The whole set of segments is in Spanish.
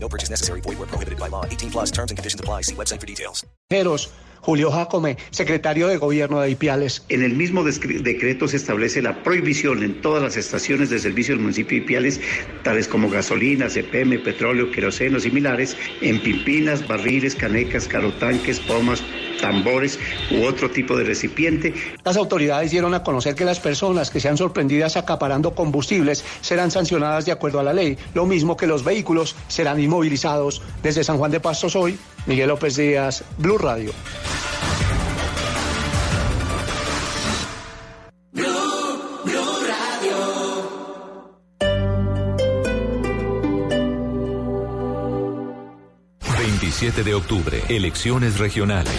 No purchase necessary. Void where prohibited by law. 18 plus terms and conditions apply. See website for details. Julio Jacome, secretario de Gobierno de Ipiales. En el mismo decreto se establece la prohibición en todas las estaciones de servicio del municipio de Ipiales, tales como gasolina, CPM, petróleo, queroseno, similares, en pimpinas, barriles, canecas, carotanques, pomas, tambores u otro tipo de recipiente. Las autoridades dieron a conocer que las personas que sean sorprendidas acaparando combustibles serán sancionadas de acuerdo a la ley, lo mismo que los vehículos serán inmovilizados. Desde San Juan de Pastos hoy, Miguel López Díaz, Blue Radio. Blue 27 de octubre, elecciones regionales.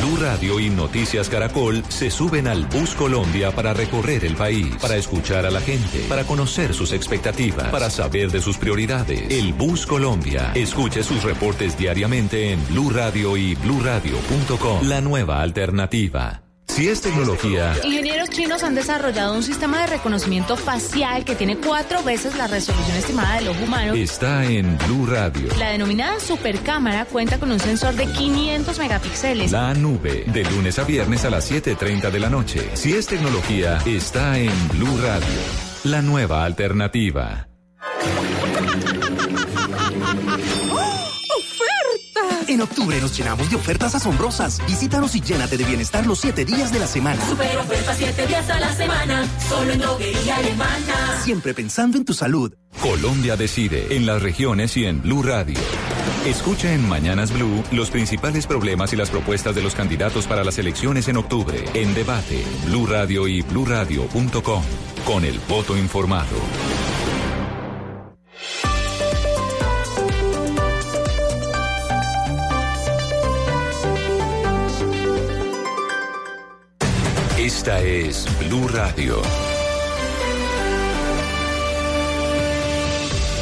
Blue Radio y Noticias Caracol se suben al Bus Colombia para recorrer el país, para escuchar a la gente, para conocer sus expectativas, para saber de sus prioridades. El Bus Colombia. Escuche sus reportes diariamente en Blue Radio y bluradio.com. La nueva alternativa. Si es tecnología, Ingenieros chinos han desarrollado un sistema de reconocimiento facial que tiene cuatro veces la resolución estimada del ojo humano. está en Blue Radio. La denominada supercámara cuenta con un sensor de 500 megapíxeles. La nube, de lunes a viernes a las 7.30 de la noche. Si es tecnología, está en Blue Radio. La nueva alternativa. En octubre nos llenamos de ofertas asombrosas. Visítanos y llénate de bienestar los siete días de la semana. Super oferta 7 días a la semana, solo en droguería alemana. Siempre pensando en tu salud. Colombia decide en las regiones y en Blue Radio. Escucha en Mañanas Blue los principales problemas y las propuestas de los candidatos para las elecciones en octubre. En debate, Blue Radio y bluradio.com. Con el voto informado. Esta es Blue Radio.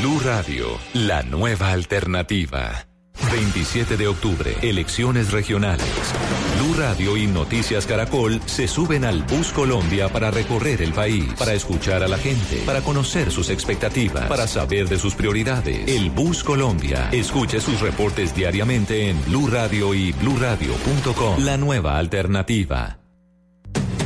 Blue Radio, la nueva alternativa. 27 de octubre, elecciones regionales. Blue Radio y Noticias Caracol se suben al Bus Colombia para recorrer el país, para escuchar a la gente, para conocer sus expectativas, para saber de sus prioridades. El Bus Colombia. Escuche sus reportes diariamente en Blue Radio y bluradio.com. La nueva alternativa.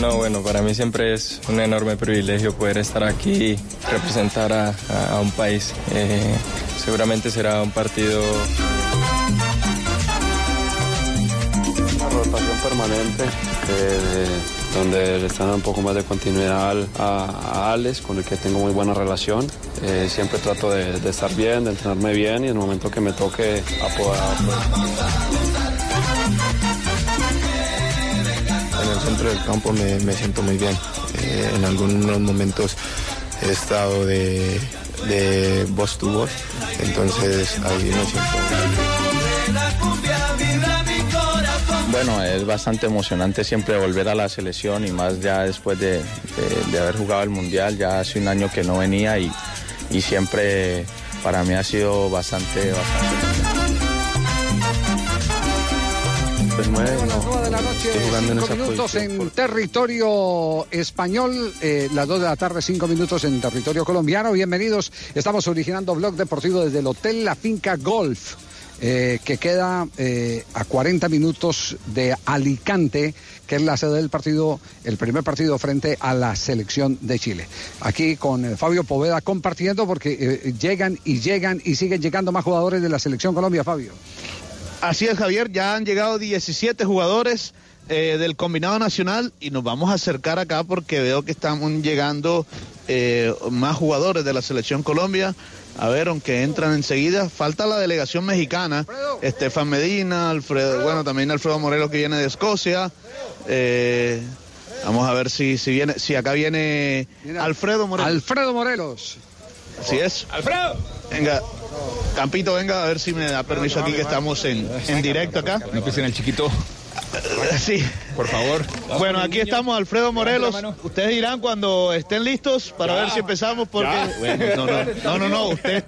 No, bueno, para mí siempre es un enorme privilegio poder estar aquí y representar a, un país. Eh, seguramente será un partido Una rotación permanente eh, donde le están dando un poco más de continuidad a Alex, con el que tengo muy buena relación. Eh, siempre trato de, de estar bien, de entrenarme bien y en el momento que me toque apoyar. Centro del campo me, siento muy bien. Eh, en algunos momentos he estado de, de voz to voz, entonces ahí me siento Bueno, es bastante emocionante siempre volver a la selección y más ya después de, de- de haber jugado el Mundial, ya hace un año que no venía y, y siempre para mí ha sido bastante, bastante. Pues no, Nueve de la noche, estoy jugando en cinco esa minutos posición en por- territorio español, eh, las dos de la tarde, cinco minutos en territorio colombiano. Bienvenidos, estamos originando Blog Deportivo desde el Hotel La Finca Golf, eh, que queda eh, a 40 minutos de Alicante, que es la sede del partido, el primer partido frente a la selección de Chile. Aquí con eh, Fabio Poveda compartiendo porque llegan y llegan y siguen llegando más jugadores de la selección Colombia, Fabio. Así es, Javier, ya han llegado 17 jugadores eh, del combinado nacional y nos vamos a acercar acá porque veo que están llegando eh, más jugadores de la selección Colombia. A ver, aunque entran enseguida, falta la delegación mexicana, Estefan Medina, Alfredo, bueno, también Alfredo Morelos que viene de Escocia. Eh, vamos a ver si, si viene, si acá viene Alfredo Morelos. Alfredo Morelos. Así es. Alfredo. Venga, Campito, venga a ver si me da permiso aquí que estamos en, en directo acá. No pisen el chiquito. Sí. Por favor. Bueno, aquí estamos, Alfredo Morelos. Ustedes dirán cuando estén listos para Ya. ver si empezamos porque... Bueno, no, no, no, no, no, usted...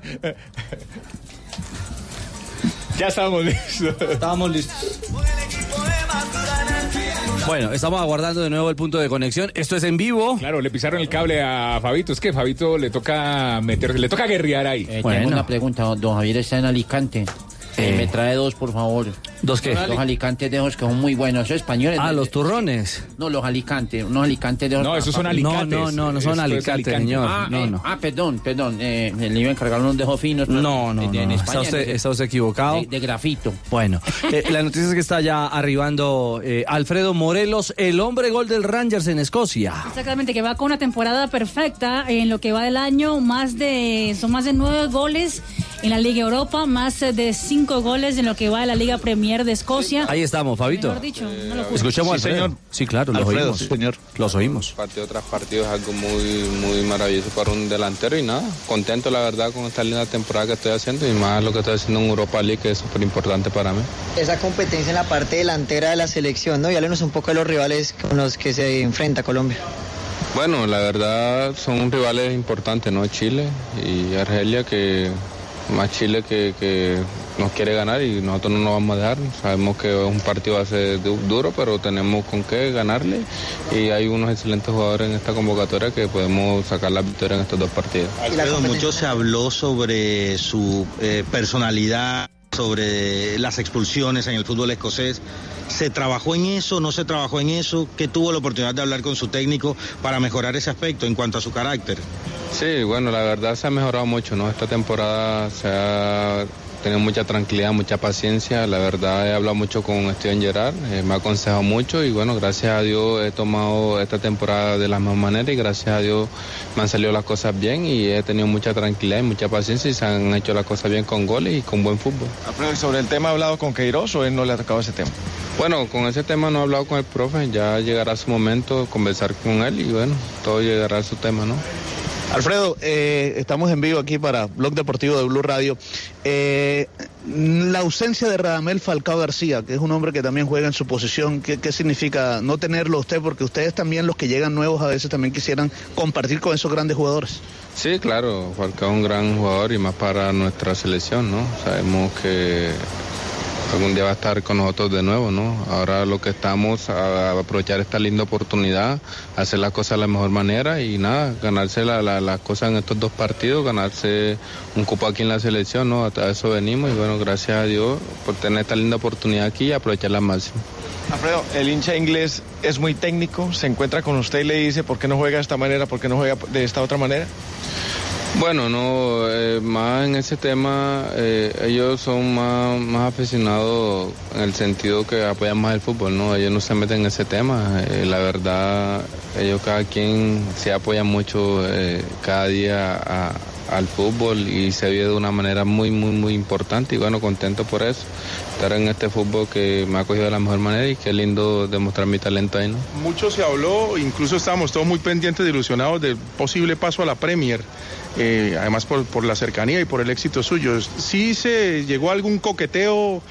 Ya estamos listos. Estábamos listos. Bueno, estamos aguardando de nuevo el punto de conexión. Esto es en vivo. Claro, le pisaron el cable a Fabito. Es que Fabito le toca meter, le toca guerrear ahí. Eh, Tengo una pregunta, don Javier está en Alicante. Eh, me trae dos, por favor. ¿Dos qué? Los alicantes de esos que son muy buenos, esos españoles. Ah, de- los turrones. No, los alicantes, unos alicantes de No, esos son alicates. No, no, no son Esto es alicates, Alicante. señor. Ah, No, eh, no. ah, perdón, perdón. Eh, le iba a encargar unos de esos finos. pero- No, no, en no. España, Está usted, está usted equivocado. de- de grafito. Bueno, eh, la noticia es que está ya arribando eh, Alfredo Morelos, el hombre gol del Rangers en Escocia. Exactamente, que va con una temporada perfecta en lo que va del año, más de son más de nueve goles en la Liga Europa, más de cinco goles en lo que va de la Liga Premier de Escocia. Ahí estamos, Fabito. Mejor dicho, no lo juro. Escuchemos Sí, a Alfredo. señor. Sí, claro, los Alfredo, oímos. sí, señor. Los oímos. Partido tras partido es algo muy, muy maravilloso para un delantero y nada, contento la verdad con esta linda temporada que estoy haciendo y más lo que estoy haciendo en Europa League que es súper importante para mí. esa competencia en la parte delantera de la selección, ¿no? Y háblenos un poco de los rivales con los que se enfrenta Colombia. Bueno, la verdad son rivales importantes, ¿no? Chile y Argelia, que más Chile que, que nos quiere ganar y nosotros no nos vamos a dejar. Sabemos que es un partido va a ser du- duro, pero tenemos con qué ganarle y hay unos excelentes jugadores en esta convocatoria que podemos sacar la victoria en estos dos partidos. Alfredo, mucho se habló sobre su eh, personalidad, sobre las expulsiones en el fútbol escocés. ¿Se trabajó en eso? ¿No se trabajó en eso? ¿Qué tuvo la oportunidad de hablar con su técnico para mejorar ese aspecto en cuanto a su carácter? Sí, bueno, la verdad se ha mejorado mucho, ¿no? Esta temporada se ha tenido mucha tranquilidad, mucha paciencia. La verdad he hablado mucho con Steven Gerrard, eh, me ha aconsejado mucho y bueno, gracias a Dios he tomado esta temporada de la misma manera y gracias a Dios me han salido las cosas bien y he tenido mucha tranquilidad y mucha paciencia y se han hecho las cosas bien con goles y con buen fútbol. Alfredo, ¿sobre el tema ha hablado con Queiroz o él no le ha tocado ese tema? Bueno, con ese tema no he hablado con el profe, ya llegará su momento conversar con él y bueno, todo llegará a su tema, ¿no? Alfredo, eh, estamos en vivo aquí para Blog Deportivo de Blue Radio. Eh, la ausencia de Radamel Falcao García, que es un hombre que también juega en su posición, ¿qué, qué significa no tenerlo usted? Porque ustedes también, los que llegan nuevos, a veces también quisieran compartir con esos grandes jugadores. Sí, claro, Falcao es un gran jugador y más para nuestra selección, ¿no? Sabemos que algún día va a estar con nosotros de nuevo, ¿no? Ahora lo que estamos a aprovechar esta linda oportunidad, hacer las cosas de la mejor manera y nada, ganarse las la, cosas en estos dos partidos, ganarse un cupo aquí en la selección, ¿no? A eso venimos y bueno, gracias a Dios por tener esta linda oportunidad aquí y aprovecharla al máximo. Alfredo, el hincha inglés es muy técnico, se encuentra con usted y le dice por qué no juega de esta manera, por qué no juega de esta otra manera. Bueno, no, eh, más en ese tema, eh, ellos son más, más aficionados en el sentido que apoyan más el fútbol, ¿no? Ellos no se meten en ese tema. Eh, la verdad, ellos cada quien se apoya mucho eh, cada día a- al fútbol y se vive de una manera muy, muy, muy importante y bueno, contento por eso. Estar en este fútbol que me ha cogido de la mejor manera y qué lindo demostrar mi talento ahí, ¿no? Mucho se habló, incluso estábamos todos muy pendientes, ilusionados del posible paso a la Premier, eh, además por, por la cercanía y por el éxito suyo. ¿Sí se llegó a algún coqueteo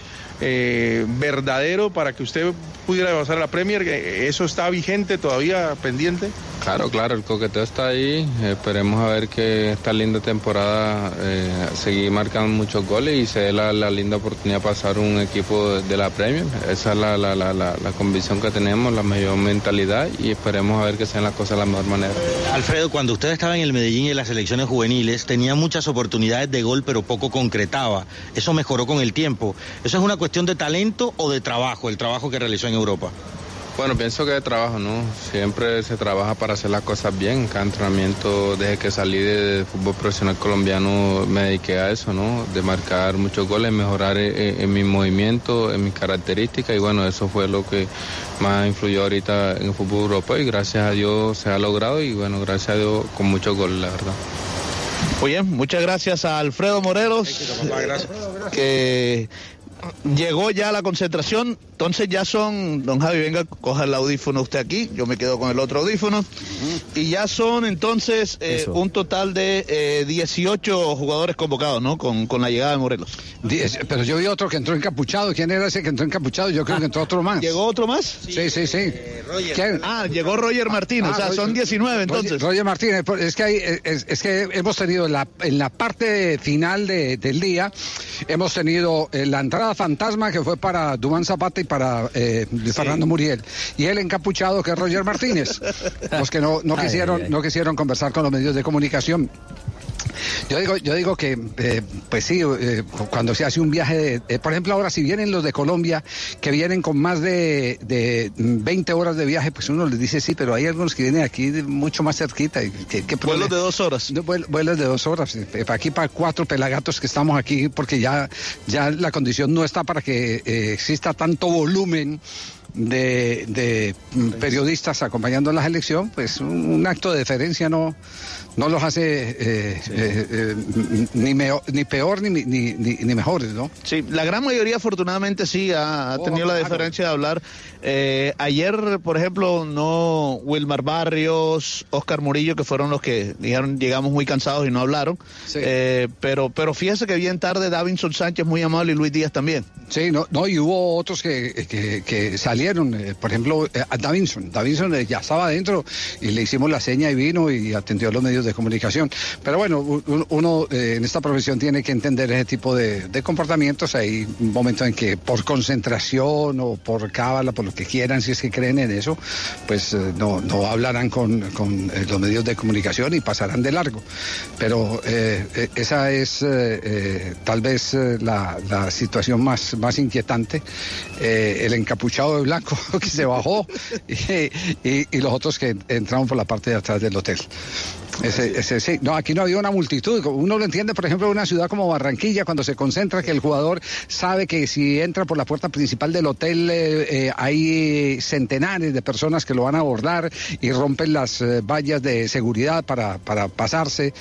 eh, verdadero para que usted pudiera pasar a la Premier? Eh, ¿Eso está vigente todavía pendiente? Claro, claro, el coqueteo está ahí. Esperemos a ver que esta linda temporada eh, seguir marcando muchos goles y se dé la, la linda oportunidad de pasar un equipo de, de la Premier. Esa es la, la, la, la, la convicción que tenemos, la mayor mentalidad y esperemos a ver que sean las cosas de la mejor manera. Alfredo, cuando usted estaba en el Medellín y en las selecciones juveniles, tenía muchas oportunidades de gol, pero poco concretaba. Eso mejoró con el tiempo. ¿Eso es una cuestión de talento o de trabajo, el trabajo que realizó en Europa? Bueno, pienso que de trabajo, ¿no? Siempre se trabaja para hacer las cosas bien. Cada entrenamiento, desde que salí de fútbol profesional colombiano, me dediqué a eso, ¿no? De marcar muchos goles, mejorar eh, en, mi movimiento, en mis características. Y bueno, eso fue lo que más influyó ahorita en el fútbol europeo. Y gracias a Dios se ha logrado. Y bueno, gracias a Dios con muchos goles, la verdad. Muy bien, muchas gracias a Alfredo Morelos, que llegó ya a la concentración. Entonces ya son, don Javi, venga, coja el audífono usted aquí, yo me quedo con el otro audífono. Y ya son entonces eh, un total de eh, 18 jugadores convocados, ¿no? Con, con la llegada de Morelos. Diez, pero yo vi otro que entró encapuchado. ¿Quién era ese que entró encapuchado? Yo creo que entró otro más. ¿Llegó otro más? Sí, sí, sí. ¿Quién? Ah, llegó Roger Martínez, Ah, o sea, Roger- son 19 entonces. Roger, Roger Martínez, es que, hay- es, es que hemos tenido en la, en la parte final de- del día, hemos tenido eh, la entrada fantasma que fue para Dumán Zapata y para eh, Fernando Muriel. Y el encapuchado que es Roger Martínez. los que no, no Ay, quisieron, ay, ay. no quisieron conversar con los medios de comunicación. Yo digo, yo digo que, eh, pues sí, eh, cuando se hace un viaje, de- eh, por ejemplo, ahora si vienen los de Colombia, que vienen con más de, de 20 horas de viaje, pues uno les dice sí, pero hay algunos que vienen aquí de mucho más cerquita. y ¿Qué, qué Vuelos de dos horas. Vuelos de dos horas. eh, Para aquí, para cuatro pelagatos que estamos aquí, porque ya, ya la condición no está para que eh, exista tanto volumen de, de, periodistas acompañando a la elección, pues un, un acto de deferencia no, no los hace eh, eh, eh, ni, meo- ni peor ni, ni, ni, ni mejores, ¿no? Sí, la gran mayoría afortunadamente sí ha, ha Oh, tenido la claro. diferencia de hablar. Eh, ayer, por ejemplo, no Wilmar Barrios, Oscar Murillo, que fueron los que dijeron llegamos muy cansados y no hablaron. Eh, pero, pero fíjese que bien tarde Davinson Sánchez muy amable y Luis Díaz también. Sí, no, no y hubo otros que, que, que salieron, por ejemplo, a Davinson. Davinson ya estaba adentro y le hicimos la seña y vino y atendió a los medios de comunicación. Pero bueno, uno eh, en esta profesión tiene que entender ese tipo de, comportamientos. Hay un momento en que por concentración o por cábala, por lo que quieran, si es que creen en eso, pues eh, no, no hablarán con, con, eh, los medios de comunicación y pasarán de largo. Pero esa es tal vez la, situación más, más inquietante. El encapuchado de blanco que se bajó y- y los otros que entraron por la parte de atrás del hotel. Ese, ese, sí. No, aquí no había una multitud. Uno lo entiende, por ejemplo, en una ciudad como Barranquilla, cuando se concentra, que el jugador sabe que si entra por la puerta principal del hotel eh, eh, hay centenares de personas que lo van a abordar y rompen las eh, vallas de seguridad para, para pasarse.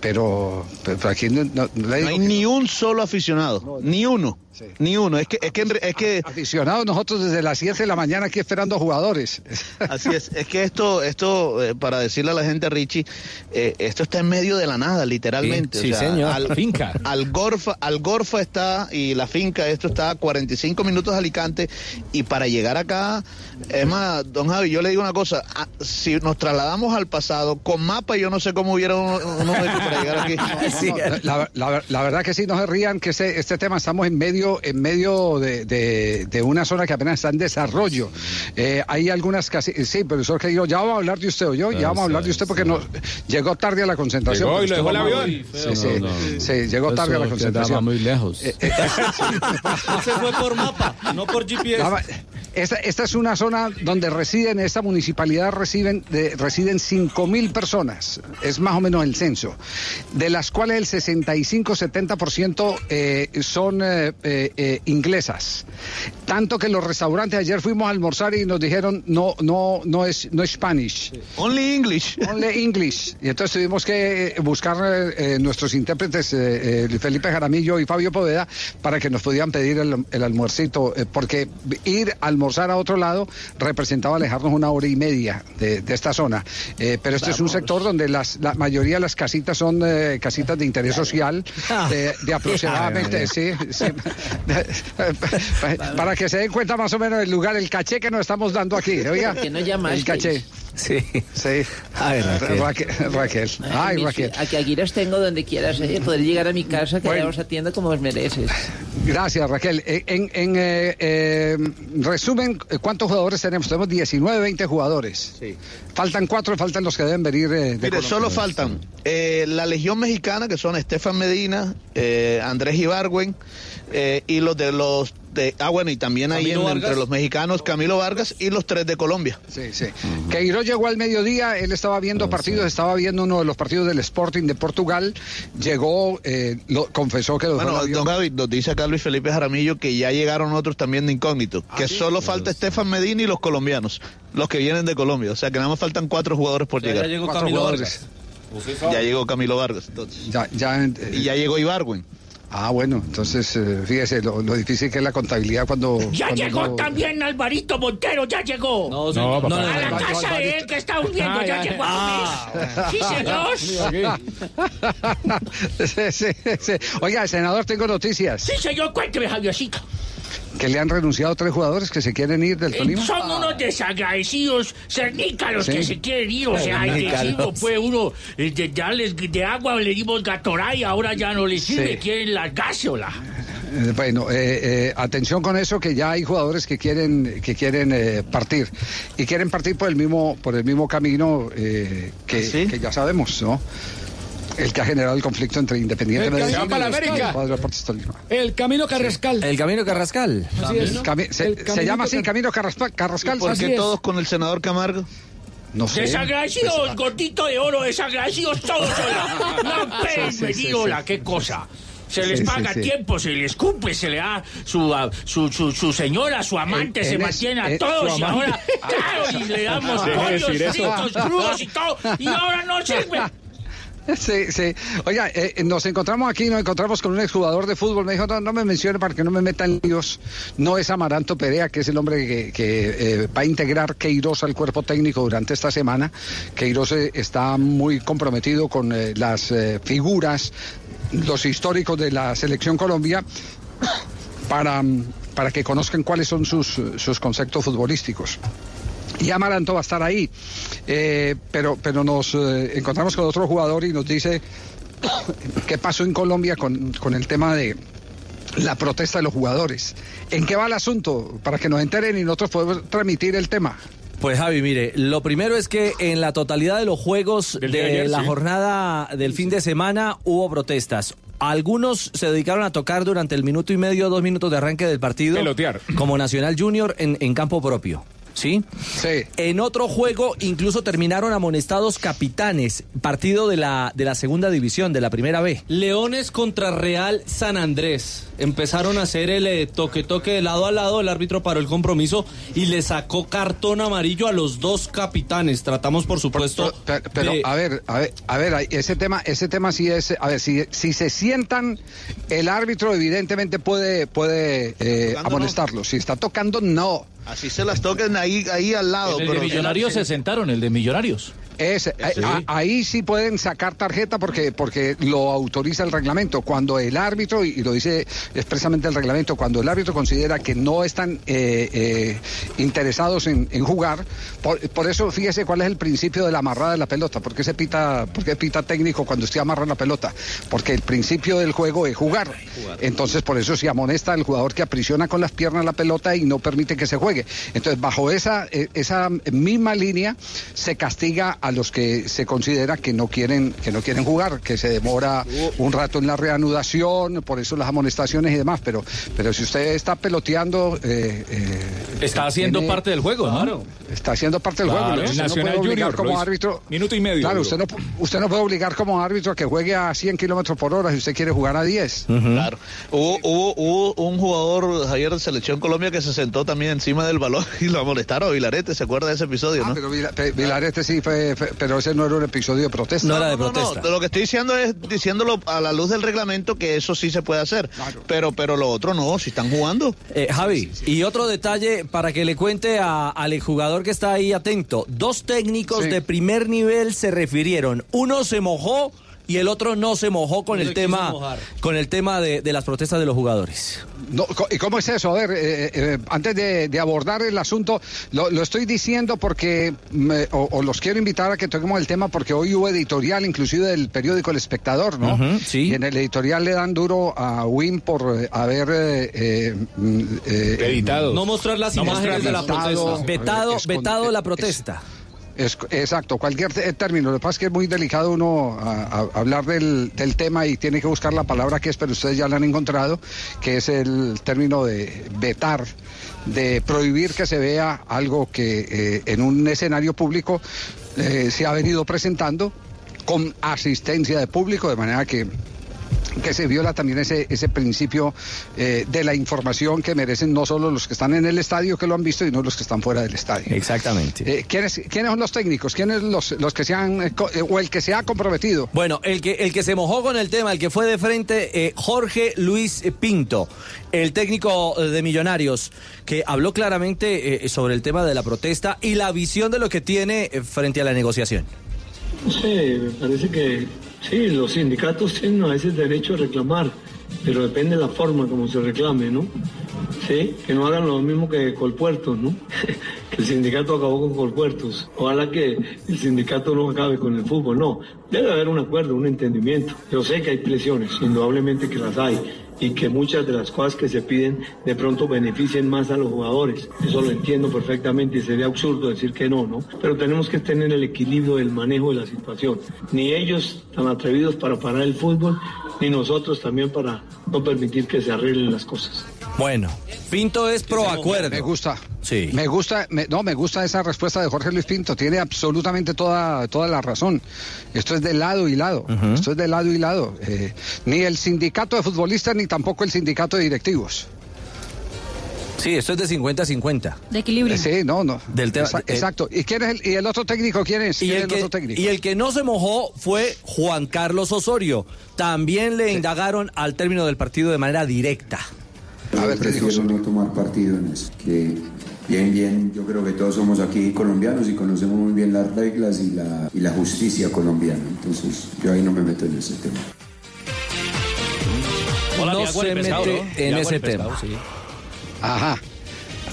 pero, pero aquí no, no- hay ni un solo aficionado, ni uno, ni uno. Es que, es que, es que aficionados nosotros desde las 7 de la mañana aquí esperando jugadores. Así es, es que esto, esto eh, para decirle a la gente, Richie, eh, esto está en medio de la nada, literalmente. Sí, sí, señor. Al, Finca. Algorfa, Algorfa está y la finca, esto está a 45 minutos de Alicante y para llegar acá, es más, don Javi, yo le digo una cosa, si nos trasladamos al pasado, con mapa yo no sé cómo hubiera uno, uno para llegar aquí. No, la, la- la verdad que sí, no se rían, que este, este tema estamos en medio medio, en medio de, de- de una zona que apenas está en desarrollo. Eh, hay algunas casi, sí, profesor que digo, ya vamos a hablar de usted o yo, ya vamos a hablar de usted porque no, llegó tarde a la concentración. Llegó y lo dejó el avión. Sí, sí, sí, llegó tarde a la concentración. muy lejos. Eh, eh, Se fue por mapa, no por GPS. Esta, esta es una zona donde residen, esta municipalidad reciben, de, residen 5 mil personas, es más o menos el censo, de las cuales el 65-70% eh, son eh, eh, eh, inglesas. Tanto que los restaurantes, ayer fuimos a almorzar y nos dijeron, no, no, no es, no es Spanish. Only English. Only English. Y entonces tuvimos que buscar eh, eh, nuestros intérpretes, eh, eh, Felipe Jaramillo y Fabio Poveda, para que nos pudieran pedir el, el almuercito, eh, porque ir a almorzar a otro lado representaba alejarnos una hora y media de, de esta zona. Eh, pero este es un sector donde las, la mayoría de las casitas son eh, casitas de interés social, de, de aproximadamente, sí, sí. para que se den cuenta más o menos el lugar, el caché que nos estamos dando aquí. Oiga, ¿Por qué no llamasteis? el caché. Sí. Sí. Ay, Raquel. Raquel. Raquel. Ay, Raquel. Aquí, aquí los tengo donde quieras, ¿eh? poder llegar a mi casa, que ya os atiendo como os mereces. Gracias, Raquel. Eh, En, en, eh, eh, resumen, ¿cuántos jugadores tenemos? Tenemos 19, 20 jugadores. Faltan cuatro, faltan los que deben venir eh, de Mire, Colombia. solo faltan eh, la Legión Mexicana, que son Estefan Medina, eh, Andrés Ibargüen, eh, y los de los de ah bueno y también ahí Camilo en- Vargas. entre los mexicanos Camilo Vargas y los tres de Colombia. Sí, sí. Queiroz llegó al mediodía, él estaba viendo partidos, estaba viendo uno de los partidos del Sporting de Portugal, llegó, eh, lo, confesó que Bueno, don Gaby, nos dice acá Luis Felipe Jaramillo que ya llegaron otros también de incógnito, que solo falta Estefan Medina y los colombianos, los que vienen de Colombia, o sea que nada más faltan cuatro jugadores por llegar. Cuatro jugadores. Ya llegó Camilo Vargas, entonces. Ya, ya, eh, y ya llegó Ibargüen. Ah, bueno, entonces eh, fíjese lo, lo difícil que es la contabilidad cuando... Ya cuando llegó también Alvarito Montero, ya llegó. No, señor. No, papá. a la no, no, casa Alvarito. de él que está huyendo, Ah, ya ya, llegó ah. a Sí, señor. Sí, sí, sí. Oiga, senador, tengo noticias. Sí, señor, cuénteme, Javiercito. Que le han renunciado tres jugadores que se quieren ir del Eh, Tolima. Son unos desagradecidos cernícalos Sí. que se quieren ir, o sea, excesivo, pues uno eh, de darles de agua le dimos Gatorade, ahora ya no les sirve, Sí. quieren la gaseola. Eh, Bueno, eh, eh, atención con eso, que ya hay jugadores que quieren que quieren eh, partir y quieren partir por el mismo por el mismo camino eh, que, que ya sabemos, ¿no? El que ha generado el conflicto entre Independiente Medellín y la el América. El Camino Carrascal. El Camino Carrascal. Así es. Cami- se, El se llama así Camino Carrascal. Carrascal ¿Por qué todos con el senador Camargo? No sé. Desagradecidos, gordito de oro, desagradecidos todos. No Sí, sí, sí, venir, sí. hola, qué cosa. Se les Sí, sí, paga sí. tiempo, se les cumple, se le da su, ah, su, su, su señora, su amante, se mantiene a eh, todos y amante. ahora, claro, y le damos de pollos fritos, crudos y todo, y ahora no sirve. Sí, sí. Oiga, eh, nos encontramos aquí, nos encontramos con un exjugador de fútbol. Me dijo, no, no me mencione para que no me metan líos. No es Amaranto Perea, que es el hombre que, eh, va a integrar Queiroz al cuerpo técnico durante esta semana. Queiroz eh, está muy comprometido con eh, las eh, figuras, los históricos de la selección Colombia para, para que conozcan cuáles son sus, sus conceptos futbolísticos. Y Amaranto va a estar ahí. Eh, pero, pero nos eh, encontramos con otro jugador y nos dice qué pasó en Colombia con, con el tema de la protesta de los jugadores. ¿En qué va el asunto? Para que nos enteren y nosotros podemos transmitir el tema. Pues Javi, mire, lo primero es que en la totalidad de los juegos de día de ayer, la sí. jornada del fin de semana hubo protestas. Algunos se dedicaron a tocar durante el minuto y medio, dos minutos de arranque del partido. Pelotear. Como Nacional Junior en, en campo propio. ¿Sí? Sí. En otro juego incluso terminaron amonestados capitanes, partido de la, de la segunda división, de la primera B. Leones contra Real San Andrés. Empezaron a hacer el eh, toque-toque de lado a lado. El árbitro paró el compromiso y le sacó cartón amarillo a los dos capitanes. Tratamos, por supuesto. Pero, pero, de- a ver, a ver, a ver, ese tema, ese tema sí es, a ver, si, si se sientan, el árbitro evidentemente puede, puede eh, Tocando, amonestarlos. Si está tocando, no. Así se las toquen ahí, ahí al lado. En el de pero- Millonarios se sentaron, el de Millonarios. Es, eh, a- ahí sí pueden sacar tarjeta porque, porque lo autoriza el reglamento. Cuando el árbitro, y lo dice expresamente el reglamento, cuando el árbitro considera que no están eh, eh, interesados en, en jugar, por, por eso fíjese cuál es el principio de la amarrada de la pelota. ¿Por qué se pita, por qué pita técnico cuando usted amarra la pelota? Porque el principio del juego es jugar. Entonces por eso se amonesta al jugador que aprisiona con las piernas la pelota y no permite que se juegue. Entonces bajo esa, esa misma línea se castiga a los que se considera que no quieren, que no quieren jugar, que se demora un rato en la reanudación, por eso las amonestaciones y demás. Pero, pero si usted está peloteando, eh, eh, Está haciendo tiene- parte del juego, ¿no? Claro, está haciendo parte del Claro, juego. Usted no puede obligar Junior como árbitro. Minuto y medio. Claro, usted no, usted no puede obligar como árbitro a que juegue a 100 kilómetros por hora si usted quiere jugar a 10. Claro. Hubo, hubo, hubo un jugador, Javier, de Selección Colombia que se sentó también encima del balón y lo molestaron a Vilarete. ¿Se acuerda de ese episodio, Ah, no? pero Vilarete sí fue- pero ese no era un episodio de protesta. No, lo que estoy diciendo es diciéndolo a la luz del reglamento que eso sí se puede hacer. Pero, pero lo otro no, si están jugando. Eh, Javi, y otro detalle para que le cuente a- al jugador que está ahí atento. Dos técnicos Sí. de primer nivel se refirieron. Uno se mojó y el otro no se mojó con No el tema, con el tema de, de las protestas de los jugadores. No, co- ¿Y cómo es eso? A ver, eh, eh, antes de, de abordar el asunto, lo, lo estoy diciendo porque, me- o, o los quiero invitar a que toquemos el tema porque hoy hubo editorial, inclusive del periódico El Espectador, ¿no? Sí. Y en el editorial le dan duro a Win por eh, haber... eh, eh, mm, eh, No mostrar las no imágenes de la protesta. Vetado, vetado la es- protesta. Es- exacto, cualquier te- término. Lo que pasa es que es muy delicado uno hablar del, del tema y tiene que buscar la palabra que es, pero ustedes ya la han encontrado, que es el término de vetar, de prohibir que se vea algo que eh, en un escenario público eh, se ha venido presentando con asistencia de público, de manera que que se viola también ese, ese principio eh, de la información que merecen no solo los que están en el estadio que lo han visto, sino los que están fuera del estadio. Exactamente. Eh, ¿quiénes, ¿Quiénes son los técnicos? ¿Quiénes los, los que se han, eh, o el que se ha comprometido? Bueno, el que, el que se mojó con el tema, el que fue de frente, eh, Jorge Luis Pinto, el técnico de Millonarios, que habló claramente eh, sobre el tema de la protesta y la visión de lo que tiene frente a la negociación. No sé, me parece que sí, los sindicatos tienen a veces derecho a reclamar, pero depende de la forma como se reclame, ¿no? Sí, que no hagan lo mismo que Colpuertos, ¿no? que el sindicato acabó con Colpuertos. Ojalá que el sindicato no acabe con el fútbol, no. Debe haber un acuerdo, un entendimiento. Yo sé que hay presiones, indudablemente que las hay y que muchas de las cosas que se piden de pronto beneficien más a los jugadores. Eso lo entiendo perfectamente y sería absurdo decir que no, ¿no? Pero tenemos que tener el equilibrio del manejo de la situación. Ni ellos tan atrevidos para parar el fútbol, ni nosotros también para no permitir que se arreglen las cosas. Bueno, Pinto es pro acuerdo. Me gusta. Sí. Me gusta, me- no, me gusta esa respuesta de Jorge Luis Pinto. Tiene absolutamente toda, toda la razón. Esto es de lado y lado. Esto es de lado y lado. Eh, ni el sindicato de futbolistas ni tampoco el sindicato de directivos. Sí, esto es de 50-50. De equilibrio. Sí, no, no. Del tema- Exa- eh, Exacto. ¿Y quién es el, y el otro técnico? ¿Quién es? Y ¿Quién el, es el otro que, técnico? y el que no se mojó fue Juan Carlos Osorio. También le indagaron al término del partido de manera directa. Yo prefiero no tomar partido en eso. Que bien, bien, yo creo que todos somos aquí colombianos y conocemos muy bien las reglas y la, y la justicia colombiana. Entonces, yo ahí no me meto en ese tema. no agua ni se pescado, mete ¿no? En ese pescado, tema. sí. Ajá.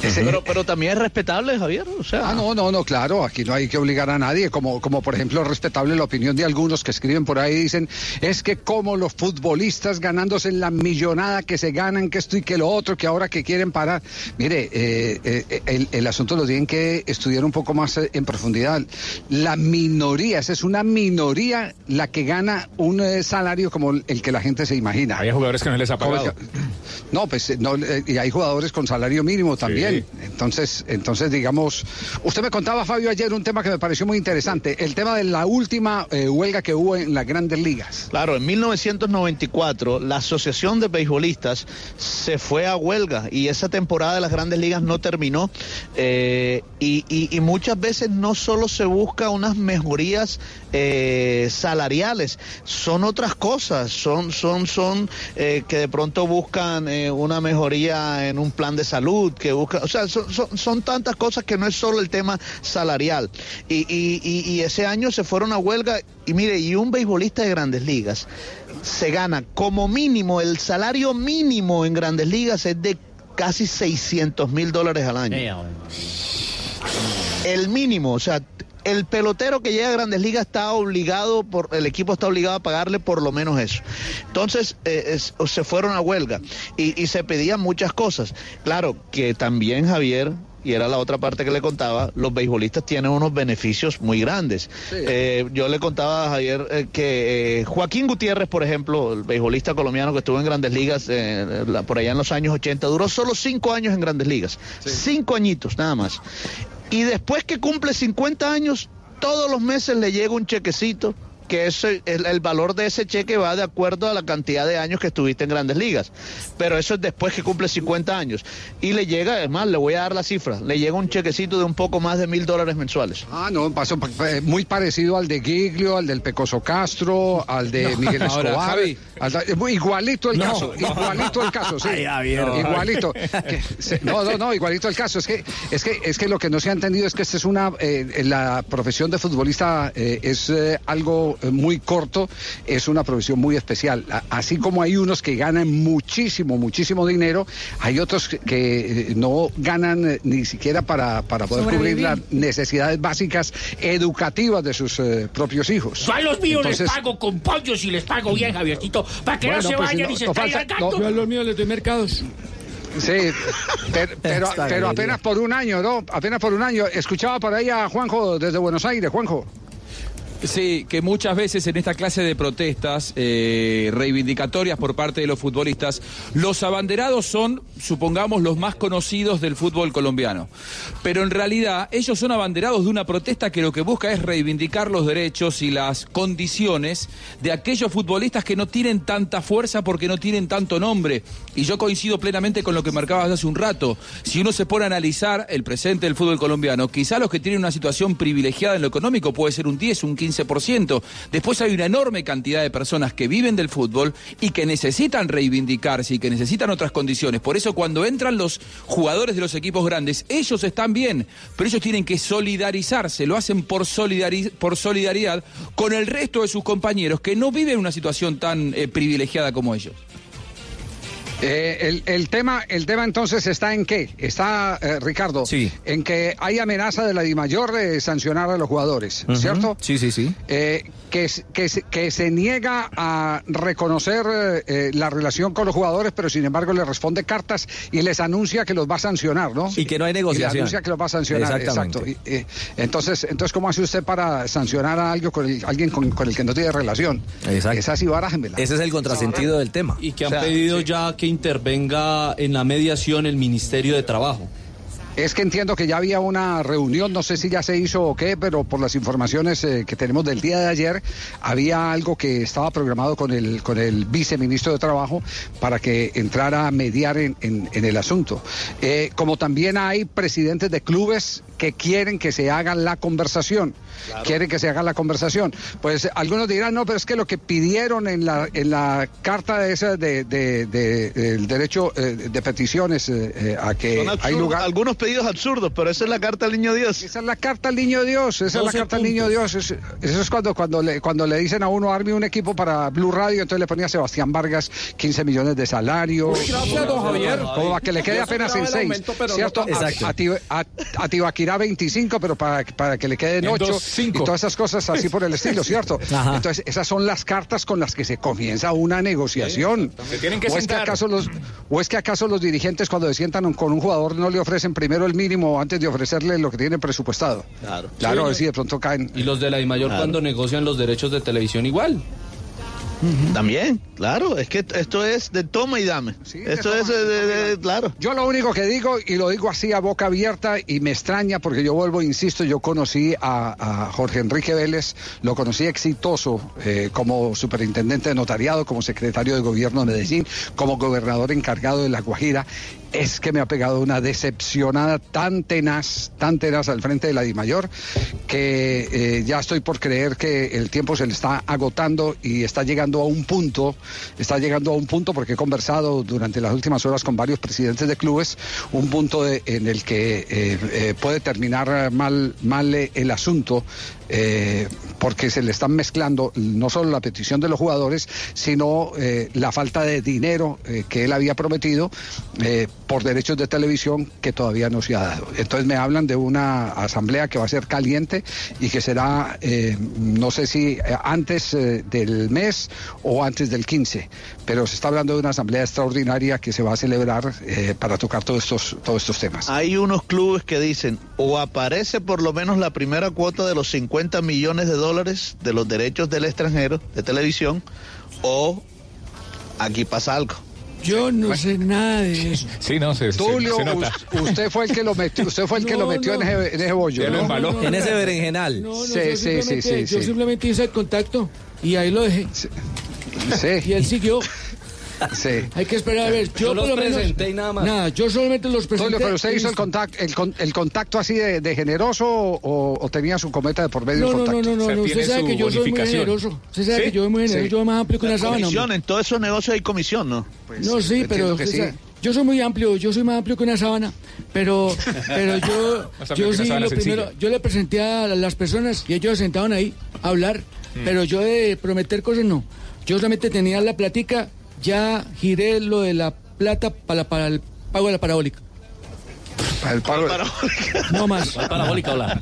Pero, pero también es respetable, Javier. O sea, Ah, no, no, no, claro, aquí no hay que obligar a nadie, como, como por ejemplo respetable la opinión de algunos que escriben por ahí, dicen, es que como los futbolistas ganándose la millonada que se ganan, que esto y que lo otro, que ahora que quieren parar. Mire, eh, eh, el, el asunto lo tienen que estudiar un poco más eh, en profundidad. La minoría, esa es una minoría la que gana un eh, salario como el que la gente se imagina. Hay jugadores que no les ha pagado. No, pues no, eh, y hay jugadores con salario mínimo también. Entonces, entonces digamos, usted me contaba Fabio ayer un tema que me pareció muy interesante, el tema de la última eh, huelga que hubo en las Grandes Ligas. Claro, en 1994 la Asociación de Beisbolistas se fue a huelga y esa temporada de las grandes ligas no terminó. eh, y, y- y muchas veces no solo se busca unas mejorías eh, salariales, son otras cosas, son, son, son que de pronto buscan una mejoría en un plan de salud, que buscan, O sea, son, tantas cosas que no es solo el tema salarial. Y ese año se fueron a huelga y mire, y un beisbolista de grandes ligas se gana como mínimo, el salario mínimo en grandes ligas es de casi 600 mil dólares al año. El mínimo, o sea, el pelotero que llega a Grandes Ligas está obligado, por el equipo está obligado a pagarle por lo menos eso. Entonces eh, se fueron a huelga y se pedían muchas cosas. Claro que también Javier, y era la otra parte que le contaba, los beisbolistas tienen unos beneficios muy grandes. Eh, yo le contaba a Javier eh, que eh, Joaquín Gutiérrez, por ejemplo, el beisbolista colombiano que estuvo en Grandes Ligas la- por allá en los años 80, duró solo cinco años en Grandes Ligas. Cinco añitos nada más. Y después que cumple 50 años, todos los meses le llega un chequecito, que ese, el, el valor de ese cheque va de acuerdo a la cantidad de años que estuviste en grandes ligas. Pero eso es después que cumple 50 años. Y le llega, además, le voy a dar la cifra, le llega un chequecito de un poco más de mil dólares mensuales. Ah, no, pasó eh, muy parecido al de Giglio, al del Pecoso Castro, al de No. Miguel Ahora, Escobar. Javi. al da- eh, muy igualito el No, caso, no. igualito el caso, sí. Ay, Javier. Igualito. Que se- no, no, no, igualito el caso. Es que, es que, es que lo que no se ha entendido es que esta es una, eh, la profesión de futbolista eh, es eh, algo muy corto, es una profesión muy especial. A- Así como hay unos que ganan muchísimo, muchísimo dinero, hay otros que, eh, no ganan eh, ni siquiera para, para poder cubrir las necesidades básicas educativas de sus eh, propios hijos. Yo a los míos Entonces- les pago con pollos y les pago bien, Javiercito, para que Bueno, no se pues, vayan no- y se no falta- no. Yo a los míos les doy mercados. Sí, pero, pero, apenas por un año, ¿no? Apenas por un año. Escuchaba por ahí a Juanjo desde Buenos Aires, Juanjo. Sí, que muchas veces en esta clase de protestas eh, reivindicatorias por parte de los futbolistas, los abanderados son, supongamos, los más conocidos del fútbol colombiano. Pero en realidad ellos son abanderados de una protesta que lo que busca es reivindicar los derechos y las condiciones de aquellos futbolistas que no tienen tanta fuerza porque no tienen tanto nombre. Y yo coincido plenamente con lo que marcabas hace un rato. Si uno se pone a analizar el presente del fútbol colombiano, quizá los que tienen una situación privilegiada en lo económico puede ser un 10, un 15%. Después hay una enorme cantidad de personas que viven del fútbol y que necesitan reivindicarse y que necesitan otras condiciones. Por eso cuando entran los jugadores de los equipos grandes, ellos están bien, pero ellos tienen que solidarizarse, lo hacen por, por solidaridad con el resto de sus compañeros que no viven una situación tan eh, privilegiada como ellos. Eh, el, el tema, el tema entonces está en qué? Está, eh, Ricardo, en que hay amenaza de la DIMAYOR de sancionar a los jugadores, Ujú. ¿cierto? Sí, sí, sí. Eh, que, que, se- que se niega a reconocer eh, la relación con los jugadores, pero sin embargo le responde cartas y les anuncia que los va a sancionar, ¿no? Y que no hay Y le negociación. anuncia que los va a sancionar, Exactamente. exacto. Y, eh, entonces, entonces, ¿cómo hace usted para sancionar a algo con el- alguien con, con el que no tiene relación? Exacto. Esa sí, barájenmela. Ese es el contrasentido del tema. Y que han O sea, pedido sí. ya que intervenga en la mediación el Ministerio de Trabajo. Es que entiendo que ya había una reunión, no sé si ya se hizo o qué, pero por las informaciones eh, que tenemos del día de ayer, había algo que estaba programado con el, con el viceministro de Trabajo para que entrara a mediar en, en- en el asunto. Eh, como también hay presidentes de clubes que quieren que se haga la conversación, quieren que se haga la conversación. Pues algunos dirán, no, pero es que lo que pidieron en la, en la carta esa de, de- de- del derecho eh, de peticiones a que hay lugar... algunos pedidos absurdos, pero esa es la carta al niño Dios. Esa es la carta al niño Dios, esa es la 12 carta al niño Dios. Es- eso es cuando, cuando, le, cuando le dicen a uno, arme un equipo para Blue Radio, entonces le ponía a Sebastián Vargas 15 millones de salario. Uy, gracias, don Javier. Como para que le quede apenas en esperaba el 6. aumento, pero no ¿Cierto? tanto. A- Exacto. A, Ti- a- a Tibaquirá 25, pero para, para que le queden En 8. dos, cinco. Y todas esas cosas así por el estilo, ¿cierto? Ajá. Entonces, esas son las cartas con las que se comienza una negociación. Se tienen que ¿O es que acaso los, ¿O es que acaso los dirigentes cuando se sientan con un jugador no le ofrecen primero el mínimo antes de ofrecerle lo que tienen presupuestado? Claro. Claro, Sí, a ver si de pronto caen. Y los de la DIMAYOR Claro. cuando negocian los derechos de televisión igual. También, claro, es que esto es de toma y dame. esto es, de- de- de- claro. Yo lo único que digo, y lo digo así a boca abierta, y me extraña porque yo vuelvo, insisto, yo conocí a, a Jorge Enrique Vélez, lo conocí exitoso eh, como superintendente de notariado, como secretario de gobierno de Medellín, como gobernador encargado de La Guajira. Es que me ha pegado una decepcionada tan tenaz, tan tenaz al frente de la Dimayor, que eh, ya estoy por creer que el tiempo se le está agotando y está llegando a un punto, está llegando a un punto porque he conversado durante las últimas horas con varios presidentes de clubes, un punto en el que eh, eh, puede terminar mal, mal el asunto. Eh, porque se le están mezclando no solo la petición de los jugadores, sino eh, la falta de dinero eh, que él había prometido por derechos de televisión que todavía no se ha dado. Entonces me hablan de una asamblea que va a ser caliente y que será, no sé si antes del mes o antes del 15, pero se está hablando de una asamblea extraordinaria que se va a celebrar para tocar todos estos, todos estos temas. Hay unos clubes que dicen, o aparece por lo menos la primera cuota de los 50 millones de dólares de los derechos del extranjero de televisión, o aquí pasa algo. Yo no sé nada de eso. Sí, no, se, se- Tulio, se nota. us- usted fue el que lo metió, usted fue el que lo metió en, ese, en ese bollo. En ese berenjenal. No, no, Sí, yo sí, sí, simplemente- sí, Yo sí. simplemente hice el contacto y ahí lo dejé. Sí, Y él siguió. Sí. Hay que esperar a ver. Yo, Yo los por lo menos- presenté y nada más. Nada, yo solamente los presenté. Tulio, pero usted hizo el contacto, el, con- el contacto así de, de generoso o, o tenía su cometa de por medio No, no, no, no, no, Usted sabe que yo soy muy generoso. Usted sabe ¿Sí? que yo soy muy generoso. Sí. Yo más amplio que una sábana. Comisión, hombre. en todos esos negocios hay comisión, ¿no? No, sí, pero que usted sí. sabe, yo soy muy amplio, yo soy más amplio que una sábana, pero, pero yo, yo sí lo primero, yo le presenté a las personas y ellos se sentaban ahí a hablar, Mm. pero yo de prometer cosas no. Yo solamente tenía la platica, ya giré lo de la plata para, el pago de la parabólica. El pago- No más. Parabólica, hola.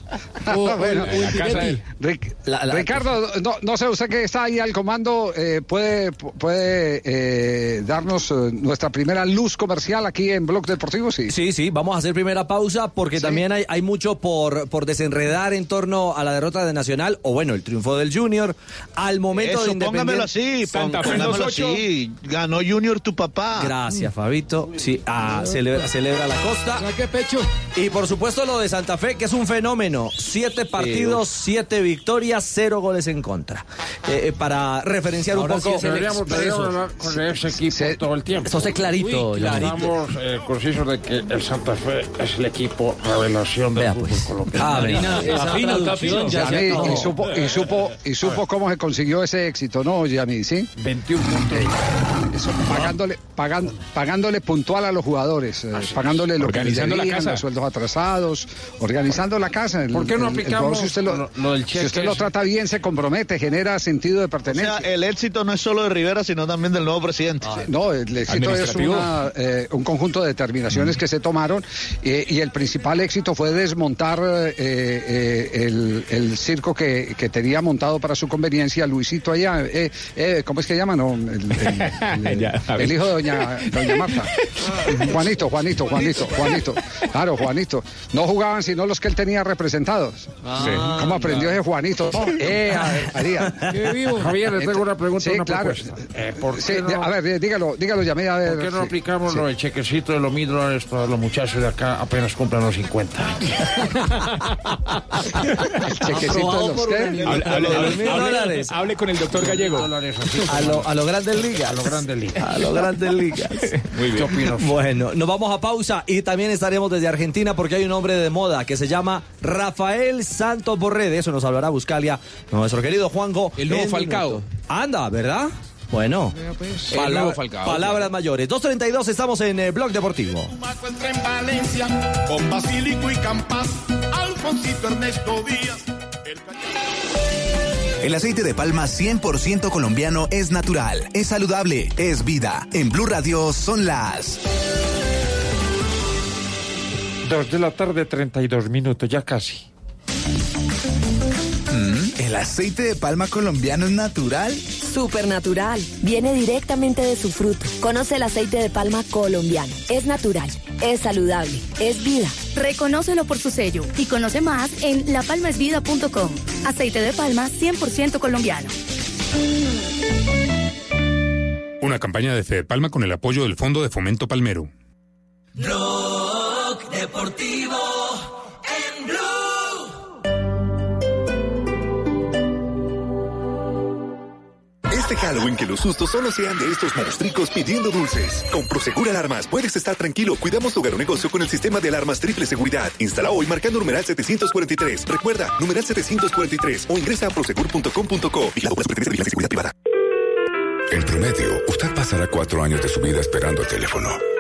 O, o- bueno, o el la casa tiquete. Ric- La- la- Ricardo, no, no sé, usted que está ahí al comando, eh, puede, puede eh, darnos eh, nuestra primera luz comercial aquí en Blog Deportivo, sí. Sí, sí, vamos a hacer primera pausa porque Sí. también hay, hay mucho por, por desenredar en torno a la derrota de Nacional o bueno, el triunfo del Junior. Al momento Eso, de póngamelo Independiente. así, Santa Fe póngamelo 2-8. así. Ganó Junior tu papá. Gracias, Fabito. Sí, ah, celebra, celebra la costa. Saque pecho. Y por supuesto lo de Santa Fe, que es un fenómeno. Siete partidos, siete victorias, cero goles en contra. Eh, eh, para referenciar un poco. Deberíamos, deberíamos hablar con ese equipo Sí. todo el tiempo. Eso es clarito. Uy, clarito. Estamos eh, concisos de que el Santa Fe es el equipo revelación del Vea, fútbol pues. colombiano. Ah, se y supo, y supo, y supo cómo se consiguió ese éxito, ¿no, Yami? ¿Sí? 21 puntos. Eso, pagándole, pagan- pagándole puntual a los jugadores, eh, pagándole lo que Organizando la debían, casa. los sueldos atrasados, organizando la casa. El- ¿Por qué no el- el aplicamos si usted lo, lo- lo del si cheque usted lo ese? trata bien, se compromete, genera sentido de O sea, pertenencia. el éxito no es solo de Rivera, sino también del nuevo presidente. No, el éxito es una, eh, un conjunto de determinaciones que se tomaron eh, y el principal éxito fue desmontar eh, eh, el, el circo que, que tenía montado para su conveniencia Luisito allá. eh, eh, ¿Cómo es que llaman? No, el hijo de doña, doña Marta. Juanito, Juanito, Juanito, Juanito. Claro, Juanito. No jugaban sino los que él tenía representados. ¿Cómo aprendió ese Juanito? Eh, a- María. Qué vivo. Javier, le tengo una pregunta, Sí, una claro. Eh, ¿por qué Sí, no- A ver, eh, dígalo, dígalo, llamé a ver. ¿Por qué no sí, aplicamos sí. lo del chequecito de los mil dólares para los muchachos de acá apenas cumplan los 50 años? El chequecito de los qué? Hable, hable- hable- mil hable- dólares. hable con el doctor Gallego. A lo, a lo grandes ligas. a los grandes ligas. A los grandes ligas. Muy ¿Qué bien. opinas? Bueno, nos vamos a pausa y también estaremos desde Argentina porque hay un hombre de moda que se llama Rafael Santos Borré. De eso nos hablará Buscalia, nuestro querido Juanjo. El nuevo Falcao. minuto. Anda, ¿verdad? Bueno, El palabra- nuevo Falcao. palabras mayores. 2.32, estamos en el Blog Deportivo. encuentra en Valencia con Basílico y Campas, Alfonsito Ernesto Díaz. El aceite de palma 100% colombiano es natural, es saludable, es vida. En Blue Radio son las... Dos de la tarde, 32 minutos, ya casi. Mm, ¿El aceite de palma colombiano es natural? Supernatural. Viene directamente de su fruto. Conoce el aceite de palma colombiano. Es natural, es saludable, es vida. Reconócelo por su sello y conoce más en lapalmasvida.com. Aceite de palma 100% colombiano. Una campaña de Fede Palma con el apoyo del Fondo de Fomento Palmero. Deportivo en Blue. Este Halloween que los sustos solo sean de estos monstruos pidiendo dulces. Con Prosegur Alarmas puedes estar tranquilo. Cuidamos tu hogar o negocio con el sistema de alarmas triple seguridad. Instala hoy marcando numeral 743. Recuerda, numeral 743 o ingresa a prosegur.com.co. Por la Vigilancia y Seguridad Privada. En promedio, usted pasará cuatro años de su vida esperando el teléfono.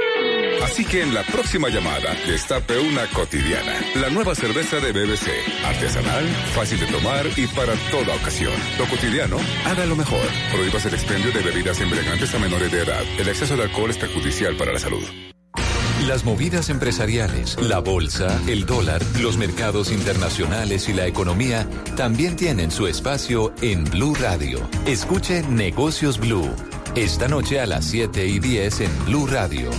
Así que en la próxima llamada, destape una cotidiana. La nueva cerveza de BBC. Artesanal, fácil de tomar y para toda ocasión. Lo cotidiano, hágalo mejor. Prohíbas el expendio de bebidas embriagantes a menores de edad. El exceso de alcohol es perjudicial para la salud. Las movidas empresariales, la bolsa, el dólar, los mercados internacionales y la economía también tienen su espacio en Blue Radio. Escuche Negocios Blue. Esta noche a las 7 y 10 en Blue Radio.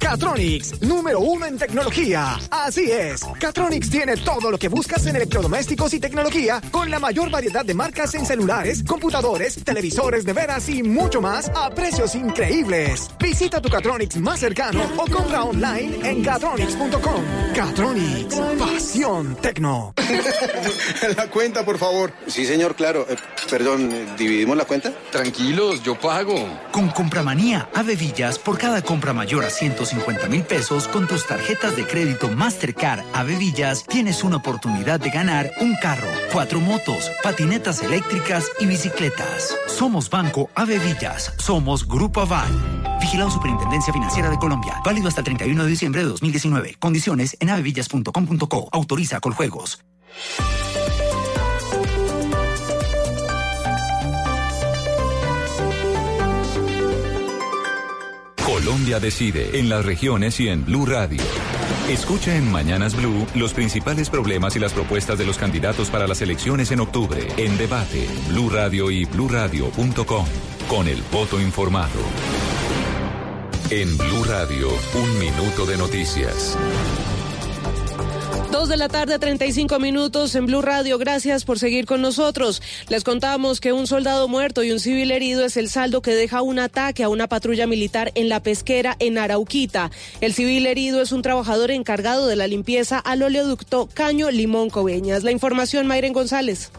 Catronics, número uno en tecnología. Así es, Catronics tiene todo lo que buscas en electrodomésticos y tecnología con la mayor variedad de marcas en celulares, computadores, televisores, neveras y mucho más a precios increíbles. Visita tu Catronics más cercano o compra online en catronics.com. Catronics, pasión tecno. la cuenta, por favor. Sí, señor, claro. Eh, perdón, eh, ¿dividimos la cuenta? Tranquilos, yo pago. Con Compramanía, Avevillas, por cada compra mayor a 150 mil pesos con tus tarjetas de crédito Mastercard Avevillas, tienes una oportunidad de ganar un carro, cuatro motos, patinetas eléctricas y bicicletas. Somos Banco Avevillas. Somos Grupo Aval. Vigilado Superintendencia Financiera de Colombia. Válido hasta el 31 de diciembre de 2019. Condiciones en avevillas.com.co. Autoriza Coljuegos. Colombia decide en las regiones y en Blue Radio. Escucha en Mañanas Blue los principales problemas y las propuestas de los candidatos para las elecciones en octubre. En debate, Blue Radio y bluradio.com. Con el voto informado. En Blue Radio, un minuto de noticias. Dos de la tarde, 35 minutos en Blue Radio. Gracias por seguir con nosotros. Les contamos que un soldado muerto y un civil herido es el saldo que deja un ataque a una patrulla militar en la pesquera en Arauquita. El civil herido es un trabajador encargado de la limpieza al oleoducto Caño Limón Coveñas. La información, Mayren González.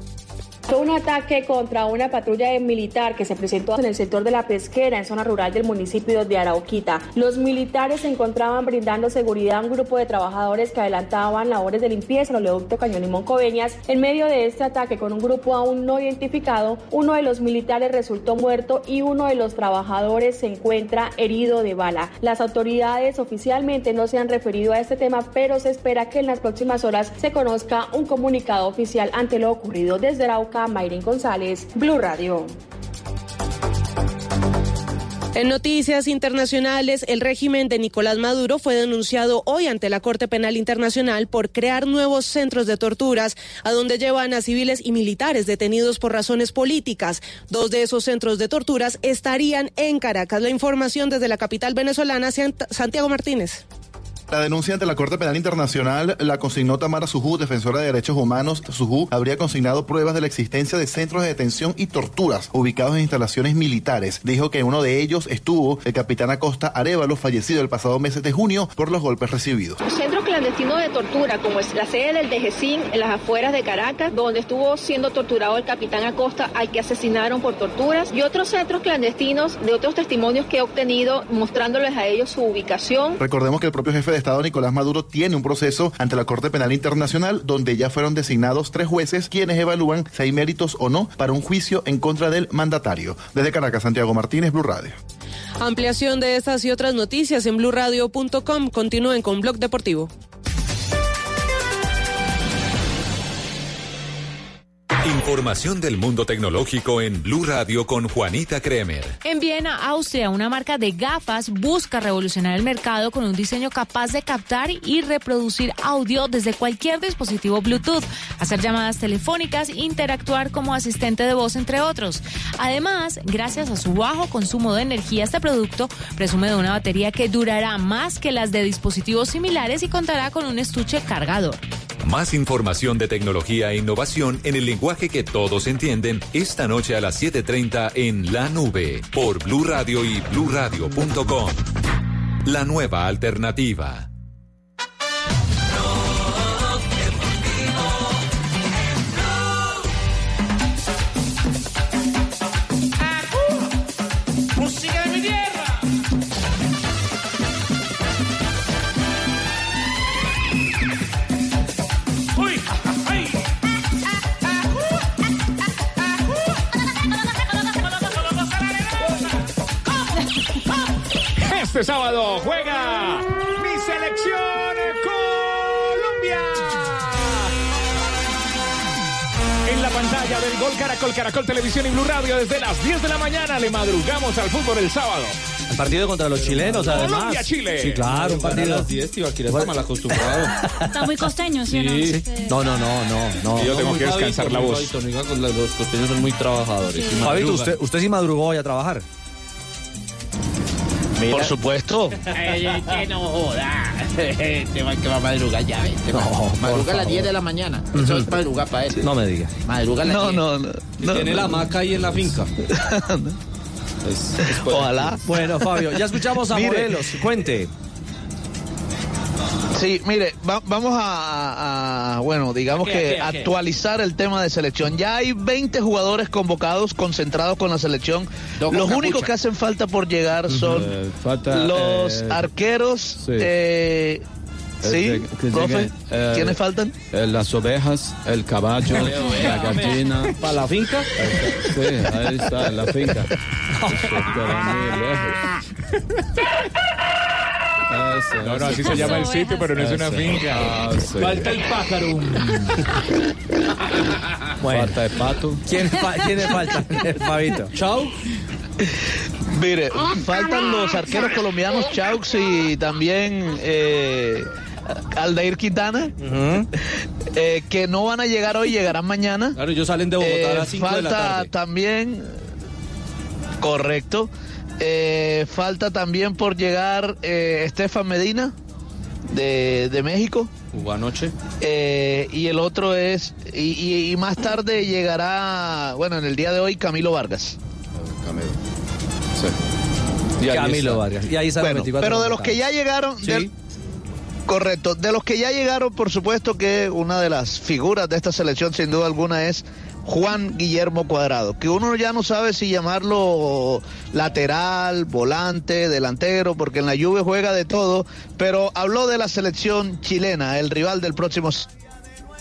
Fue un ataque contra una patrulla militar que se presentó en el sector de la pesquera en zona rural del municipio de Arauquita. Los militares se encontraban brindando seguridad a un grupo de trabajadores que adelantaban labores de limpieza en el oleoducto Cañón y Coveñas. En medio de este ataque con un grupo aún no identificado, uno de los militares resultó muerto y uno de los trabajadores se encuentra herido de bala. Las autoridades oficialmente no se han referido a este tema, pero se espera que en las próximas horas se conozca un comunicado oficial ante lo ocurrido desde Arauca. Mayrin González, Blue Radio. En noticias internacionales, el régimen de Nicolás Maduro fue denunciado hoy ante la Corte Penal Internacional por crear nuevos centros de torturas a donde llevan a civiles y militares detenidos por razones políticas. Dos de esos centros de torturas estarían en Caracas. La información desde la capital venezolana, Santiago Martínez. La denuncia ante la Corte Penal Internacional la consignó Tamara Sujú, defensora de derechos humanos. Sujú habría consignado pruebas de la existencia de centros de detención y torturas ubicados en instalaciones militares. Dijo que uno de ellos estuvo el capitán Acosta Arevalo, fallecido el pasado mes de junio por los golpes recibidos. Centros clandestinos de tortura, como es la sede del DGCIN en las afueras de Caracas, donde estuvo siendo torturado el capitán Acosta, al que asesinaron por torturas, y otros centros clandestinos de otros testimonios que he obtenido mostrándoles a ellos su ubicación. Recordemos que el propio jefe de Estado Nicolás Maduro tiene un proceso ante la Corte Penal Internacional donde ya fueron designados tres jueces quienes evalúan si hay méritos o no para un juicio en contra del mandatario. Desde Caracas, Santiago Martínez, Blue Radio. Ampliación de estas y otras noticias en blurradio.com. Continúen con Blog Deportivo. Información del mundo tecnológico en Blue Radio con Juanita Kremer. En Viena, Austria, una marca de gafas busca revolucionar el mercado con un diseño capaz de captar y reproducir audio desde cualquier dispositivo Bluetooth, hacer llamadas telefónicas, interactuar como asistente de voz, entre otros. Además, gracias a su bajo consumo de energía, este producto presume de una batería que durará más que las de dispositivos similares y contará con un estuche cargador. Más información de tecnología e innovación en el lenguaje que todos entienden esta noche a las 7:30 en La Nube por Blue Radio y bluradio.com. La nueva alternativa. Este sábado juega mi selección Colombia. En la pantalla del Gol Caracol, Caracol Televisión y Blue Radio desde las 10 de la mañana le madrugamos al fútbol el sábado. El partido contra los chilenos, además. Colombia-Chile. Sí, claro, un partido. A las 10, tío, aquí está mal acostumbrado. Está muy costeño, ¿sí? Sí. No, no, no, no, no. Y yo No, tengo que Fabito, descansar la voz. Fabito, Los costeños son muy trabajadores. y Fabito, usted, usted sí madrugó hoy a trabajar. Por supuesto. que no joda. Te va que va a madrugar ya, por madruga a las 10 favor. de la mañana. Eso es madrugar para él. No me diga. Madruga a las No, 10. no, no. no, Tiene no. la hamaca ahí en la finca. Es- es Ojalá. Bueno, Fabio, ya escuchamos a Mire. Morelos. Cuente. Sí, mire, va- vamos a, a- bueno, digamos ¿A qué, que actualizar el tema de selección. Ya hay 20 jugadores convocados, concentrados con la selección. Los únicos que hacen falta por llegar son Eh, falta, los eh, arqueros. sí. eh, sí, Eh, que- que profe, eh, ¿quiénes faltan? eh, las ovejas, el caballo, la gallina. ¿Para la finca? Sí, ahí está, en la finca. Eso queda muy lejos. Ese, No, no, así se llama el sitio, pero no es una finca. Ah. Falta el pájaro. Bueno, Falta de pato. ¿quién, fa- ¿quiénes faltan? Fabito. Chau. Mire, faltan los arqueros colombianos Chaux y también eh, Aldair Quintana, eh, que no van a llegar hoy, llegarán mañana. Claro, ellos salen de Bogotá Eh, a las 5 de la falta también, correcto, eh, falta también por llegar eh, Estefan Medina de, de México. Jugó anoche. eh, y el otro es, y, y- y más tarde llegará, bueno, en el día de hoy, Camilo Vargas. Camilo. Sí. Y Camilo. Vargas. Y ahí Bueno, los 24 pero de los que ya llegaron, Sí. del- correcto, de los que ya llegaron, por supuesto que una de las figuras de esta selección, sin duda alguna, es Juan Guillermo Cuadrado, que uno ya no sabe si llamarlo lateral, volante, delantero, porque en la Juve juega de todo, pero habló de la selección chilena, el rival del próximo 6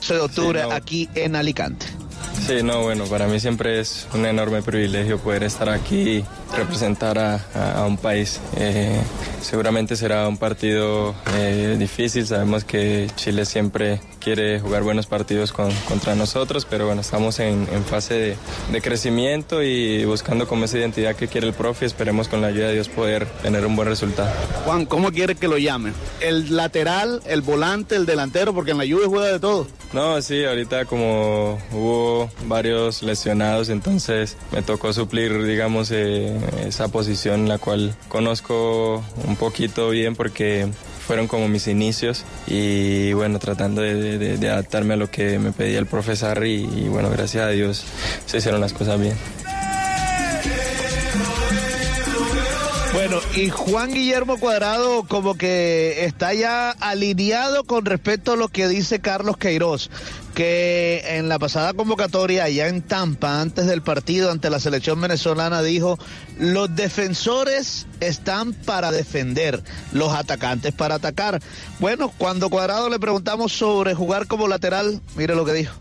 de octubre Sí, no. aquí en Alicante. Sí, no, bueno, para mí siempre es un enorme privilegio poder estar aquí y representar a, a- a un país. Eh, seguramente será un partido eh, difícil, sabemos que Chile siempre quiere jugar buenos partidos con- contra nosotros, pero bueno, estamos en, en fase de, de crecimiento y buscando como esa identidad que quiere el profe, esperemos con la ayuda de Dios poder tener un buen resultado. Juan, ¿cómo quiere que lo llame? ¿El lateral, el volante, el delantero? Porque en la Juve juega de todo. No, sí, ahorita como hubo varios lesionados, entonces me tocó suplir, digamos, eh, esa posición la cual conozco un poquito bien porque fueron como mis inicios y bueno, tratando de, adaptarme a lo que me pedía el profesor y, y bueno, gracias a Dios se hicieron las cosas bien. Bueno, y Juan Guillermo Cuadrado como que está ya alineado con respecto a lo que dice Carlos Queiroz, que en la pasada convocatoria allá en Tampa, antes del partido ante la selección venezolana, dijo, los defensores están para defender, los atacantes para atacar. Bueno, cuando Cuadrado le preguntamos sobre jugar como lateral, mire lo que dijo.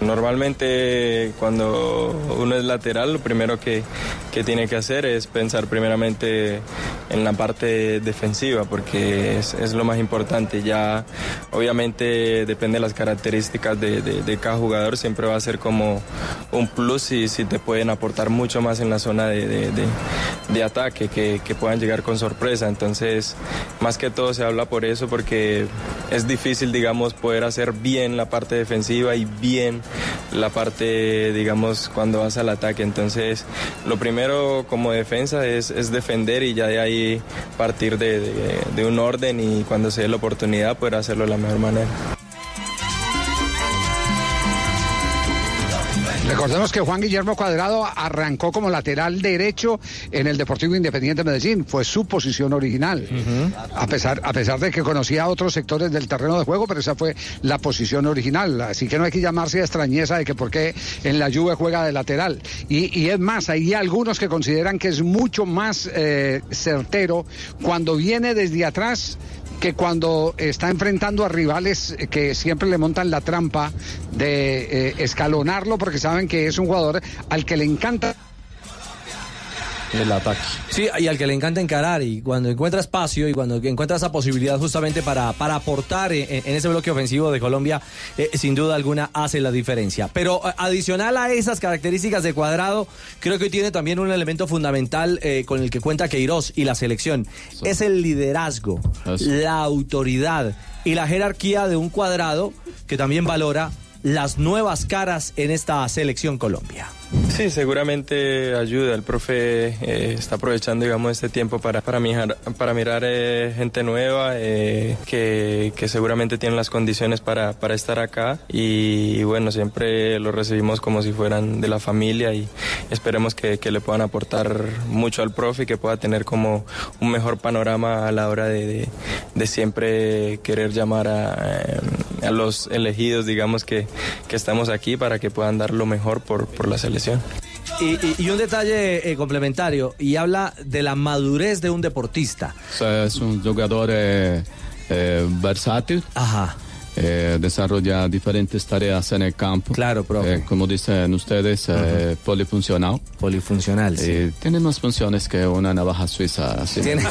Normalmente cuando uno es lateral, lo primero que, que tiene que hacer es pensar primeramente en la parte defensiva, porque es, lo más importante. Ya obviamente depende de las características de, de- de cada jugador, siempre va a ser como un plus y si te pueden aportar mucho más en la zona de- de ataque, que, que puedan llegar con sorpresa. Entonces, más que todo se habla por eso, porque es difícil, digamos, poder hacer bien la parte defensiva y bien la parte, digamos, cuando vas al ataque. Entonces, lo primero como defensa es, es defender y ya de ahí partir de, de- de un orden y cuando se dé la oportunidad poder hacerlo de la mejor manera. Recordemos que Juan Guillermo Cuadrado arrancó como lateral derecho en el Deportivo Independiente Medellín, fue su posición original. A pesar a pesar de que conocía otros sectores del terreno de juego, pero esa fue la posición original, así que no hay que llamarse a extrañeza de que por qué en la Juve juega de lateral. Y, y es más, hay algunos que consideran que es mucho más eh, certero cuando viene desde atrás que cuando está enfrentando a rivales que siempre le montan la trampa de eh, escalonarlo porque saben que es un jugador al que le encanta el ataque. Sí, y al que le encanta encarar y cuando encuentra espacio y cuando encuentra esa posibilidad justamente para, para aportar en, en ese bloque ofensivo de Colombia, eh, sin duda alguna hace la diferencia. Pero eh, adicional a esas características de cuadrado, creo que hoy tiene también un elemento fundamental eh, con el que cuenta Queiroz y la selección. Es el liderazgo, la autoridad y la jerarquía de un cuadrado que también valora las nuevas caras en esta selección Colombia. Sí, seguramente ayuda. El profe eh, está aprovechando, digamos, este tiempo para, para mirar, eh, gente nueva eh, que, que seguramente tienen las condiciones para, para estar acá. Y, bueno, siempre lo recibimos como si fueran de la familia y esperemos que, que le puedan aportar mucho al profe y que pueda tener como un mejor panorama a la hora de, de, de siempre querer llamar a, a los elegidos, digamos, que, que estamos aquí para que puedan dar lo mejor por, por la selección. Y, y- y un detalle eh, complementario, y habla de la madurez de un deportista. Es un jugador eh, eh, versátil. Eh, desarrolla diferentes tareas en el campo. Claro, profe. como dicen ustedes, eh, polifuncional. Polifuncional, sí. tiene más funciones que una navaja suiza. así. Tiene-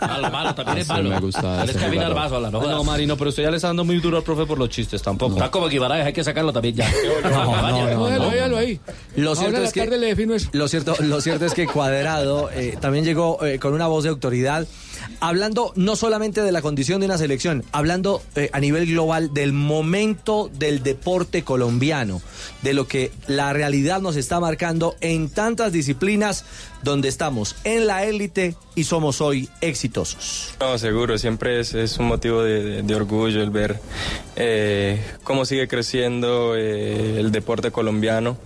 Malo, malo, también es malo. me gusta Él es ese Kevin jugador. Arbazo, no No. Marino, pero usted ya le está dando muy duro al profe por los chistes, tampoco. Está como Guimaraes, hay que sacarlo también ya. Déjalo, déjalo ahí. Lo cierto es la que. Lo cierto, lo cierto es que Cuadrado eh, también llegó eh, con una voz de autoridad, hablando no solamente de la condición de una selección, hablando eh, a nivel global del momento del deporte colombiano, de lo que la realidad nos está marcando en tantas disciplinas donde estamos en la élite y somos hoy exitosos. No, seguro, siempre es, es un motivo de, de- de orgullo el ver eh, cómo sigue creciendo eh, el deporte colombiano.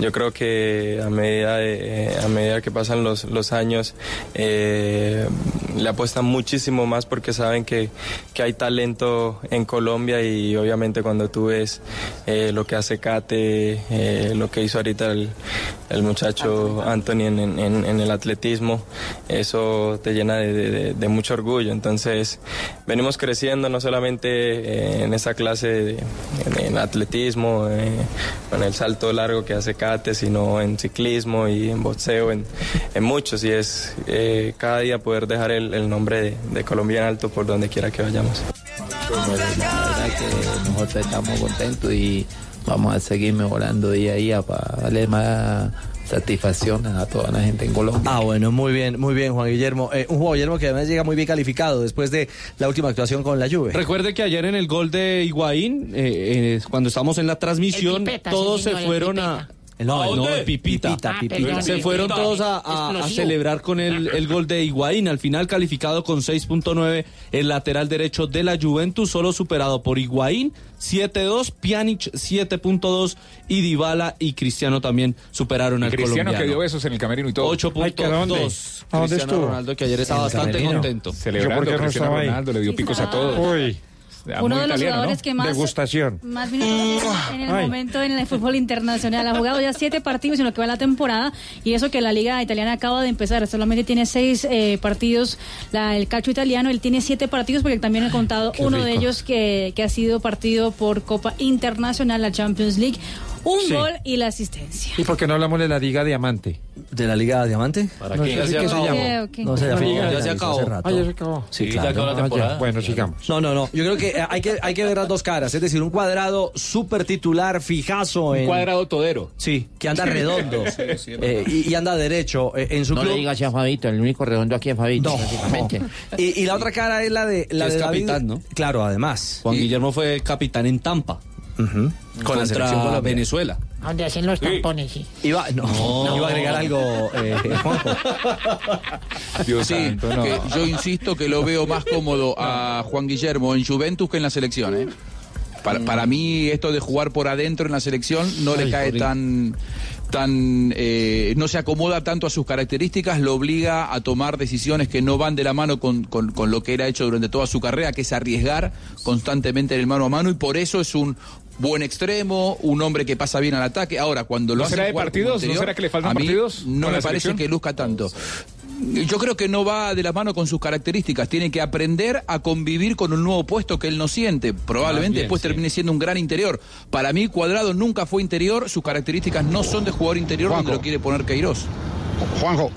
Yo creo que a medida, de- a medida que pasan los, los años eh, le apuestan muchísimo más porque saben que, que hay talento en Colombia y obviamente cuando tú ves eh, lo que hace Kate, eh, lo que hizo ahorita el, el muchacho Anthony en, en- en- el atletismo, eso te llena de, de- de mucho orgullo. Entonces, venimos creciendo no solamente eh, en esa clase de, en, en atletismo, eh, en el salto largo que hace Kate, sino en ciclismo y en boxeo, en, en muchos. Y es eh, cada día poder dejar el, el nombre de, de Colombia en alto por donde quiera que vayamos. Pues, la verdad que nosotros estamos contentos y vamos a seguir mejorando día a día para darle más satisfacción a toda la gente en Colombia. Ah, bueno, muy bien, muy bien, Juan Guillermo. Eh, un Juan Guillermo que además llega muy bien calificado después de la última actuación con la Juve. Recuerde que ayer en el gol de Higuaín, eh, eh, cuando estamos en la transmisión, Pipeta, todos sí, se fueron a... No, ¿A no, el Pipita. Pipita. Ah, se Pipita. fueron todos a, a- a Explosivo. celebrar con el, el gol de Higuaín. Al final calificado con 6.9 el lateral derecho de la Juventus, solo superado por Higuaín 7.2, Pjanic 7.2 y Dybala y Cristiano también superaron al Cristiano colombiano. que dio besos en el camerino y todo. 8.2. Ay, ¿que a dónde? ¿A dónde Cristiano estuvo? Ronaldo que ayer estaba bastante camerino. contento. Celebrando Yo, ¿por qué no Cristiano ahí? Ronaldo, le dio picos a todos. Uy. Ah, Uno de los italiano, jugadores ¿no? que más, Degustación. más minutos en el Ay. momento en el fútbol internacional. Ha jugado ya siete partidos en lo que va la temporada y eso que la liga italiana acaba de empezar. Solamente tiene seis eh, partidos la, el calcio italiano. Él tiene siete partidos porque también he contado qué uno de ellos que, que ha sido partido por Copa Internacional, la Champions League. Un Sí. gol y la asistencia. ¿Y por qué no hablamos de la Liga Diamante? ¿De la Liga Diamante? ¿Para No, qué? ya se ¿Qué se acabó. No, se Ya ya se acabó. Ah, ya se acabó. Sí, Sí, claro. ya acabó la Ah, ya. temporada. Bueno, sigamos. No, no, no. Yo creo que hay que, hay que ver las dos caras. Es decir, un cuadrado súper titular, fijazo en. Un cuadrado todero. Sí, que anda redondo. eh, y, y anda derecho eh, en su no club. le digas así a Fabito, el único redondo aquí es Fabito, No. básicamente. Y, y la otra cara es la de la de es David- capitán, ¿no? Claro, además. Juan Guillermo fue capitán en Tampa. Con la selección Colombia. Venezuela. Donde hacen los tampones, sí. Iba, no, No. iba a agregar algo, eh, Juanjo. Dios Sí, santo, no. que yo insisto que lo veo más cómodo a Juan Guillermo en Juventus que en la selección. ¿eh? Para, para mí esto de jugar por adentro en la selección no le Ay, cae tan tan eh, no se acomoda tanto a sus características, lo obliga a tomar decisiones que no van de la mano con, con- con lo que él ha hecho durante toda su carrera, que es arriesgar constantemente en el mano a mano y por eso es un buen extremo, un hombre que pasa bien al ataque. Ahora, cuando lo ¿No hace será de partidos? ¿No será que le faltan a mí partidos No me parece que luzca tanto. Yo creo que no va de la mano con sus características. Tiene que aprender a convivir con un nuevo puesto que él no siente. Probablemente bien, después sí. termine siendo un gran interior. Para mí, Cuadrado nunca fue interior. Sus características no son de jugador interior donde lo quiere poner Queiroz. Juanjo.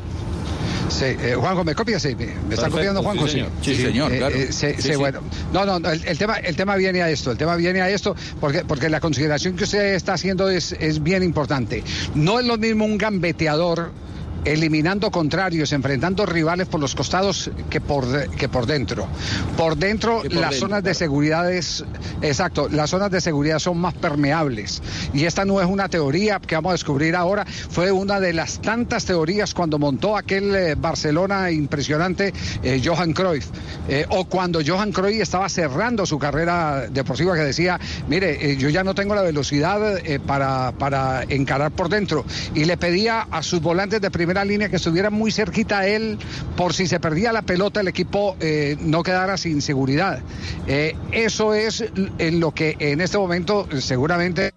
Sí, eh, Juanjo, ¿me copias? Sí, ¿Me, está copiando Juanjo? sí, señor. Sí, señor, Eh, claro. eh, sí, Sí, sí, sí. bueno. No, no, no, el, el tema, el tema viene a esto, el tema viene a esto, porque, porque la consideración que usted está haciendo es, es bien importante. No es lo mismo un gambeteador eliminando contrarios, enfrentando rivales por los costados que por, de- que por dentro. Por dentro, por las dentro, zonas de seguridad es, exacto, las zonas de seguridad son más permeables. Y esta no es una teoría que vamos a descubrir ahora, fue una de las tantas teorías cuando montó aquel eh, Barcelona impresionante eh, Johan Cruyff. Eh, o cuando Johan Cruyff estaba cerrando su carrera deportiva que decía, mire, yo ya no tengo la velocidad para, para encarar por dentro. Y le pedía a sus volantes de primera línea que estuvieran muy cerquita a él por si se perdía la pelota el equipo eh, no quedara sin seguridad. Eh, eso es en lo que en este momento seguramente...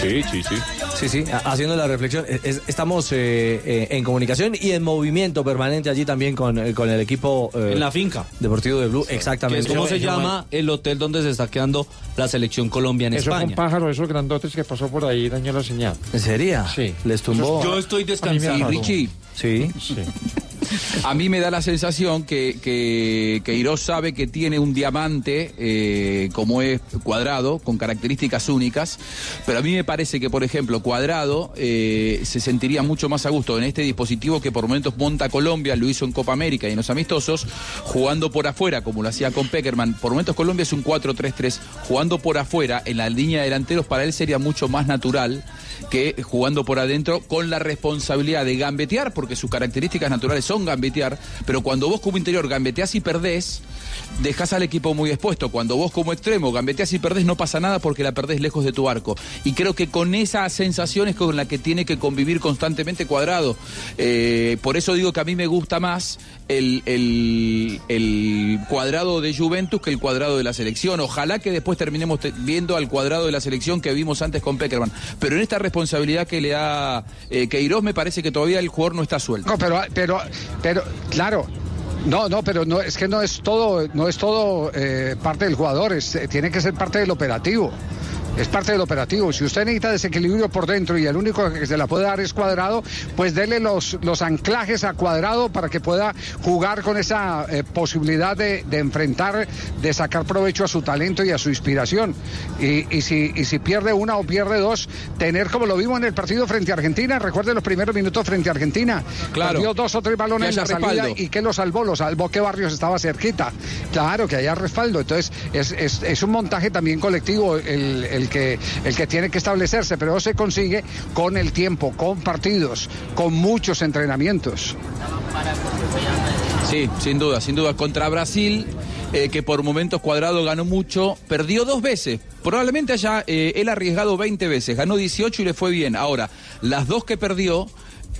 Sí, sí, sí. Sí, sí, ha- haciendo la reflexión. Es- es- estamos eh, eh, en comunicación y en movimiento permanente allí también con, eh, con el equipo. eh, En la finca. Deportivo de Blue, exactamente. es como se llama el hotel donde se está quedando la selección Colombia en Eso fue un España. pájaro, esos grandotes que pasó por ahí dañó la señal. ¿En serio? Sí. Les tumbó. Yo estoy Y descansando. Richie, Sí. a mí me da la sensación que, que, que sabe que tiene un diamante eh, como es cuadrado, con características únicas, pero a mí me parece que, por ejemplo, cuadrado eh, se sentiría mucho más a gusto en este dispositivo que por momentos monta Colombia, lo hizo en Copa América y en los amistosos, jugando por afuera, como lo hacía con Peckerman. Por momentos Colombia es un 4-3-3, jugando por afuera, en la línea de delanteros, para él sería mucho más natural que jugando por adentro con la responsabilidad de gambetear, porque sus características naturales son gambetear, pero cuando vos como interior gambeteás y perdés, dejás al equipo muy expuesto. Cuando vos como extremo gambeteás y perdés, no pasa nada porque la perdés lejos de tu arco. Y creo que con esa sensación es con la que tiene que convivir constantemente Cuadrado. Eh, por eso digo que a mí me gusta más el, el- cuadrado de Juventus que el cuadrado de la selección. Ojalá que después terminemos te- viendo al cuadrado de la selección que vimos antes con Peckerman. Pero en esta responsabilidad que le da eh, Queiroz me parece que todavía el jugador no está suelto. No, pero, pero, pero, claro. No, no, pero no es que no es todo, no es todo eh, parte del jugador, es, eh, tiene que ser parte del operativo. Es parte del operativo. Si usted necesita desequilibrio por dentro y el único que se la puede dar es cuadrado, pues dele los, los anclajes a cuadrado para que pueda jugar con esa eh, posibilidad de, de enfrentar, de sacar provecho a su talento y a su inspiración. Y, y si, y si pierde una o pierde dos, tener como lo vimos en el partido frente a Argentina, recuerde los primeros minutos frente a Argentina. Claro. Perdió dos o tres balones en la salida respaldo. y que lo salvó, lo salvó que Barrios estaba cerquita. Claro, que haya respaldo. Entonces, es, es- es un montaje también colectivo el, el el que tiene que establecerse, pero se consigue con el tiempo, con partidos, con muchos entrenamientos. Sí, sin duda, sin duda. Contra Brasil, eh, que por momentos cuadrado ganó mucho, perdió dos veces. Probablemente haya eh, él arriesgado 20 veces, ganó 18 y le fue bien. Ahora, las dos que perdió,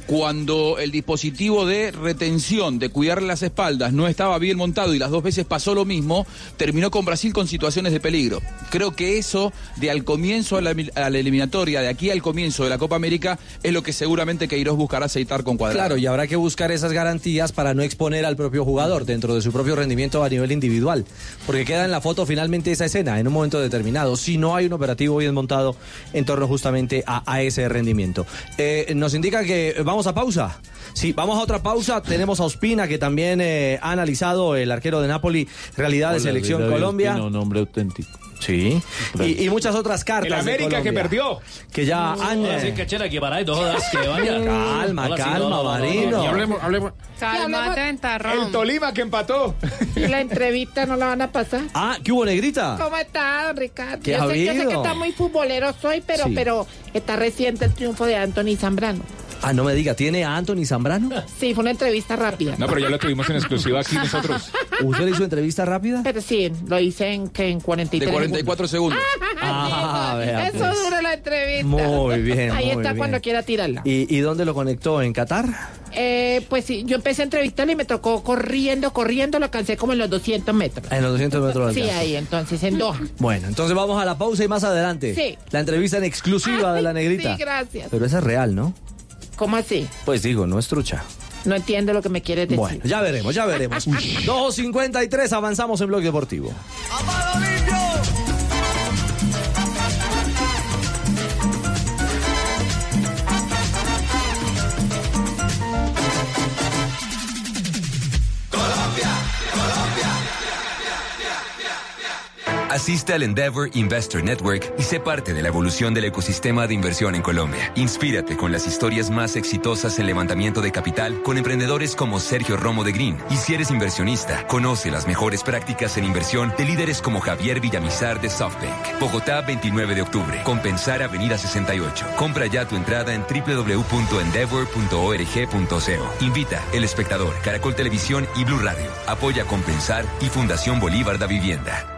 cuando el dispositivo de retención, de cuidarle las espaldas, no estaba bien montado y las dos veces pasó lo mismo, terminó con Brasil con situaciones de peligro. Creo que eso, de al comienzo a la, eliminatoria, de aquí al comienzo de la Copa América, es lo que seguramente Queiroz buscará aceitar con cuadrado. Claro, y habrá que buscar esas garantías para no exponer al propio jugador dentro de su propio rendimiento a nivel individual. Porque queda en la foto finalmente esa escena en un momento determinado, si no hay un operativo bien montado en torno justamente a, a ese rendimiento. Eh, nos indica que vamos a pausa. Sí, vamos a otra pausa. Tenemos a Ospina, que también eh, ha analizado el arquero de Napoli, realidad de selección David Colombia. Ospina, un hombre auténtico. Sí. Y, y muchas otras cartas. El de América que perdió. Que ya han. No que vaya. Calma, calma, no, no, no, no, Marino. no, no. Hablemos, hablemos. Cálmate, ventarrón. El Tolima que empató. ¿Y la entrevista no la van a pasar? Ah, ¿qué hubo, Negrita? ¿Cómo está, don Ricardo? ¿Qué yo, ha sé, yo sé que está muy futbolero soy, pero, Sí. pero está reciente el triunfo de Anthony Zambrano. Ah, no me diga, ¿tiene a Anthony Zambrano? Sí, fue una entrevista rápida. No, pero ya lo tuvimos en exclusiva aquí nosotros. ¿Usted le hizo entrevista rápida? Pero sí, lo hice en, que en 43 De 44 segundos. Ah, vea, Eso pues. dura la entrevista. Muy bien, Ahí muy está bien. cuando quiera tirarla. ¿Y, y dónde lo conectó? ¿En Qatar? Eh, pues sí, yo empecé a entrevistarlo y me tocó corriendo, corriendo, lo alcancé como en los 200 metros. En los 200 metros Sí, ahí, entonces, en Doha. Bueno, entonces vamos a la pausa y más adelante. Sí. La entrevista en exclusiva de la negrita. Sí, gracias. Pero esa es real, ¿no? ¿Cómo así? Pues digo, no es trucha. No entiendo lo que me quieres decir. Bueno, ya veremos, ya veremos. 2.53, avanzamos en Blog Deportivo. Asiste al Endeavor Investor Network y sé parte de la evolución del ecosistema de inversión en Colombia. Inspírate con las historias más exitosas en levantamiento de capital con emprendedores como Sergio Romo de Green. Y si eres inversionista, conoce las mejores prácticas en inversión de líderes como Javier Villamizar de SoftBank. Bogotá, 29 de octubre. Compensar Avenida 68. Compra ya tu entrada en www.endeavor.org.co. Invita El Espectador, Caracol Televisión y Blue Radio. Apoya Compensar y Fundación Bolívar da Vivienda.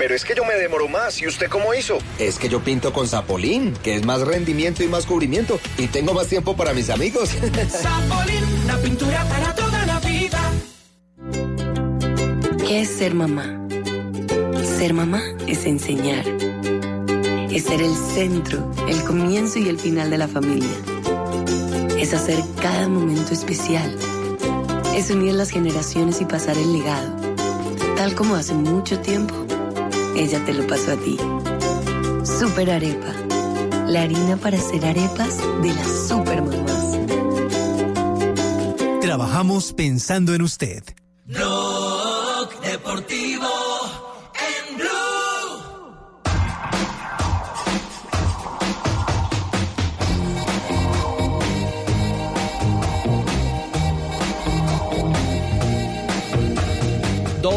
Pero es que yo me demoro más. ¿Y usted cómo hizo? Es que yo pinto con Zapolín, que es más rendimiento y más cubrimiento. Y tengo más tiempo para mis amigos. Zapolín, la pintura para toda la vida. ¿Qué es ser mamá? Ser mamá es enseñar. Es ser el centro, el comienzo y el final de la familia. Es hacer cada momento especial. Es unir las generaciones y pasar el legado. Tal como hace mucho tiempo, ella te lo pasó a ti. Super Arepa. La harina para hacer arepas de las super mamás. Trabajamos pensando en usted. Blog Deportivo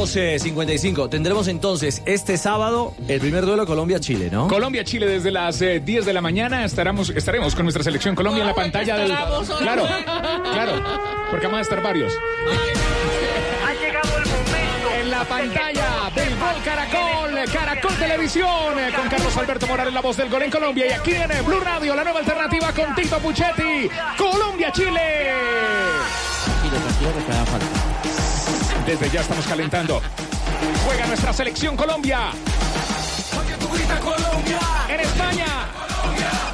12.55. Tendremos entonces este sábado el primer duelo Colombia-Chile, ¿no? Colombia-Chile desde las eh, 10 de la mañana estaremos, estaremos con nuestra selección Colombia en la pantalla del... Claro, claro, porque vamos a estar varios. Ha llegado el momento. En la pantalla del gol Caracol, Caracol Televisión, eh, con Carlos Alberto Morales, la voz del gol en Colombia. Y aquí en Blue Radio, la nueva alternativa con Tito Puchetti, Colombia-Chile. Tranquilo, tranquilo que te da falta. Desde ya estamos calentando. Juega nuestra selección Colombia. Colombia. En España.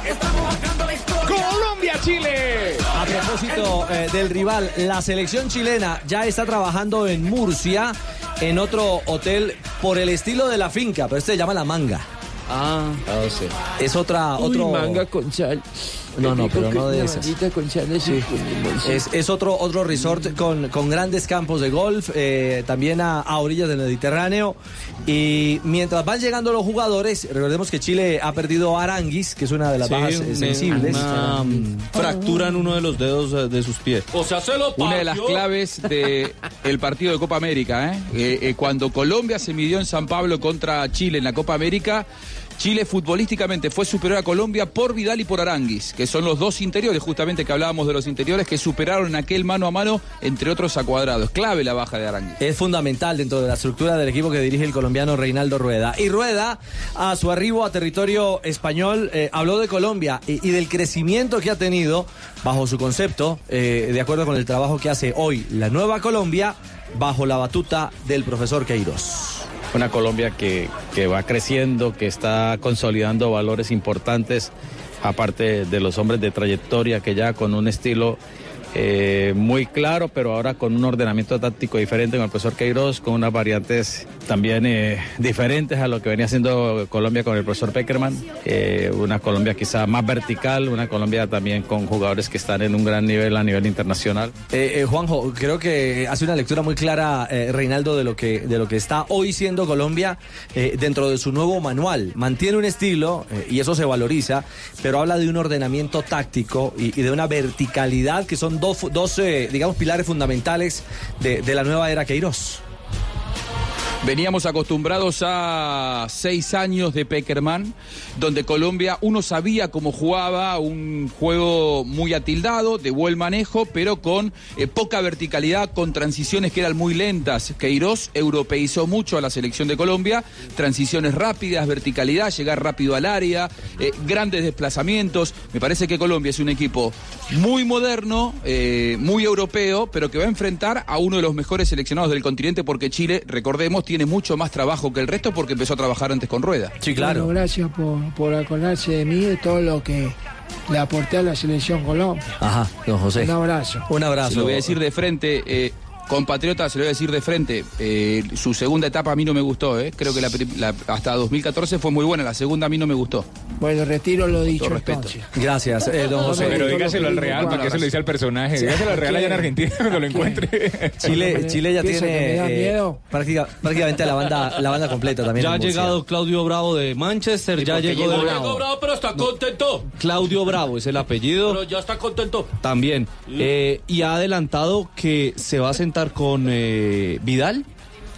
Estamos marcando la historia. Colombia-Chile. A propósito eh, del rival, la selección chilena ya está trabajando en Murcia, en otro hotel por el estilo de la finca, pero este se llama La Manga. Ah, sí. Es otra, otro... Uy, manga con chal. No, no, pero no de esas. con sí. Es, es otro, otro resort con, con grandes campos de golf, eh, también a, a orillas del Mediterráneo. Y mientras van llegando los jugadores, recordemos que Chile ha perdido a Aranguis, que es una de las Sí, bajas eh, una- sensibles. una, fractura en uno de los dedos eh, de sus pies. O sea, se lo Una de las claves del partido de Copa América. ¿eh? Eh, eh, cuando Colombia se midió en San Pablo contra Chile en la Copa América, Chile futbolísticamente fue superior a Colombia por Vidal y por Aranguis, que son los dos interiores, justamente que hablábamos de los interiores, que superaron en aquel mano a mano, entre otros a cuadrados. Clave la baja de Aranguis. Es fundamental dentro de la estructura del equipo que dirige el colombiano Reinaldo Rueda. Y Rueda, a su arribo a territorio español, eh, habló de Colombia y, del crecimiento que ha tenido bajo su concepto, eh, de acuerdo con el trabajo que hace hoy la nueva Colombia, bajo la batuta del profesor Queiroz. Una Colombia que, que va creciendo, que está consolidando valores importantes, aparte de los hombres de trayectoria que ya con un estilo eh, muy claro, pero ahora con un ordenamiento táctico diferente con el profesor Queiroz, con unas variantes también eh, diferentes a lo que venía haciendo Colombia con el profesor Peckerman. Eh, una Colombia quizá más vertical, una Colombia también con jugadores que están en un gran nivel a nivel internacional. Juanjo, creo que hace una lectura muy clara, Reinaldo, de lo que de lo que está hoy siendo Colombia dentro de su nuevo manual. Mantiene un estilo y eso se valoriza, pero habla de un ordenamiento táctico y de una verticalidad que son dos, dos eh, digamos, pilares fundamentales de, de la nueva era Queiroz. Veníamos acostumbrados a seis años de Peckerman, donde Colombia uno sabía cómo jugaba, un juego muy atildado, de buen manejo, pero con eh, poca verticalidad, con transiciones que eran muy lentas. Queiroz europeizó mucho a la selección de Colombia, transiciones rápidas, verticalidad, llegar rápido al área, eh, grandes desplazamientos. Me parece que Colombia es un equipo muy moderno, eh, muy europeo, pero que va a enfrentar a uno de los mejores seleccionados del continente, porque Chile, recordemos, tiene mucho más trabajo que el resto porque empezó a trabajar antes con Rueda. Sí, Bueno, gracias por, por acordarse de mí, de todo lo que le aporté a la selección Colombia. Ajá, don José. Un abrazo. Un abrazo. Se lo voy a decir de frente. Eh, compatriota, se lo voy a decir de frente. eh, su segunda etapa a mí no me gustó. eh. Creo que la, pri- la- hasta 2014 fue muy buena. La segunda a mí no me gustó. Bueno, retiro lo dicho todo respeto. entonces. Gracias, eh, don José. Pero dígaselo al Real, ¿para qué se lo dice al personaje? Dígaselo al Real allá en Argentina cuando lo encuentre. Chile, Chile ya tiene eh, miedo. práctica- prácticamente la banda, la banda completa también. Ya ha llegado Claudio Bravo de Manchester, ya llegó de llegó bravo, pero está contento. Claudio Bravo es el apellido. Pero ya está contento. También. Eh, y ha adelantado que se va a sentar con eh, Vidal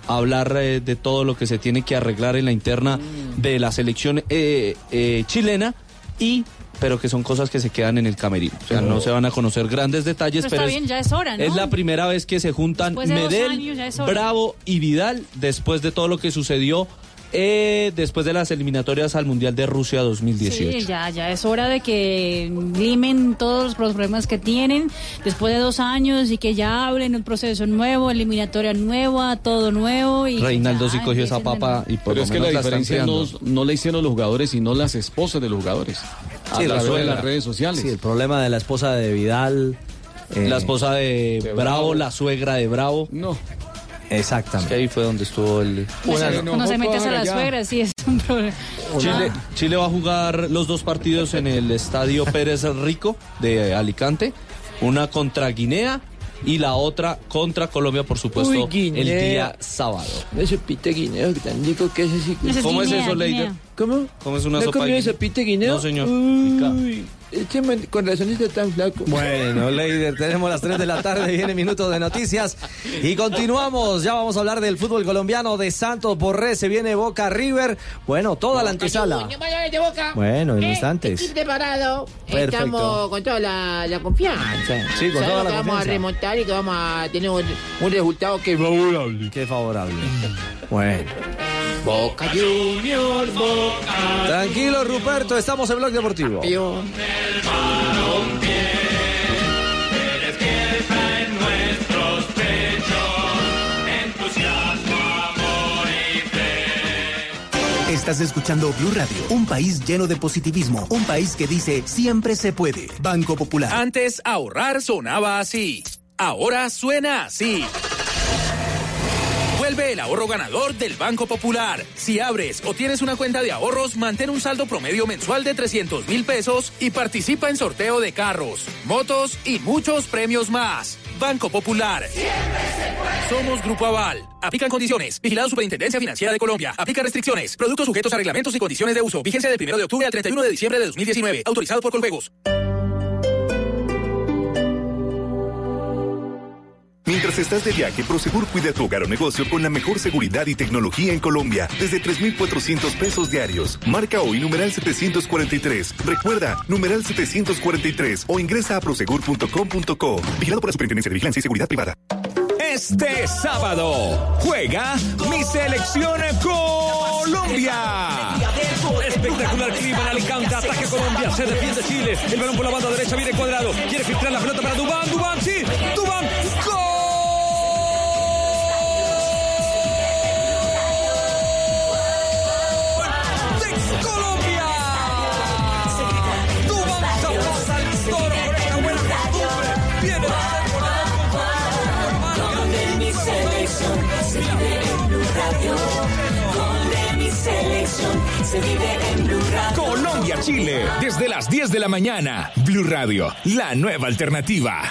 a hablar eh, de todo lo que se tiene que arreglar en la interna de la selección eh, chilena y pero que son cosas que se quedan en el camerino. O sea, no se van a conocer grandes detalles, Pero pero, está es, bien, ya es hora, ¿no? es la primera vez que se juntan de Medel, años. Bravo y Vidal después de todo lo que sucedió eh, después de las eliminatorias al Mundial de Rusia 2018. Sí, ya, ya es hora de que limen todos los problemas que tienen después de dos años y que ya hablen un proceso nuevo, eliminatoria nueva, todo nuevo. Y Reinaldo sí cogió esa papa y por Pero lo es que la están diferencia no, no la hicieron los jugadores, sino las esposas de los jugadores. A Sí, la través de suegra. las redes sociales. Sí, el problema de la esposa de Vidal. eh, La esposa de, de Bravo, Bravo. la suegra de Bravo. No. Exactamente. que ahí fue donde estuvo el... Cuando se metes a la suegra, sí es un problema. Chile, Chile va a jugar los dos partidos en el estadio Pérez Rico de Alicante. Una contra Guinea y la otra contra Colombia, por supuesto, Uy, Guinea. el día sábado. Ese pite guineo que tan rico que es así. ¿Cómo es Guinea, eso, Leider? ¿Cómo? ¿Cómo es una ¿No sopa de ese guineo? pite guineo? No, señor. Uy, con razón está tan flaco. Bueno, Leider, tenemos las 3 de la tarde, viene minutos de noticias y continuamos. Ya vamos a hablar del fútbol colombiano de Santos Borré, se viene Boca River. Bueno, toda la antesala. De Boca. Bueno, en Eh, instantes. Preparado. Perfecto. Estamos con toda la, la confianza. Sí, con toda la que vamos a confianza. remontar y que vamos a tener un, un resultado que es favorable. Qué favorable. Bueno. Boca Junior, Boca. Tranquilo, Ruperto, estamos en Blog Deportivo. Campeón. en nuestros pechos, entusiasmo, amor y fe. Estás escuchando Blue Radio, un país lleno de positivismo, un país que dice siempre se puede. Banco Popular. Antes ahorrar sonaba así. Ahora suena así. Vuelve el ahorro ganador del Banco Popular. Si abres o tienes una cuenta de ahorros, mantén un saldo promedio mensual de 300 mil pesos y participa en sorteo de carros, motos y muchos premios más. Banco Popular. Somos Grupo Aval. Aplican condiciones. Vigilado Superintendencia Financiera de Colombia. Aplica restricciones. Productos sujetos a reglamentos y condiciones de uso. Vigencia del 1 de octubre al 31 de diciembre de 2019. Autorizado por Coljuegos. Mientras estás de viaje, Prosegur cuida tu hogar o negocio con la mejor seguridad y tecnología en Colombia. Desde 3,400 pesos diarios. Marca hoy numeral 743. Recuerda, numeral 743 o ingresa a prosegur.com.co. Vigilado por la Superintendencia de Vigilancia y Seguridad Privada. Este sábado juega mi selección Colombia. Espectacular clima en Alicante, ataque Colombia, se defiende Chile, el balón por la banda derecha viene cuadrado, quiere filtrar la pelota para Dubán, Dubán, sí, Dubán, Radio. Colombia-Chile, desde las 10 de la mañana. Blue Radio, la nueva alternativa.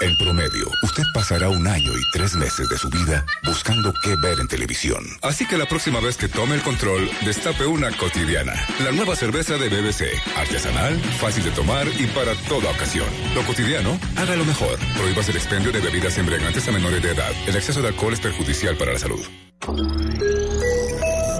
En promedio, usted pasará un año y tres meses de su vida buscando qué ver en televisión. Así que la próxima vez que tome el control, destape una cotidiana. La nueva cerveza de BBC. Artesanal, fácil de tomar y para toda ocasión. Lo cotidiano, hágalo mejor. Prohíbas el expendio de bebidas embriagantes a menores de edad. El exceso de alcohol es perjudicial para la salud.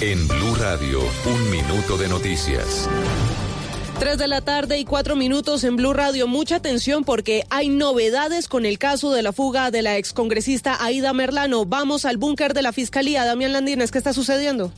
En Blue Radio, un minuto de noticias. 3 de la tarde y 4 minutos en Blue Radio. Mucha atención porque hay novedades con el caso de la fuga de la excongresista Aida Merlano. Vamos al búnker de la Fiscalía. Damián Landines, ¿qué está sucediendo?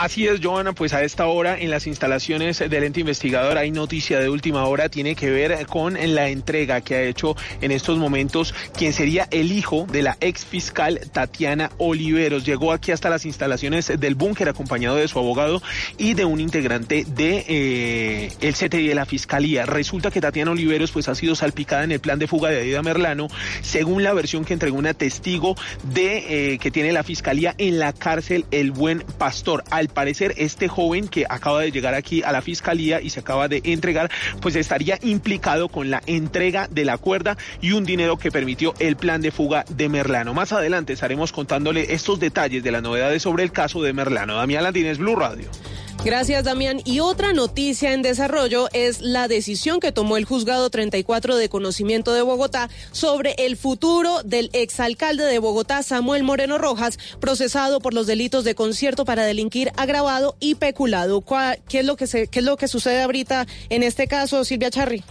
Así es, Joana, pues a esta hora en las instalaciones del ente investigador hay noticia de última hora, tiene que ver con la entrega que ha hecho en estos momentos quien sería el hijo de la ex fiscal Tatiana Oliveros. Llegó aquí hasta las instalaciones del búnker acompañado de su abogado y de un integrante de eh, CTI de la fiscalía. Resulta que Tatiana Oliveros pues ha sido salpicada en el plan de fuga de Aida Merlano, según la versión que entregó una testigo de eh, que tiene la fiscalía en la cárcel El Buen Pastor. Al parecer, este joven que acaba de llegar aquí a la fiscalía y se acaba de entregar, pues estaría implicado con la entrega de la cuerda y un dinero que permitió el plan de fuga de Merlano. Más adelante estaremos contándole estos detalles de las novedades sobre el caso de Merlano. Damián Landines, Blue Radio. Gracias, Damián. Y otra noticia en desarrollo es la decisión que tomó el juzgado 34 de conocimiento de Bogotá sobre el futuro del exalcalde de Bogotá, Samuel Moreno Rojas, procesado por los delitos de concierto para delinquir agravado y peculado. ¿Cuál- ¿Qué es lo que, se, qué es lo que sucede ahorita en este caso, Silvia Charri?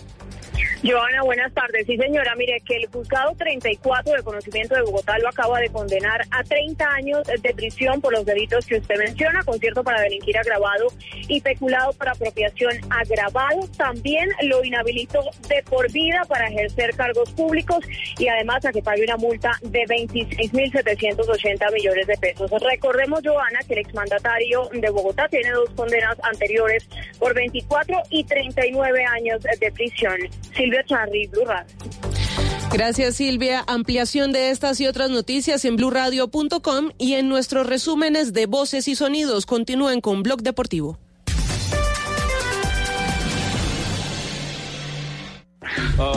Joana, buenas tardes. Sí, señora, mire que el juzgado 34 de conocimiento de Bogotá lo acaba de condenar a 30 años de prisión por los delitos que usted menciona, concierto para delinquir agravado y peculado para apropiación agravado. También lo inhabilitó de por vida para ejercer cargos públicos y además a que pague una multa de 26.780 millones de pesos. Recordemos, Joana, que el exmandatario de Bogotá tiene dos condenas anteriores por 24 y 39 años de prisión. Silvia Charri, Blue Radio. Gracias, Silvia. Ampliación de estas y otras noticias en blurradio.com y en nuestros resúmenes de voces y sonidos. Continúen con Blog Deportivo.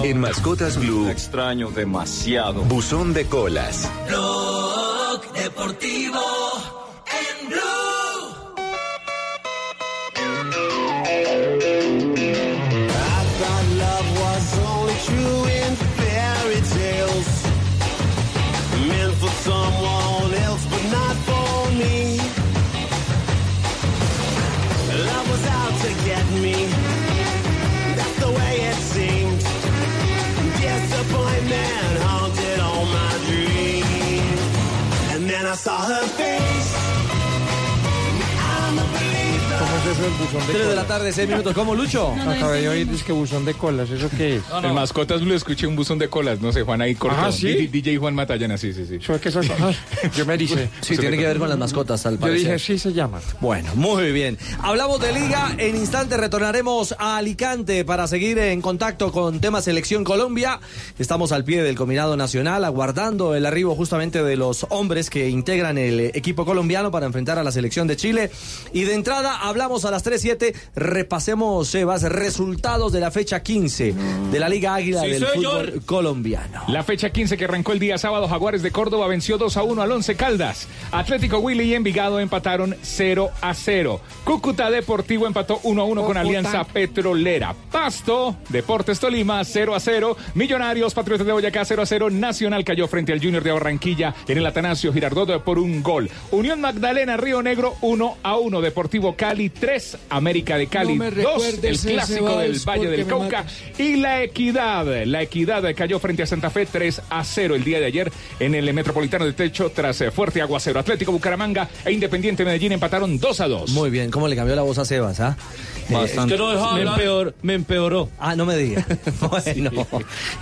En Mascotas Blue. extraño demasiado. Buzón de colas. Blog Deportivo saw her eso del buzón de 3 de la tarde, 6 minutos. ¿Cómo, Lucho? Acabé de oír, es que buzón de colas, ¿eso qué es? En Mascotas Blue escuché un buzón de colas, no sé, Juan ahí cortó. Ah, ¿sí? D- DJ Juan Matallana, sí, sí, sí. Yo, que eso- ay, yo me dice. Sí, tiene que ver con las mascotas, al Yo parecer. dije, sí se llama. Bueno, muy bien. Hablamos de liga. En instante retornaremos a Alicante para seguir en contacto con tema Selección Colombia. Estamos al pie del combinado nacional, aguardando el arribo justamente de los hombres que integran el equipo colombiano para enfrentar a la selección de Chile. Y de entrada hablamos a las 3.7. Repasemos, Sebas, resultados de la fecha 15 de la Liga Águila Sí, del señor. fútbol colombiano. La fecha 15 que arrancó el día sábado, Jaguares de Córdoba venció 2 a 1 al 11 Caldas. Atlético Willy y Envigado empataron 0 a 0. Cúcuta Deportivo empató 1 a 1 con Alianza Petrolera. Pasto, Deportes Tolima 0 a 0. Millonarios, Patriotas de Boyacá 0 a 0. Nacional cayó frente al Junior de Barranquilla en el Atanasio Girardot por un gol. Unión Magdalena Río Negro 1 a 1. Deportivo Cali 3. América de Cali No me 2. recuerdes El clásico del Valle del Cauca. Y la Equidad. La Equidad cayó frente a Santa Fe 3 a 0 el día de ayer en el Metropolitano de Techo tras eh, fuerte aguacero. Atlético Bucaramanga e Independiente Medellín empataron 2 a 2. Muy bien, ¿cómo le cambió la voz a Sebas? Ah? Bastante. Es que no dejaba me, hablar. empeor- me empeoró. Ah, no me diga. bueno.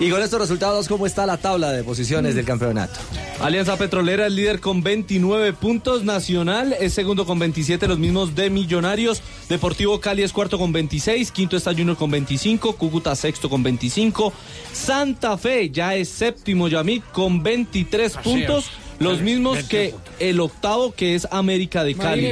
Y con estos resultados, ¿cómo está la tabla de posiciones del campeonato? Alianza Petrolera es líder con 29 puntos. Nacional es segundo con 27, los mismos de Millonarios. Deportivo Cali es cuarto con 26. Quinto está Junior con 25. Cúcuta sexto con 25. Santa Fe ya es séptimo Yamit con 23 Así puntos. es. Los mismos 20 que el octavo que es América de Cali.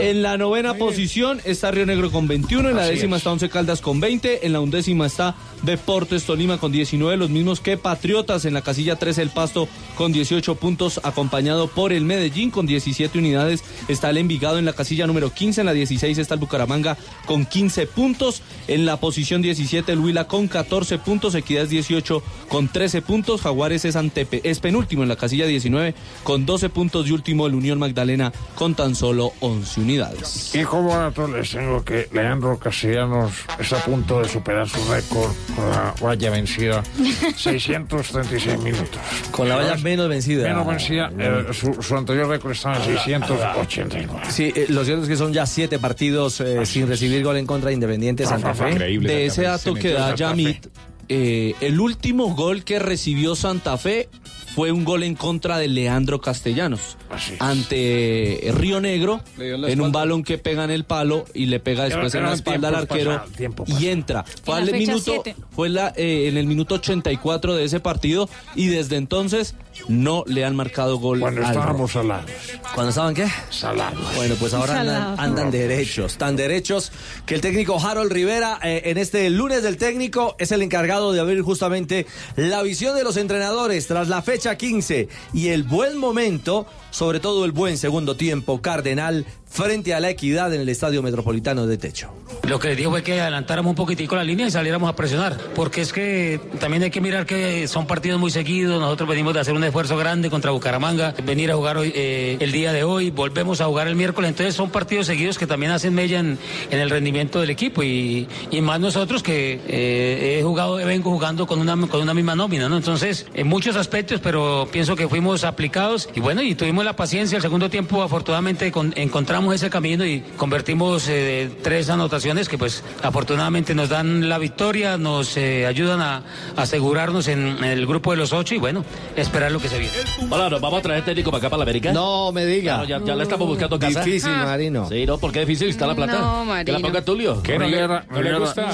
En la novena posición está Río Negro con 21, en la décima es. está Once Caldas con 20, en la undécima está Deportes Tolima con 19, los mismos que Patriotas, en la casilla 13 el Pasto con 18 puntos, acompañado por el Medellín con 17 unidades, está el Envigado en la casilla número 15, en la 16 está el Bucaramanga con 15 puntos, en la posición 17 el Huila con 14 puntos, Equidad es 18 con 13 puntos, Jaguares es, antepe- es penúltimo en la casilla Barranquilla 19 con 12 puntos y último el Unión Magdalena con tan solo 11 unidades. Y como dato les tengo que Leandro Castellanos está a punto de superar su récord con la valla vencida. 636 minutos. Con la valla menos vencida. Menos vencida. eh, su, su anterior récord estaba en 689. Sí, eh, lo cierto es que son ya siete partidos eh, sin recibir gol en contra de Independiente Santa Fe. De ese dato que da Yamit, eh, el último gol que recibió Santa Fe fue un gol en contra de Leandro Castellanos ante eh, Río Negro en un balón que pega en el palo y le pega después en la el espalda al arquero el y entra. Fue En fecha minuto siete. fue la, eh, en el minuto 84 de ese partido y desde entonces no le han marcado gol. Cuando al estábamos salados. ¿Cuándo estaban qué? Salados. Bueno, pues ahora andan derechos, tan derechos que el técnico Harold Rivera eh, en este lunes del técnico es el encargado de abrir justamente la visión de los entrenadores tras la fecha 15 y el buen momento, sobre todo el buen segundo tiempo cardenal frente a la equidad en el Estadio Metropolitano de Techo. Lo que les dijo fue que adelantáramos un poquitico la línea y saliéramos a presionar, porque es que también hay que mirar que son partidos muy seguidos, nosotros venimos de hacer un esfuerzo grande contra Bucaramanga, venir a jugar hoy, eh, el día de hoy, volvemos a jugar el miércoles, entonces son partidos seguidos que también hacen mella en, el rendimiento del equipo y, y más nosotros que eh, he jugado, vengo jugando con una, con una misma nómina, ¿no? Entonces, en muchos aspectos, pero pienso que fuimos aplicados y bueno, y tuvimos la paciencia, el segundo tiempo afortunadamente con- encontramos ese camino y convertimos eh, tres anotaciones que pues afortunadamente nos dan la victoria, nos eh, ayudan a, a asegurarnos en, en el grupo de los ocho y bueno, esperar lo que se viene. Hola, ¿nos vamos a traer técnico para acá, para la América? No me diga. ya, ya le estamos buscando casa. Difícil, Ah. Marino. Sí, no, porque es difícil está la plata. No, Que la Marino. ponga Tulio. ¿Qué Rivera, no le Rivera- gusta.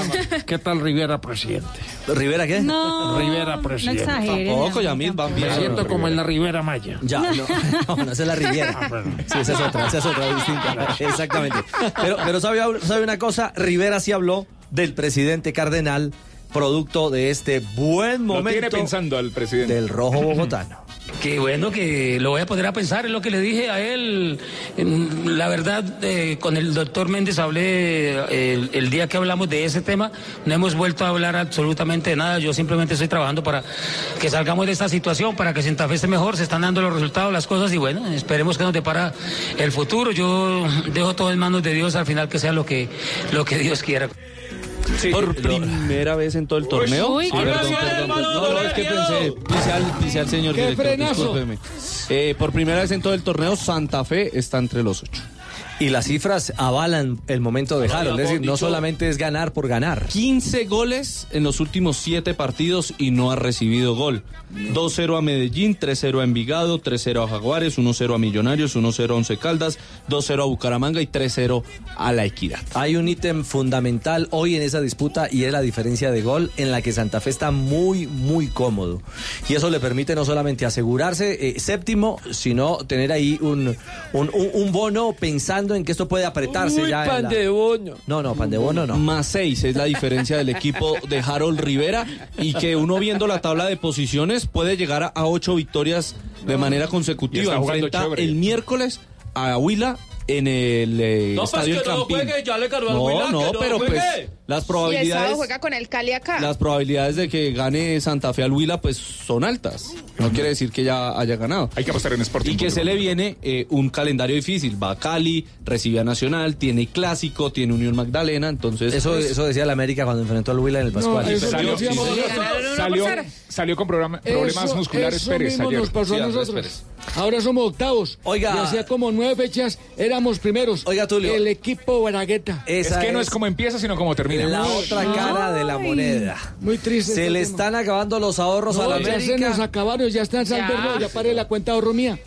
¿Qué tal Rivera presidente? ¿Rivera qué? No, Rivera no presidente. Tampoco, Yamil, van bien. Me siento como en la Rivera Maya. Ya, no, no, no, esa es la Riviera. Sí, esa es otra, esa es otra distinta. Exactamente. Pero, pero ¿sabe, sabe una cosa? Rivera sí habló del presidente Cardenal, producto de este buen Lo momento tiene pensando al presidente. del rojo bogotano. Que bueno, que lo voy a poner a pensar, es lo que le dije a él. En- La verdad, eh, con el doctor Méndez hablé eh, el, el día que hablamos de ese tema, no hemos vuelto a hablar absolutamente de nada, yo simplemente estoy trabajando para que salgamos de esta situación, para que Santa Fe esté mejor, se están dando los resultados, las cosas y bueno, esperemos que nos depara el futuro. Yo dejo todo en manos de Dios al final que sea lo que, lo que Dios quiera. Por primera vez en todo el torneo. Uy, Sí, ¿qué perdón, perdón, perdón. No, no, es que pensé, pisé al, pisé al señor ¡Qué director, discúlpeme. Eh, por primera vez en todo el torneo, Santa Fe está entre los ocho. Y las cifras avalan el momento de Harold. Es decir, no solamente es ganar por ganar. 15 goles en los últimos 7 partidos y no ha recibido gol. 2-0 a Medellín, 3-0 a Envigado, 3-0 a Jaguares, 1-0 a Millonarios, 1-0 a Once Caldas, 2-0 a Bucaramanga y 3-0 a La Equidad. Hay un ítem fundamental hoy en esa disputa y es la diferencia de gol en la que Santa Fe está muy, muy cómodo. Y eso le permite no solamente asegurarse eh, séptimo, sino tener ahí un, un, un- un bono pensando en que esto puede apretarse Uy, ya. en pan la- de bono. No, no, pan de bono no. Más 6 es la diferencia del equipo de Harold Rivera y que uno viendo la tabla de posiciones puede llegar a 8 victorias de manera Y consecutiva. está jugando Enfrenta chévere. el miércoles a Huila en el eh, No, pues estadio que El no juegue, ya le cargó al No, Huila, no, que no pero juegue. pues las probabilidades juega con el Cali acá. las probabilidades de que gane Santa Fe al Huila pues son altas. No quiere decir que ya haya ganado. Hay que apostar en Sporting. Y que se le viene eh, un calendario difícil. Va a Cali, recibe a Nacional, tiene Clásico, tiene Unión Magdalena, entonces... Eso, pues, eso decía la América cuando enfrentó al Huila en el Pascual. eso Salió, sí, nosotros. salió, salió con programa- problemas Eso- musculares eso Pérez mismo ayer. nos pasó Sí, a nosotros. Pérez. Ahora somos octavos. Oiga. Y hacía como nueve fechas éramos primeros. Oiga, Tulio. El equipo Bragueta. Es que no es como empieza, sino como termina. la otra cara de la moneda. Muy triste. Se este le tema. están acabando los ahorros a la No, ya se nos América. acabaron, ya está en saldo Ya. rojo, ya paré la cuenta de ahorro mía.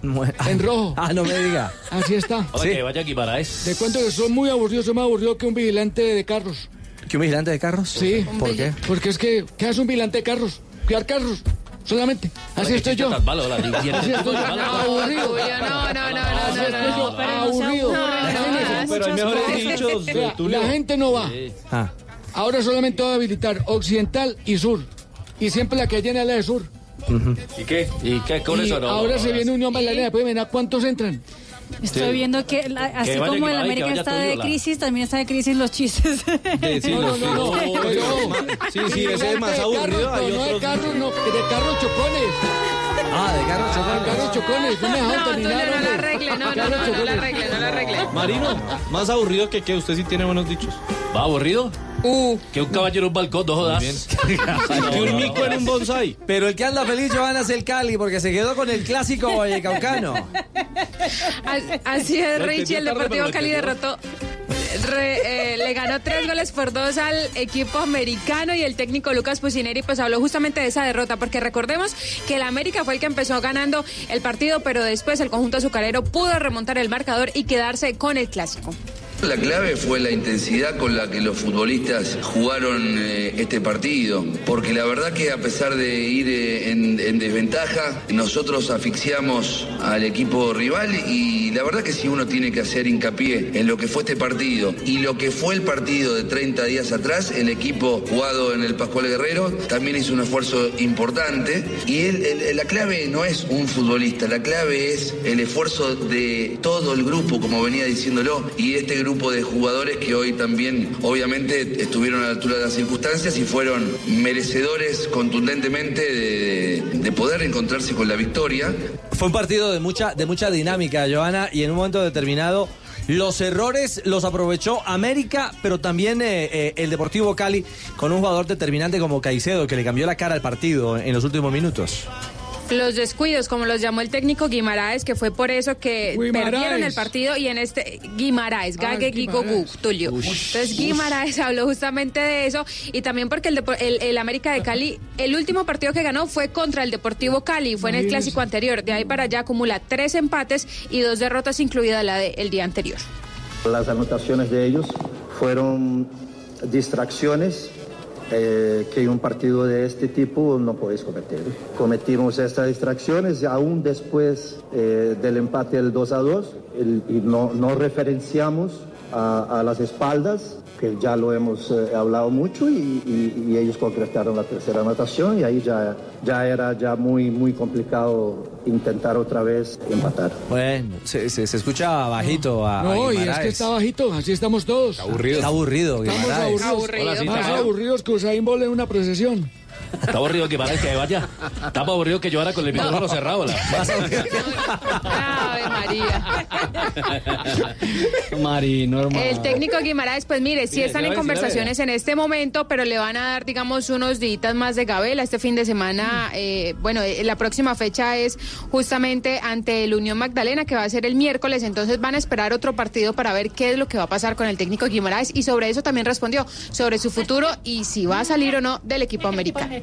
En rojo. Ah, no me diga. Así está. Oye, Sí. que vaya aquí para eso. Te cuento que soy muy aburrido, soy más aburrido que un vigilante de carros. ¿Que un vigilante de carros? Sí. ¿Por qué? Porque es que, ¿qué hace un vigilante de carros? Cuidar carros. Solamente. Así estoy yo. malo, la. Así estoy yo. Aburrido. No, no, no, no, Aburrido. aburra, La no, gente- no, pero hay mejores dichos. La gente no va. Ah. Ahora solamente va a habilitar occidental y sur. Y siempre la que llena es la de sur. ¿Y qué? ¿Y qué con y eso no? ahora no, se viene Unión Magdalena. Pueden ver a cuántos entran. Estoy Sí. viendo que la- así vaya como que el que América vaya está de la- crisis, también está de crisis los chistes. De- sí, los- no, sí, pero- sí, sí, ese es más de aburrido. Hay no, no de carros, no, de carros chocones. Ah, de carros chocones. carros chocones, no me No, Tulio, terminar. no la hombre. arregle, no, no, no, no la arregle, no la arregle. Marino, más aburrido que que usted sí tiene buenos dichos. ¿Va aburrido? Uh. Que un caballero en un balcón, no jodas. Que un mico en un bonsai. Pero el que anda feliz, Joana, es el Cali, porque se quedó con el clásico vallecaucano. As- Así es, Richie. El Deportivo Cali derrotó. re- eh, le ganó tres goles por dos al equipo americano y el técnico Lucas Pucineri pues habló justamente de esa derrota porque recordemos que el América fue el que empezó ganando el partido pero después el conjunto azucarero pudo remontar el marcador y quedarse con el clásico. La clave fue la intensidad con la que los futbolistas jugaron eh, este partido, porque la verdad que a pesar de ir eh, en, en desventaja, nosotros asfixiamos al equipo rival y la verdad que si uno tiene que hacer hincapié en lo que fue este partido y lo que fue el partido de 30 días atrás, el equipo jugado en el Pascual Guerrero también hizo un esfuerzo importante y la clave no es un futbolista, la clave es el esfuerzo de todo el grupo, como venía diciéndolo, y este grupo de jugadores que hoy también obviamente estuvieron a la altura de las circunstancias y fueron merecedores contundentemente de, de poder encontrarse con la victoria. Fue un partido de mucha, de mucha dinámica, Joana, y en un momento determinado los errores los aprovechó América, pero también eh, eh, el Deportivo Cali con un jugador determinante como Caicedo, que le cambió la cara al partido en los últimos minutos. Los descuidos, como los llamó el técnico Guimaraes, que fue por eso que Guimaraes. perdieron el partido y en este Guimaraes, Ah, Gague Gigo Gu, Tulio. Entonces Guimaraes habló justamente de eso y también porque el, el, el América de Cali, el último partido que ganó fue contra el Deportivo Cali, fue en el clásico anterior. De ahí para allá acumula tres empates y dos derrotas, incluida la del día anterior. Las anotaciones de ellos fueron distracciones eh, que un partido de este tipo no puedes cometer. Cometimos estas distracciones aún después eh, del empate del 2 a 2 el- y no, no referenciamos a las espaldas, que ya lo hemos eh, hablado mucho y, y- y ellos concretaron la tercera anotación y ahí ya, ya era ya muy, muy complicado intentar otra vez empatar. Bueno, se, se- se escucha bajito a, a No, y es que está bajito, así estamos todos. aburrido. Está aburrido, Estamos aburridos. Hola, sí, Más está- aburridos que Usain Bolt en una procesión. Está aburrido que para que vaya. Está más aburrido que yo ahora con el micrófono cerrado. La. Ave María. Marino, hermano. El técnico Guimaraes, pues mire, sí Mire, están en conversaciones en este momento, pero le van a dar, digamos, unos días más de gabela. Este fin de semana, eh, bueno, eh, la próxima fecha es justamente ante el Unión Magdalena, que va a ser el miércoles, entonces van a esperar otro partido para ver qué es lo que va a pasar con el técnico Guimaraes y sobre eso también respondió, sobre su futuro y si va a salir o no del equipo americano.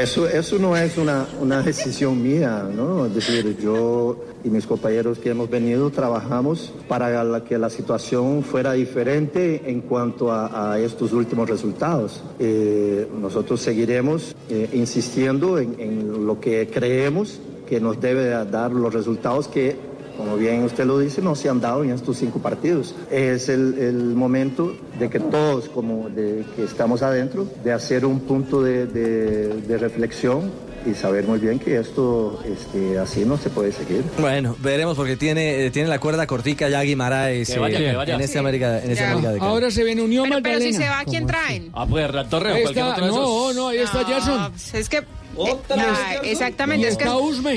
Eso, eso no es una, una decisión mía, ¿no? Es decir, yo y mis compañeros que hemos venido trabajamos para que la situación fuera diferente en cuanto a, a estos últimos resultados. Eh, nosotros seguiremos eh, insistiendo en, en lo que creemos que nos debe dar los resultados que como bien usted lo dice, no se han dado en estos cinco partidos. Es el, el momento de que todos, como de que estamos adentro, de hacer un punto de, de- de reflexión y saber muy bien que esto este, así no se puede seguir. Bueno, veremos porque tiene, eh, tiene la cuerda cortica ya Guimaraes Que vaya, eh, que vaya. en Sí. América, en Ya. América de Cali. Ahora se viene Unión Pero, pero Magdalena. si se va, ¿quién traen? Ah, pues Torres o cualquier otro de esos. no, no, ahí está. No, pues es que Otra Ah, exactamente, Y es que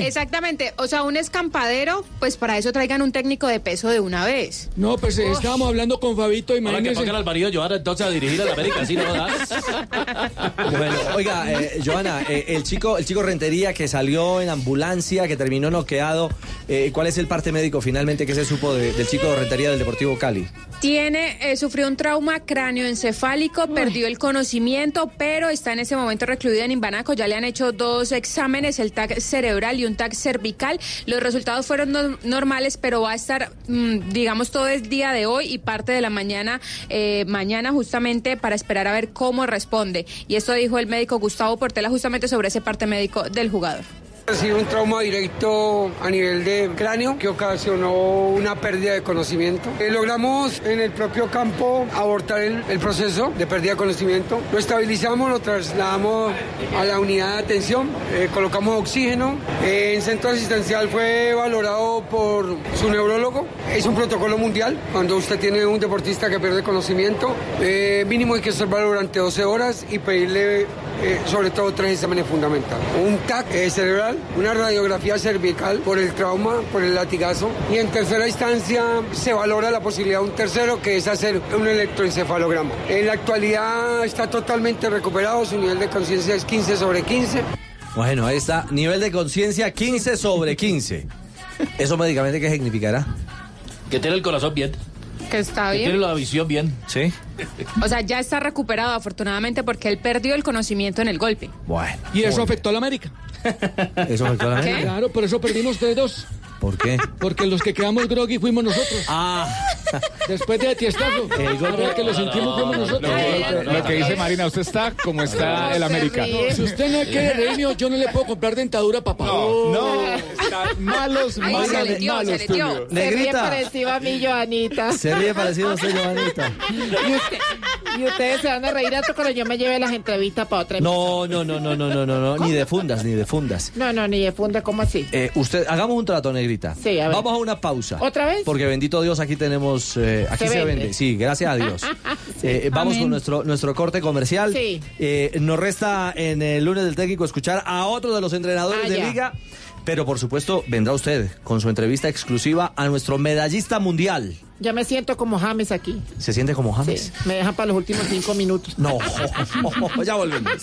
exactamente, o sea, un escampadero, pues para eso traigan un técnico de peso de una vez. No, pues eh, estábamos hablando con Fabito, Ahora que pongan al marido Joana entonces a dirigir a la América, ¿sí no jodas? Bueno, oiga, eh, Joana, eh, el chico, el chico Rentería que salió en ambulancia, que terminó noqueado, eh, ¿cuál es el parte médico finalmente que se supo de- del chico Rentería del Deportivo Cali? Tiene, eh, sufrió un trauma cráneoencefálico, perdió el conocimiento, pero está en ese momento recluido en Imbanaco. Ya le han hecho dos exámenes, el TAC cerebral y un TAC cervical. Los resultados fueron no- normales, pero va a estar, mm, digamos, todo el día de hoy y parte de la mañana, eh, mañana justamente para esperar a ver cómo responde. Y esto dijo el médico Gustavo Portela justamente sobre ese parte médico del jugador. Recibió un trauma directo a nivel de cráneo que ocasionó una pérdida de conocimiento. Eh, logramos en el propio campo abortar el, el proceso de pérdida de conocimiento. Lo estabilizamos, lo trasladamos a la unidad de atención, eh, colocamos oxígeno. Eh, en centro asistencial fue valorado por su neurólogo. Es un protocolo mundial. Cuando usted tiene un deportista que pierde conocimiento, eh, mínimo hay que observarlo durante 12 horas y pedirle eh, sobre todo tres exámenes fundamentales. Un TAC eh, cerebral, una radiografía cervical por el trauma, por el latigazo y en tercera instancia se valora la posibilidad de un tercero que es hacer un electroencefalograma. En la actualidad está totalmente recuperado, su nivel de conciencia es 15 sobre 15. Bueno, ahí está. Nivel de conciencia 15 sobre 15. ¿Eso médicamente qué significará? Que tiene el corazón bien. Que está Que tiene bien. la visión bien. Sí. O sea, ya está recuperado afortunadamente porque él perdió el conocimiento en el golpe. Bueno. Y eso afectó a la América. ¿Eso afectó a la ¿Qué? América? Claro, por eso perdimos 3-2. ¿Por qué? Porque los que quedamos groggy fuimos nosotros. Ah. Después de Tiestazo. Ahora que lo sentimos fuimos nosotros. Lo que, lo que dice Marina, usted está como está el América. Si usted no quiere reírme, yo no le puedo comprar dentadura, papá. No, no, están malos, malos, se le dio, malos, se le dio. Tulio. Negrita. parecido a mí, Joanita. Se ríe parecido a usted, Giovanita. Y, usted- y ustedes se van a reír hasta cuando yo me lleve las entrevistas para otra No, no, no, no, no, no, no, no. Ni de fundas, ni de fundas. No, no, ni de funda, ¿cómo así? Eh, usted, hagamos un trato, negrita. Sí, a ver. Vamos a una pausa. ¿Otra vez? Porque bendito Dios, aquí tenemos, eh, aquí Se se, vende. vende. Sí, gracias a Dios. Eh, vamos Amén. con nuestro, nuestro corte comercial. Sí. Eh, nos resta en el lunes del técnico escuchar a otro de los entrenadores Ah, de ya. liga. Pero por supuesto, vendrá usted con su entrevista exclusiva a nuestro medallista mundial. Ya me siento como James aquí. ¿Se siente como James? Sí, me dejan para los últimos cinco minutos. No, ya volvemos.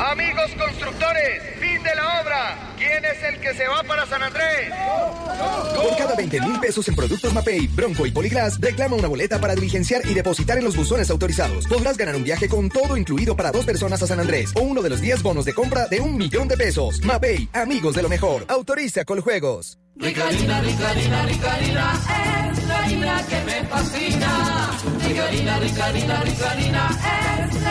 Amigos constructores, fin de la obra. ¿Quién es el que se va para San Andrés? Por cada 20 mil pesos en productos Mapei, Bronco y Poliglas, reclama una boleta para diligenciar y depositar en los buzones autorizados. Podrás ganar un viaje con todo incluido para dos personas a San Andrés o uno de los 10 bonos de compra de un millón de pesos. Mapei, amigos de lo mejor. Autoriza Coljuegos. Rica harina, rica harina, rica harina, es la harina que me fascina. Rica harina, rica harina, rica harina, es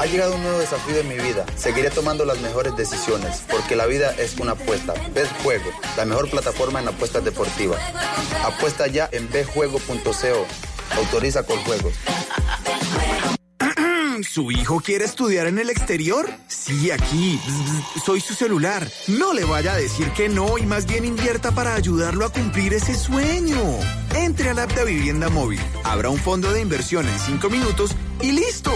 ha llegado un nuevo desafío en mi vida. Seguiré tomando las mejores decisiones, porque la vida es una apuesta. Bet Juego, la mejor plataforma en apuestas deportivas. Apuesta ya en betjuego.co. Autoriza con juegos. ¿Su hijo quiere estudiar en el exterior? Sí, aquí. Soy su celular. No le vaya a decir que no y más bien invierta para ayudarlo a cumplir ese sueño. Entre al app de Vivienda Móvil, abra un fondo de inversión en cinco minutos y listo.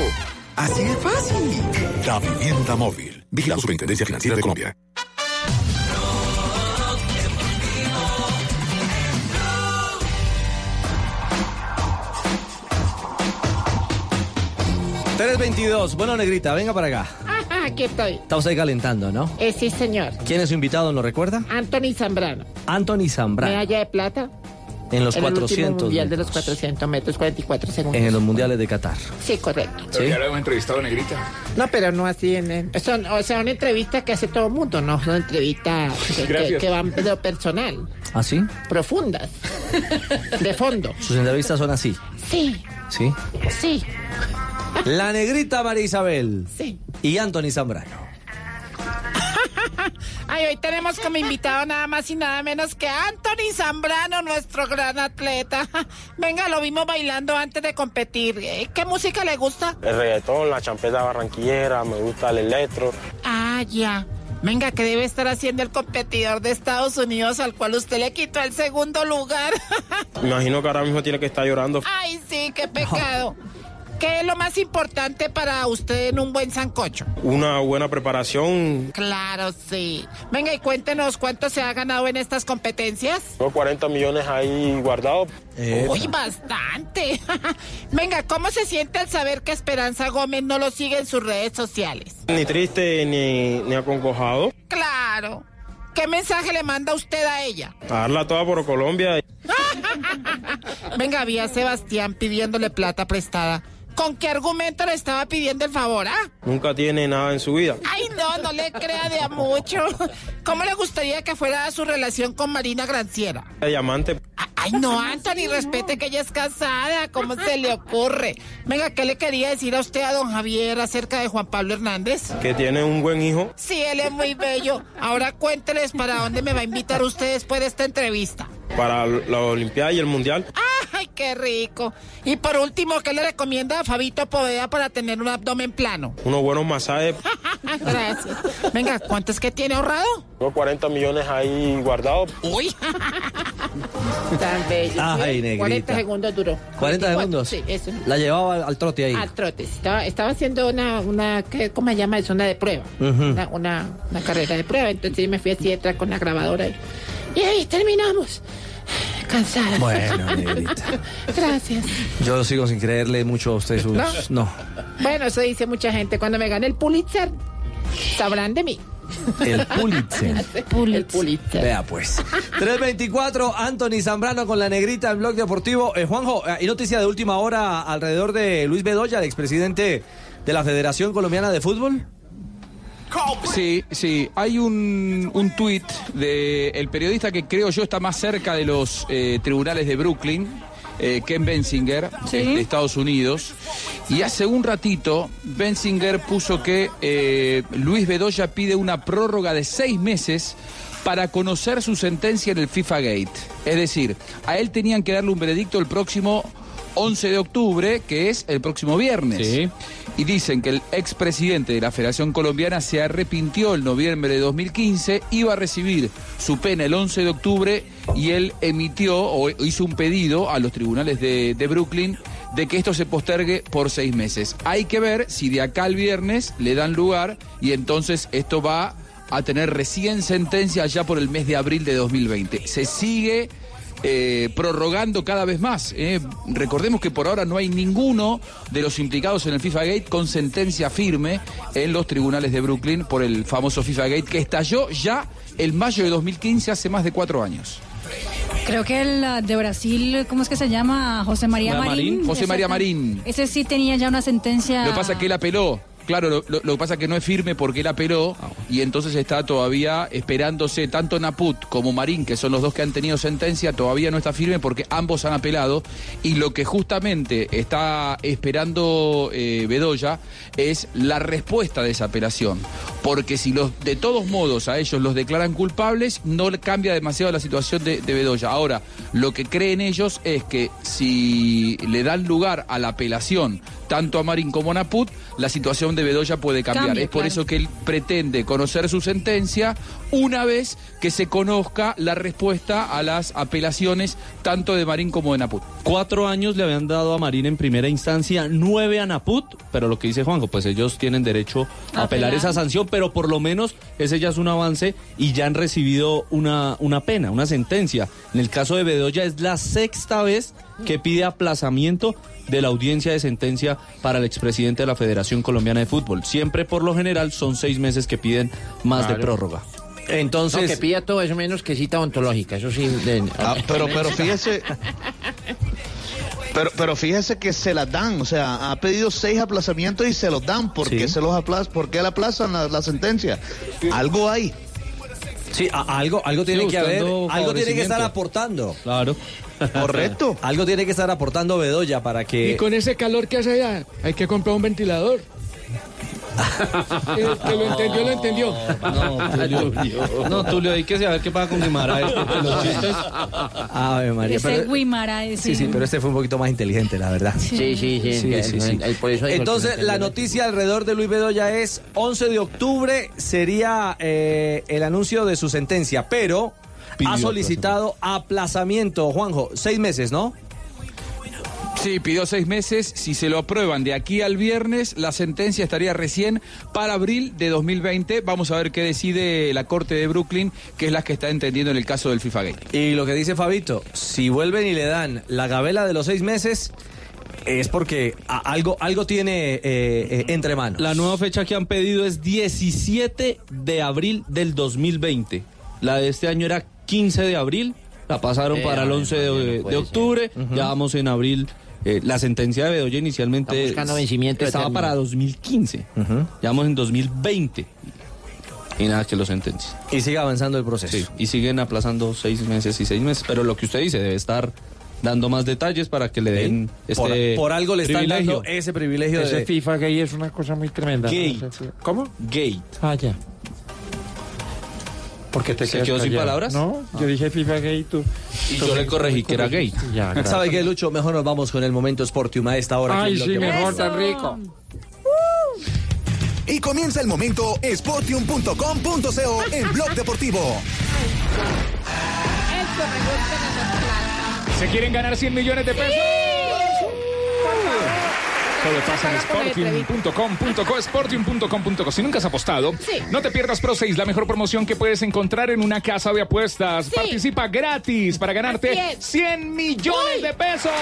Así de fácil. La vivienda móvil. Vigilado Superintendencia Financiera de Colombia. Tres 22. Bueno, negrita, venga para acá. Ajá, aquí estoy. Está usted calentando, ¿no? Eh, sí, señor. ¿Quién es su invitado? ¿Lo recuerda? Anthony Zambrano. Anthony Zambrano. Medalla de plata. En los en el último 400 mundial de los metros. 400 metros, 44 segundos. En los mundiales de Qatar. Sí, correcto. Pero ya lo hemos entrevistado, Negrita. No, pero no así en... en- son, o sea, una entrevista que hace todo el mundo, no son entrevistas que, que, van de lo personal, ¿Ah, sí? profundas, de fondo. Sus entrevistas son así. Sí, ¿Sí? sí. La negrita María Isabel. Sí. Y Anthony Zambrano. Ay, hoy tenemos como invitado nada más y nada menos que Anthony Zambrano, nuestro gran atleta. Venga, lo vimos bailando antes de competir. Eh, ¿Qué música le gusta? El reggaetón, la champeta barranquillera, me gusta el electro. Ah, ya. Venga, ¿qué debe estar haciendo el competidor de Estados Unidos al cual usted le quitó el segundo lugar? Me imagino que ahora mismo tiene que estar llorando. Ay, sí, qué pecado. ¿Qué es lo más importante para usted en un buen sancocho? Una buena preparación. Claro, sí. Venga y cuéntenos cuánto se ha ganado en estas competencias. Tengo 40 millones ahí guardados. Uy, bastante. Venga, ¿cómo se siente al saber que Esperanza Gómez no lo sigue en sus redes sociales? Ni triste ni, ni acongojado. Claro. ¿Qué mensaje le manda usted a ella? A darla toda por Colombia. Venga, vi a Sebastián pidiéndole plata prestada. ¿Con qué argumento le estaba pidiendo el favor, ah? Nunca tiene nada en su vida. Ay, no, no le crea de a mucho. ¿Cómo le gustaría que fuera su relación con Marina Granciera? Diamante. Ay, no, Anthony, respete que ella es casada. ¿Cómo se le ocurre? Venga, ¿qué le quería decir a usted a don Javier acerca de Juan Pablo Hernández? Que tiene un buen hijo. Sí, él es muy bello. Ahora cuénteles para dónde me va a invitar usted después de esta entrevista. Para la Olimpiada y el Mundial. ¡Ay, qué rico! Y por último, ¿qué le recomienda a Fabito Poveda para tener un abdomen plano? Unos buenos masajes. Gracias. Venga, ¿cuánto es que tiene ahorrado? Tengo 40 millones ahí guardados. Uy. Tan bello. Ay, 40 negrita. segundos duró. 40 segundos. Sí, eso. La llevaba al, trote ahí. Al trote. Estaba, estaba haciendo una, una ¿qué, ¿cómo se llama eso? Una de prueba. Una, una carrera de prueba. Entonces me fui así detrás con la grabadora. Y, y ahí terminamos. Cansada. Bueno, negrita. Gracias. Yo sigo sin creerle mucho a usted sus... ¿No? No. Bueno, eso dice mucha gente. Cuando me gane el Pulitzer, sabrán de mí. El Pulitzer. El Pulitzer. Vea pues. 324, Anthony Zambrano con la negrita en Blog Deportivo. Eh, Juanjo, eh, ¿hay noticia de última hora alrededor de Luis Bedoya, el expresidente de la Federación Colombiana de Fútbol? Sí, sí. Hay un, un tuit del periodista que creo yo está más cerca de los eh, tribunales de Brooklyn, eh, Ken Bensinger, de Estados Unidos. Y hace un ratito, Bensinger puso que eh, Luis Bedoya pide una prórroga de seis meses para conocer su sentencia en el FIFA Gate. Es decir, a él tenían que darle un veredicto el próximo 11 de octubre, que es el próximo viernes. Y dicen que el expresidente de la Federación Colombiana se arrepintió el noviembre de 2015, iba a recibir su pena el 11 de octubre y él emitió o hizo un pedido a los tribunales de, de Brooklyn de que esto se postergue por seis meses. Hay que ver si de acá al viernes le dan lugar y entonces esto va a tener recién sentencia ya por el mes de abril de 2020. Se sigue eh, prorrogando cada vez más. eh. Recordemos que por ahora no hay ninguno de los implicados en el FIFA Gate con sentencia firme en los tribunales de Brooklyn por el famoso FIFA Gate que estalló ya el mayo de 2015, hace más de cuatro años. Creo que el uh, de Brasil, ¿cómo es que se llama? José María Marín. Marín. José María. Marín. Ese sí tenía ya una sentencia. Lo que pasa es que él apeló. Claro, lo, que pasa es que no es firme porque él apeló y entonces está todavía esperándose tanto Naput como Marín, que son los dos que han tenido sentencia, todavía no está firme porque ambos han apelado y lo que justamente está esperando eh, Bedoya es la respuesta de esa apelación. Porque si los de todos modos a ellos los declaran culpables, no cambia demasiado la situación de, de Bedoya. Ahora, lo que creen ellos es que si le dan lugar a la apelación tanto a Marín como a Naput, la situación de Bedoya puede cambiar. Cambia, es por claro. eso que él pretende conocer su sentencia una vez que se conozca la respuesta a las apelaciones tanto de Marín como de Naput. Cuatro años le habían dado a Marín en primera instancia, nueve a Naput, pero lo que dice Juanjo, pues ellos tienen derecho a apelar Apelar. esa sanción, pero por lo menos ese ya es un avance y ya han recibido una, una pena, una sentencia. En el caso de Bedoya es la sexta vez que pide aplazamiento de la audiencia de sentencia para el expresidente de la Federación Colombiana de Fútbol. Siempre por lo general son seis meses que piden más de prórroga. Entonces... No, que pida todo eso menos que cita ontológica, eso sí. de- Ah, pero, pero fíjese. Pero, pero fíjese que se las dan, o sea, ha pedido seis aplazamientos y se los dan. ¿Por qué se los aplazan? ¿Por qué le aplazan la, la sentencia? Algo hay. Sí, a- algo, algo tiene Sí, que haber, algo tiene que estar aportando. Claro. Correcto. algo tiene que estar aportando Bedoya para que... Y con ese calor que hace allá, hay que comprar un ventilador. El que lo entendió, lo entendió. No, Tulio. No, Tulio, hay que saber qué pasa con los chistes... Ave María, Ese pero- Guimara, ese. Sí, sí, pero este fue un poquito más inteligente, la verdad. Sí, sí, sí. que- el- por eso Entonces, la noticia alrededor de Luis Bedoya es 11 de octubre sería eh, el anuncio de su sentencia, pero ha solicitado aplazamiento, Juanjo, seis meses, ¿no? Sí, pidió seis meses. Si se lo aprueban de aquí al viernes, la sentencia estaría recién para abril de 2020. Vamos a ver qué decide la Corte de Brooklyn, que es la que está entendiendo en el caso del FIFA Gate. Y lo que dice Fabito, si vuelven y le dan la gabela de los seis meses, es porque algo, algo tiene eh, eh, entre manos. La nueva fecha que han pedido es 17 de abril del 2020. La de este año era 15 de abril, la pasaron Eh, para el Ave 11 María, de, octubre, ya vamos en abril. Eh, la sentencia de Bedoya inicialmente Está buscando vencimiento estaba eterno. para 2015. Ya vamos en 2020. Y nada que lo sentencia. Y sigue avanzando el proceso. Sí, y siguen aplazando seis meses y seis meses. Pero lo que usted dice, debe estar dando más detalles para que le den Por- este por algo le están privilegio. dando ese privilegio Ese de... FIFA gay es una cosa muy tremenda. ¿no? Gate. ¿Cómo? Gate. Ah, ya. ¿Por qué te ¿Se quedas quedó sin palabras? No, yo dije FIFA gay y tú. Y tú yo le corregí que era gay. ¿Sabe qué, Lucho? Mejor nos vamos con el momento Sportium a esta hora. Ay, sí, mejor, tan rico. Y comienza el momento sportium.com.co en Blog Deportivo. ¿Se quieren ganar 100 millones de pesos? Todo pasa en sportium.com.co, sportium.com.co. Si nunca has apostado, no te pierdas Pro 6, la mejor promoción que puedes encontrar en una casa de apuestas. Participa gratis para ganarte Así es. 100 millones de pesos.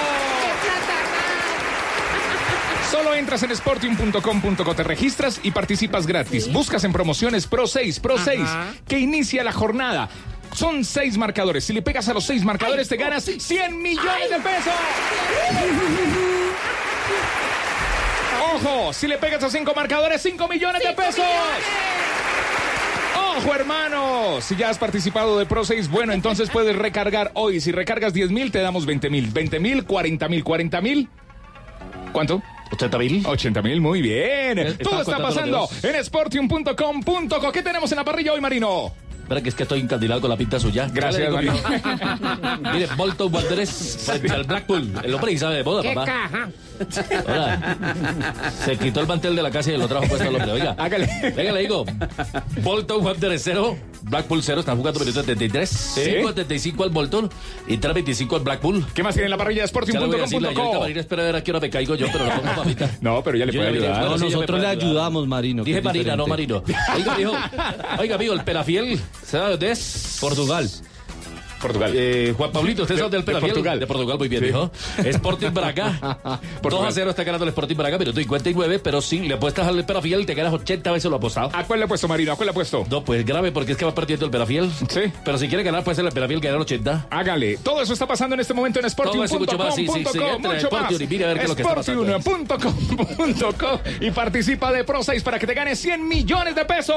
Solo entras en sportium.com.co, te registras y participas gratis. Buscas en promociones Pro 6, Pro 6, que inicia la jornada. Son seis marcadores. Si le pegas a los seis marcadores, te ganas 100 millones de pesos. Ojo, si le pegas a cinco marcadores, 5 millones de pesos. Ojo, hermano. Si ya has participado de Pro 6, bueno, entonces puedes recargar hoy. Si recargas 10 mil, te damos 20 mil. 20 mil, 40 mil, 40 mil. ¿Cuánto? 80 mil. 80 mil, muy bien. Eh, Todo está pasando en sportium.com.co. ¿Qué tenemos en la parrilla hoy, Marino? Espera, que es que estoy encandilado con la pinta suya. Gracias, Marino. Mire, Bolton Wanderers frente al Blackpool. El hombre que sabe de boda, ¡Qué papá. caja! Hola. Se quitó el mantel de la casa y lo trajo puesto al hombre. Oiga. Hágale. Venga, le digo. Bolton Wanderers 0, Blackpool 0. Están jugando minuto 73. 5.75 al Bolton y 3.25 al Blackpool. ¿Qué más tiene en la parrilla de? Marina espera a ver a qué hora me caigo yo, pero no pongo mamita. No, pero ya le Yo puede ayudar. no, No, sí, nosotros le ayudar. ayudamos, Marino. Dije Marina, no. Marino. Oiga, mijo. Oiga, amigo, el Perafiel. ¿Se da dónde es? Portugal. Portugal. Eh, Juan Pablito, ¿usted sabe del de? Portugal. De Portugal, muy bien, Sí. dijo. Sporting Braga. 2 Portugal. a 0 está ganando el Sporting Braga, minuto 59, pero sí, le apuestas al Perafiel, te ganas 80 veces lo apostado. ¿A cuál le he puesto, Marino? ¿A cuál le he puesto? No, pues grave, porque es que va perdiendo el Perafiel. Sí. Pero si quiere ganar, puede ser el Perafiel ganar 80. Hágale. Todo eso está pasando en sportium.com.co. Todo eso mucho más, sí, sí, sí, entra en mucho más. Sportium y mira a ver qué es lo que está pasando. Sportium.com.co y participa de Pro 6 para que te ganes 100 millones de pesos.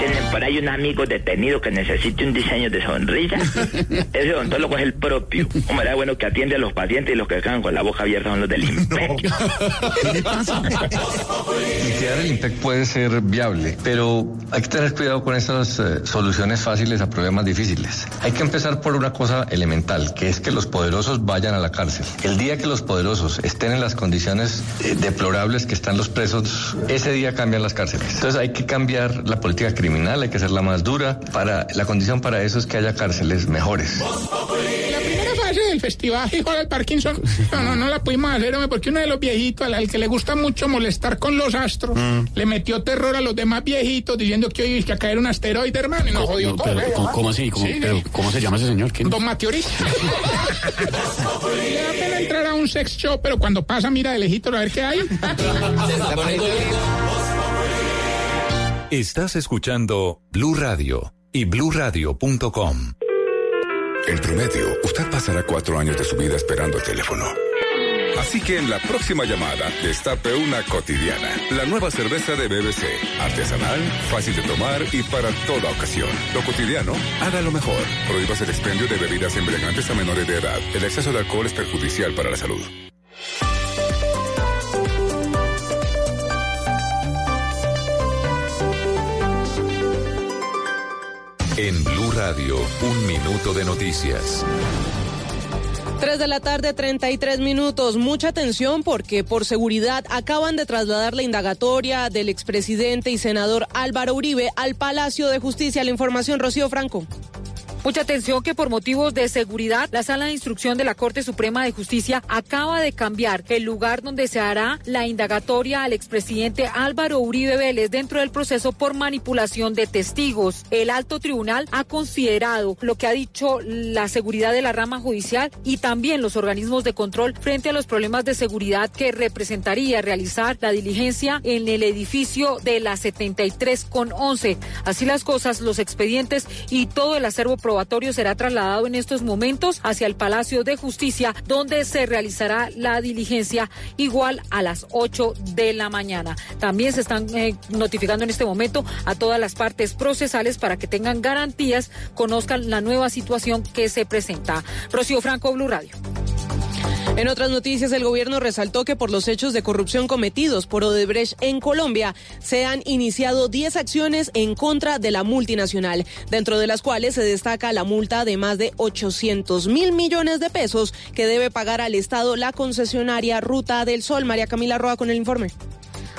Tienen por ahí un amigo detenido que necesite un diseño de sonrisa, ese odontólogo es el propio. Hombre, era bueno que atiende a los pacientes y los que quedan con la boca abierta son los del imperio. Liquidar el IMPEC puede ser viable, pero hay que tener cuidado con esas eh, soluciones fáciles a problemas difíciles. Hay que empezar por una cosa elemental, que es que los poderosos vayan a la cárcel. El día que los poderosos estén en las condiciones eh, deplorables que están los presos, ese día cambian las cárceles. Entonces hay que cambiar la política criminal, hay que hacerla más dura. Para, la condición para eso es que haya cárceles mejores. La primera fase del festival hijo del Parkinson, no, no, no la pudimos hacer, hombre, porque uno de los viejitos, al, al que le gusta mucho molestar con los astros, le metió terror a los demás viejitos diciendo que hoy iba a caer un asteroide, hermano, y nos jodió todo. Pero, ¿eh? ¿cómo, cómo así? ¿Cómo, Sí, pero, ¿Cómo se llama ese señor? ¿Quién? Don Mateorita. Le da pena entrar a un sex show, pero cuando pasa, mira de lejito a ver qué hay. Estás escuchando Blue Radio y bluradio.com. En promedio, usted pasará cuatro años de su vida esperando el teléfono. Así que en la próxima llamada, destape una cotidiana. La nueva cerveza de BBC. Artesanal, fácil de tomar y para toda ocasión. Lo cotidiano, haga lo mejor. Prohíbas el expendio de bebidas embriagantes a menores de edad. El exceso de alcohol es perjudicial para la salud. En Blue Radio, un minuto de noticias. 3 de la tarde, 33 minutos. Mucha atención porque por seguridad acaban de trasladar la indagatoria del expresidente y senador Álvaro Uribe al Palacio de Justicia. La información, Rocío Franco. Mucha atención que por motivos de seguridad, la sala de instrucción de la Corte Suprema de Justicia acaba de cambiar el lugar donde se hará la indagatoria al expresidente Álvaro Uribe Vélez dentro del proceso por manipulación de testigos. El alto tribunal ha considerado lo que ha dicho la seguridad de la rama judicial y también los organismos de control frente a los problemas de seguridad que representaría realizar la diligencia en el edificio de la 73 con 11. Así las cosas, los expedientes y todo el acervo probatorio será trasladado en estos momentos hacia el Palacio de Justicia, donde se realizará la diligencia igual a las 8 de la mañana. También se están eh, notificando en este momento a todas las partes procesales para que tengan garantías, conozcan la nueva situación que se presenta. Rocío Franco, Blue Radio. En otras noticias, el gobierno resaltó que por los hechos de corrupción cometidos por Odebrecht en Colombia, se han iniciado 10 acciones en contra de la multinacional, dentro de las cuales se destaca la multa de más de 800 mil millones de pesos que debe pagar al Estado la concesionaria Ruta del Sol. María Camila Roa con el informe.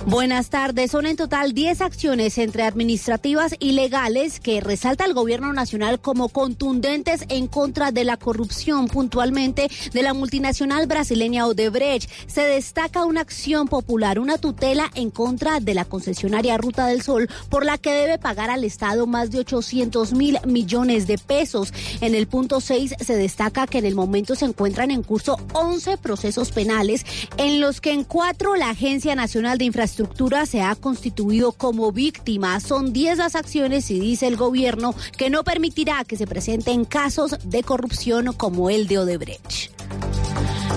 Buenas tardes. Son en total 10 acciones entre administrativas y legales que resalta el gobierno nacional como contundentes en contra de la corrupción, puntualmente de la multinacional brasileña Odebrecht. Se destaca una acción popular, una tutela en contra de la concesionaria Ruta del Sol, por la que debe pagar al Estado más de 800 mil millones de pesos. En el punto 6 se destaca que en el momento se encuentran en curso 11 procesos penales, en los que en cuatro la Agencia Nacional de Infraestructura estructura se ha constituido como víctima. Son 10 las acciones y dice el gobierno que no permitirá que se presenten casos de corrupción como el de Odebrecht.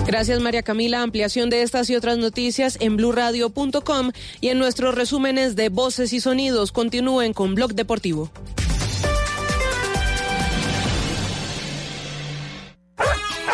Gracias María Camila. Ampliación de estas y otras noticias en blurradio.com y en nuestros resúmenes de voces y sonidos. Continúen con Blog Deportivo.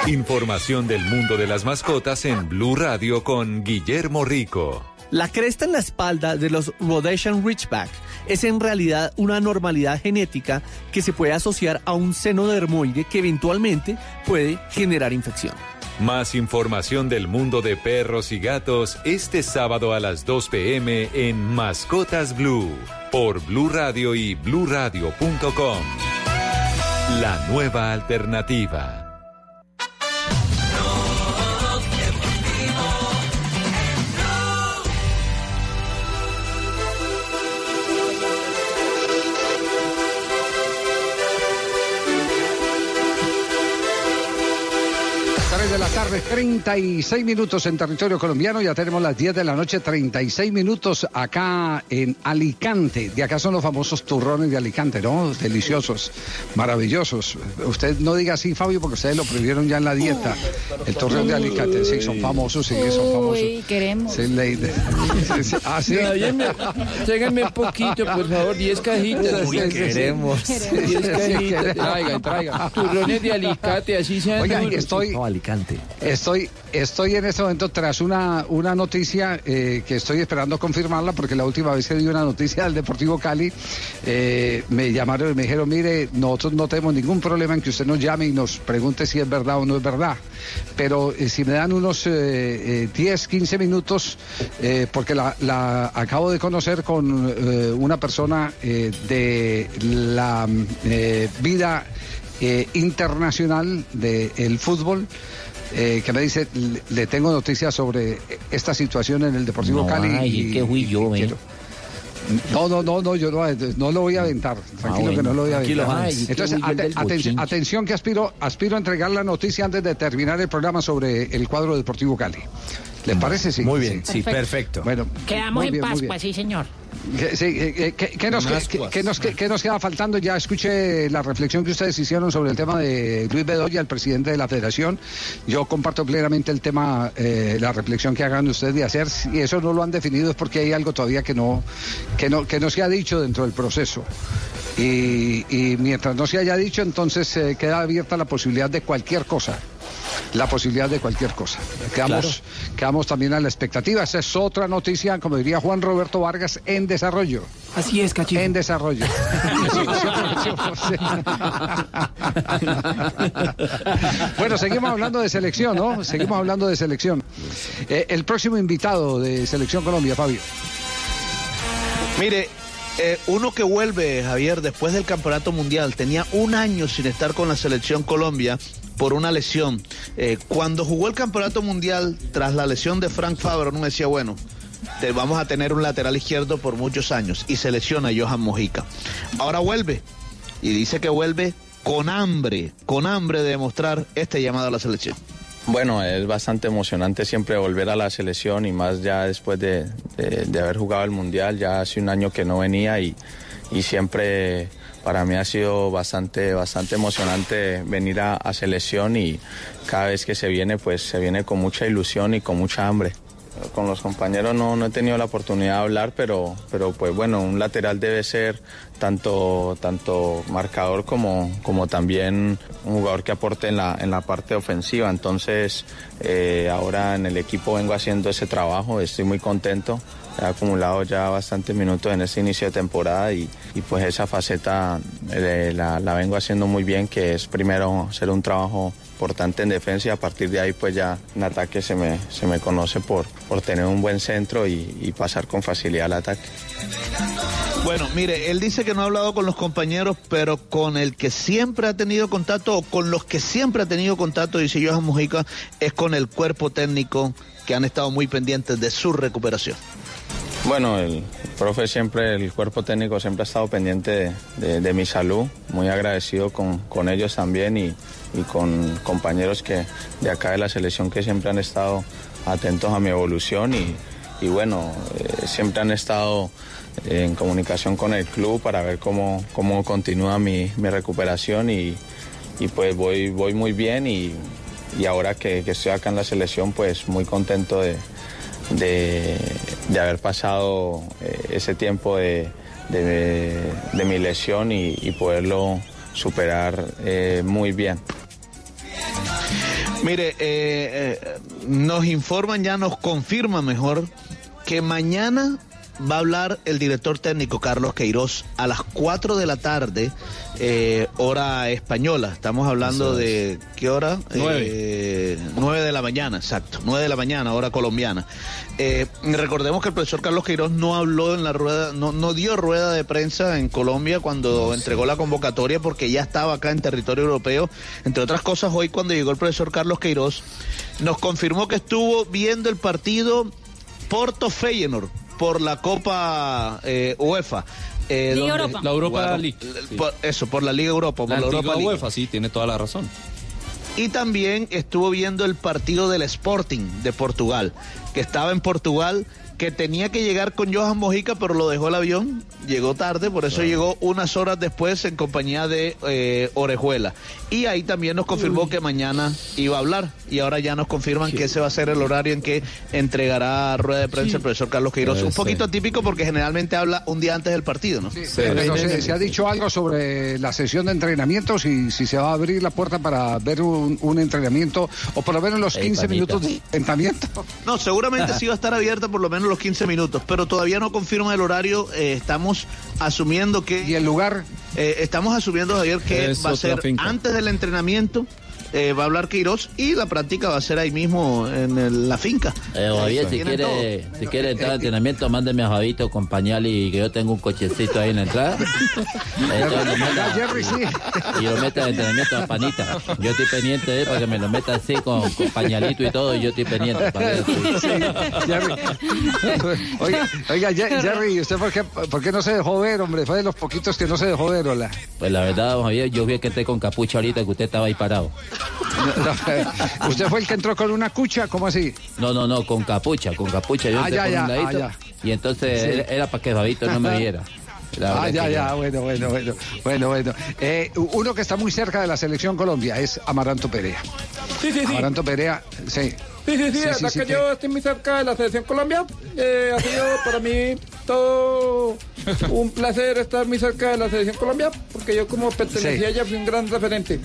Información del mundo de las mascotas en Blue Radio con Guillermo Rico. La cresta en la espalda de los Rhodesian Ridgeback es en realidad una anormalidad genética que se puede asociar a un seno dermoide que eventualmente puede generar infección. Más información del mundo de perros y gatos este sábado a las 2 pm en Mascotas Blue por Blue Radio y bluradio.com. La nueva alternativa. Tarde, 36 minutos en territorio colombiano. Ya tenemos las 10 de la noche, 36 minutos acá en Alicante. De acá son los famosos turrones de Alicante, ¿no? Deliciosos, maravillosos. Usted no diga así, Fabio, porque ustedes lo prohibieron ya en la dieta. El turrón de Alicante, sí, son famosos, sí, son famosos. Uy, queremos. Sí, ley de- Ah, sí. Tráiganme un poquito, por favor, 10 cajitas. Uy, queremos. 10 cajitas. Traigan, traigan. Turrones de alicate, así sean. Oiga, duros. estoy- No, Alicante. Estoy, estoy en este momento tras una, una noticia eh, que estoy esperando confirmarla porque la última vez que di una noticia del Deportivo Cali eh, me llamaron y me dijeron, mire, nosotros no tenemos ningún problema en que usted nos llame y nos pregunte si es verdad o no es verdad. Pero eh, si me dan unos eh, eh, 10, 15 minutos, porque la, acabo de conocer con una persona de la vida internacional del fútbol. Eh, que me dice, le, le tengo noticias sobre esta situación en el Deportivo No Cali. va a decir que fui yo, ¿eh? quiero- No, no, no, no, yo no, no lo voy a aventar. Tranquilo que bueno, no lo voy a aventar. Ay, Entonces, aten- atención que aspiro, aspiro a entregar la noticia antes de terminar el programa sobre el cuadro Deportivo Cali. ¿Les parece? Sí. Muy bien, sí, sí, perfecto. Bueno, Quedamos en bien, Pascua, sí, señor. ¿Qué, nos, queda faltando? Ya escuché la reflexión que ustedes hicieron sobre el tema de Luis Bedoya, el presidente de la federación. Yo comparto plenamente el tema, eh, la reflexión que hagan ustedes de hacer. Si eso no lo han definido es porque hay algo todavía que no, que no, que no se ha dicho dentro del proceso. Y, y mientras no se haya dicho, entonces eh, queda abierta la posibilidad de cualquier cosa. La posibilidad de cualquier cosa. Quedamos, quedamos también a la expectativa. Esa es otra noticia, como diría Juan Roberto Vargas, en desarrollo. Así es, cachito. En desarrollo. bueno, seguimos hablando de selección, ¿no? Seguimos hablando de selección. Eh, el próximo invitado de Selección Colombia, Fabio. Mire, eh, uno que vuelve, Javier, después del Campeonato Mundial, tenía un año sin estar con la selección Colombia por una lesión. Eh, cuando jugó el Campeonato Mundial, tras la lesión de Frank Faber, uno decía, bueno, vamos a tener un lateral izquierdo por muchos años. Y se lesiona Johan Mojica. Ahora vuelve. Y dice que vuelve con hambre, con hambre de demostrar este llamado a la selección. Bueno, es bastante emocionante siempre volver a la selección y más ya después de, de- haber jugado el Mundial, ya hace un año que no venía y, y siempre para mí ha sido bastante, bastante emocionante venir a, a selección y cada vez que se viene pues se viene con mucha ilusión y con mucha hambre. Con los compañeros no, no he tenido la oportunidad de hablar, pero, pero pues bueno, un lateral debe ser tanto, tanto marcador como, como también un jugador que aporte en la, en la parte ofensiva. Entonces, eh, ahora en el equipo vengo haciendo ese trabajo, estoy muy contento. He acumulado ya bastantes minutos en este inicio de temporada y, y pues esa faceta eh, la, la vengo haciendo muy bien, que es primero hacer un trabajo importante en defensa y a partir de ahí pues ya en ataque se me, se me conoce por, por tener un buen centro y, y pasar con facilidad al ataque. Bueno, mire, él dice que no ha hablado con los compañeros, pero con el que siempre ha tenido contacto, o con los que siempre ha tenido contacto, dice Johan Mujica, es con el cuerpo técnico que han estado muy pendientes de su recuperación. Bueno, el profe siempre, el cuerpo técnico siempre ha estado pendiente de, mi salud, muy agradecido con, con ellos también y, y con compañeros que de acá de la selección que siempre han estado atentos a mi evolución y, y bueno, eh, siempre han estado en comunicación con el club para ver cómo, cómo continúa mi, mi recuperación y, y pues voy, voy muy bien y, y ahora que, que estoy acá en la selección pues muy contento de, de, de haber pasado eh, ese tiempo de, de- mi lesión y, poderlo superar eh, muy bien. Mire, eh, nos informan ya, nos confirma mejor que mañana va a hablar el director técnico Carlos Queiroz a las 4 de la tarde, eh, hora española. Estamos hablando de qué hora? Nueve. Eh, 9 de la mañana, exacto. 9 de la mañana, hora colombiana. Eh, recordemos que el profesor Carlos Queiroz no habló en la rueda, no, no dio rueda de prensa en Colombia cuando entregó la convocatoria porque ya estaba acá en territorio europeo. Entre otras cosas, hoy cuando llegó el profesor Carlos Queiroz, nos confirmó que estuvo viendo el partido Porto Feyenoord por la Copa eh, UEFA. eh, Liga donde Europa. La Europa jugaron- League. por- eso, por la Liga Europa, por La la, Europa. UEFA, sí, tiene toda la razón. Y también estuvo viendo el partido del Sporting de Portugal, que estaba en Portugal, que tenía que llegar con Johan Mojica, pero lo dejó el avión, llegó tarde, por eso llegó unas horas después en compañía de eh, Orejuela. Y ahí también nos confirmó que mañana iba a hablar, y ahora ya nos confirman que ese va a ser el horario en que entregará rueda de prensa el profesor Carlos Queiroz. Un sí. poquito atípico porque generalmente habla un día antes del partido, ¿no? Pero se, se ha dicho algo sobre la sesión de entrenamiento, si, si se va a abrir la puerta para ver un, un entrenamiento, o por lo menos los Ey, 15 panita. minutos de entrenamiento. No, seguramente sí va a estar abierta por lo menos los 15 minutos, pero todavía no confirma el horario. eh, estamos asumiendo que. ¿Y el lugar? estamos asumiendo, Javier, que Es va a ser finca. antes del entrenamiento. Eh, va a hablar Queiroz y la práctica va a ser ahí mismo en el- la finca. Eh, Javier, si quiere, todo. si quiere entrar a entrenamiento, mándeme a Javito con pañal y que yo tengo un cochecito ahí en la entrada. Entonces, lo meta- Jerry, sí. y lo meta de entrenamiento a panita. Yo estoy pendiente de él para que me lo meta así con, con pañalito y todo, y yo estoy pendiente. Para Sí, Jerry. Oiga, oiga, Jerry, ¿y usted por qué, por qué no se dejó ver, hombre? Fue de los poquitos que no se dejó ver, hola. Pues la verdad, don Javier, yo vi que esté con capucha ahorita, que usted estaba ahí parado. ¿Usted fue el que entró con una cucha? ¿Cómo así? No, no, no, con capucha, con capucha. Yo Ah, entré ya, por ya, un ladito ah, Y entonces Sí. era, era para que Fabito no me viera. Ah, ya, ya, bueno, bueno, bueno, bueno, bueno. Eh, uno que está muy cerca de la selección Colombia es Amaranto Perea. Sí, sí, sí. Amaranto Perea, sí. Sí, sí, sí, Sí, la sí, sí, que te- yo estoy muy cerca de la selección Colombia. Eh, ha sido para mí todo un placer estar muy cerca de la selección Colombia, porque yo como pertenecía Sí. a ella fui un gran referente.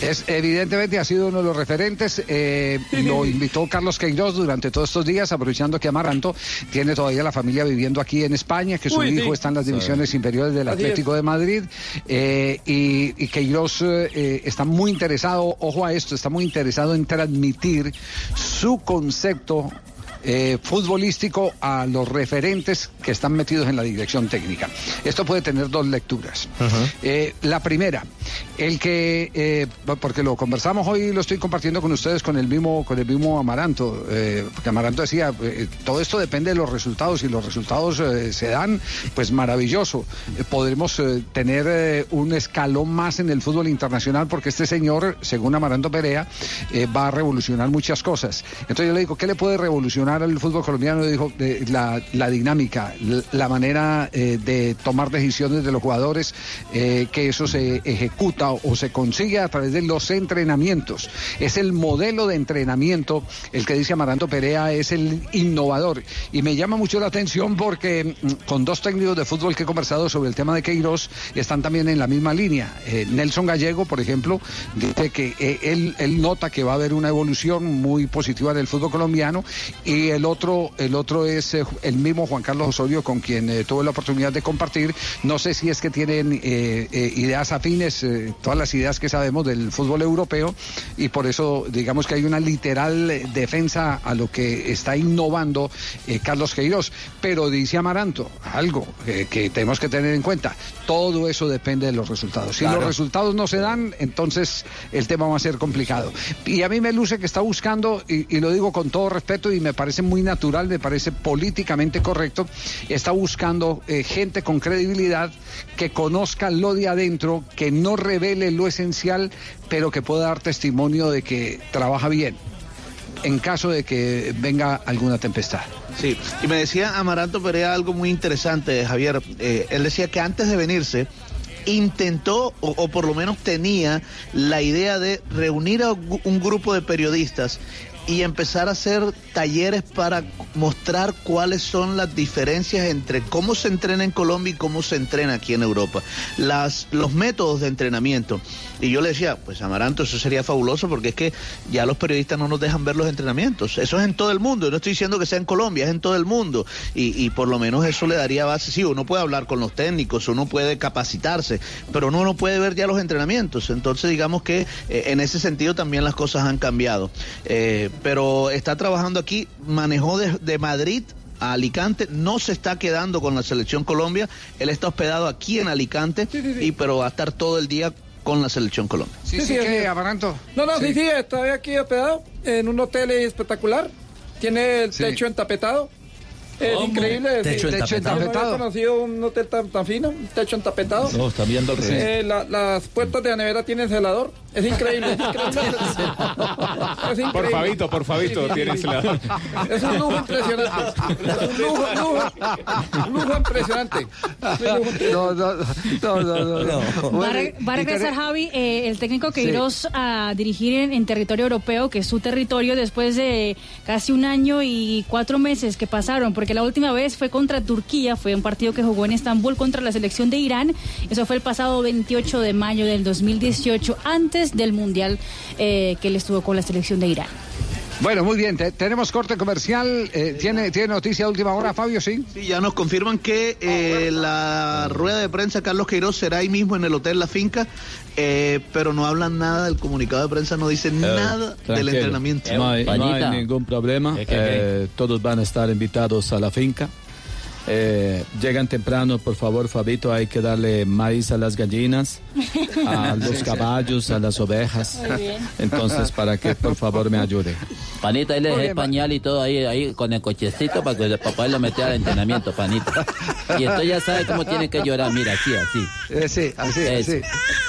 Es, evidentemente ha sido uno de los referentes. eh, lo invitó Carlos Queiroz durante todos estos días, aprovechando que Amaranto tiene todavía la familia viviendo aquí en España, que su Uy, sí. hijo está en las Sí. divisiones inferiores del Así Atlético de Madrid. eh, y, y Queiroz eh, eh, está muy interesado, ojo a esto, está muy interesado en transmitir su concepto. Eh, futbolístico a los referentes que están metidos en la dirección técnica. Esto puede tener dos lecturas. Eh, la primera, el que, eh, porque lo conversamos hoy y lo estoy compartiendo con ustedes con el mismo, con el mismo Amaranto, porque Amaranto decía, todo esto depende de los resultados y los resultados se dan, pues maravilloso. Podremos tener un escalón más en el fútbol internacional porque este señor, según Amaranto Perea, va a revolucionar muchas cosas. Entonces yo le digo, ¿qué le puede revolucionar al fútbol colombiano? Dijo, la, dinámica, la, manera eh, de tomar decisiones de los jugadores, eh, que eso se ejecuta o, se consigue a través de los entrenamientos. Es el modelo de entrenamiento, el que dice Amaranto Perea es el innovador. Y me llama mucho la atención porque mm, con dos técnicos de fútbol que he conversado sobre el tema de Queiroz están también en la misma línea. Eh, Nelson Gallego, por ejemplo, dice que él, él nota que va a haber una evolución muy positiva del fútbol colombiano y el otro, el otro es eh, el mismo Juan Carlos Osorio con quien eh, tuve la oportunidad de compartir. No sé si es que tienen eh, ideas afines, todas las ideas que sabemos del fútbol europeo y por eso digamos que hay una literal defensa a lo que está innovando Carlos Queiroz. Pero dice Amaranto algo que tenemos que tener en cuenta. Todo eso depende de los resultados. Si Claro. los resultados no se dan, entonces el tema va a ser complicado. Y a mí me luce que está buscando, y, y lo digo con todo respeto y me parece muy natural, me parece políticamente correcto, está buscando eh, gente con credibilidad que conozca lo de adentro, que no revele lo esencial, pero que pueda dar testimonio de que trabaja bien en caso de que venga alguna tempestad. Sí, y me decía Amaranto Perea algo muy interesante, Javier. Eh, él decía que antes de venirse intentó, o, por lo menos tenía, la idea de reunir a un grupo de periodistas y empezar a hacer talleres para mostrar cuáles son las diferencias entre cómo se entrena en Colombia y cómo se entrena aquí en Europa, las, los métodos de entrenamiento. Y yo le decía, pues Amaranto, eso sería fabuloso porque es que ya los periodistas no nos dejan ver los entrenamientos. Eso es en todo el mundo. Yo no estoy diciendo que sea en Colombia, es en todo el mundo. Y, y por lo menos eso le daría base. Sí, uno puede hablar con los técnicos, uno puede capacitarse, pero uno no puede ver ya los entrenamientos. Entonces, digamos que eh, en ese sentido también las cosas han cambiado. Eh, pero está trabajando aquí, manejó de, de Madrid a Alicante, no se está quedando con la selección Colombia, él está hospedado aquí en Alicante, y pero va a estar todo el día con la selección Colombia. Sí, sí, sí, que. Amaranto. No, no, sí, Sí. sí, estoy aquí hospedado en un hotel espectacular. Tiene el Sí. techo entapetado. Es increíble. ¿Techo sí. entapetado? No conocido un hotel tan, tan fino, un techo entapetado. No, está viendo al revés. Eh, la- las puertas de la nevera tienen celador. Es increíble. Es increíble. Es increíble. Por Fabito, por Fabito, Sí, sí, tiene sí. celador. Es un lujo impresionante. Es un lujo, lujo, un lujo impresionante. No, no, no, no, no. Va re- va a regresar Javi, eh, el técnico Queiroz, a dirigir en, en territorio europeo, que es su territorio, después de casi un año y cuatro meses que pasaron, porque la última vez fue contra Turquía, fue un partido que jugó en Estambul contra la selección de Irán. Eso fue el pasado 28 de mayo del 2018, antes del Mundial eh, que él estuvo con la selección de Irán. Bueno, muy bien, te- tenemos corte comercial. eh, ¿tiene, ¿Tiene noticia de última hora, Fabio? Sí. Sí, ya nos confirman que eh, la rueda de prensa Carlos Queiroz será ahí mismo en el Hotel La Finca, eh, pero no hablan nada del comunicado de prensa, no dicen nada del entrenamiento. No hay, no hay ningún problema. Eh, todos van a estar invitados a la finca. Eh, llegan temprano, por favor, Fabito. Hay que darle maíz a las gallinas, a los caballos, a las ovejas. Muy bien. Entonces, para que por favor me ayude. Panita, ahí le dejé bien, pañal y todo ahí, ahí con el cochecito para que el papá lo metiera al entrenamiento, Panita. Y entonces ya sabe cómo tiene que llorar, mira, así, así. Eh, sí, así, Eso. así.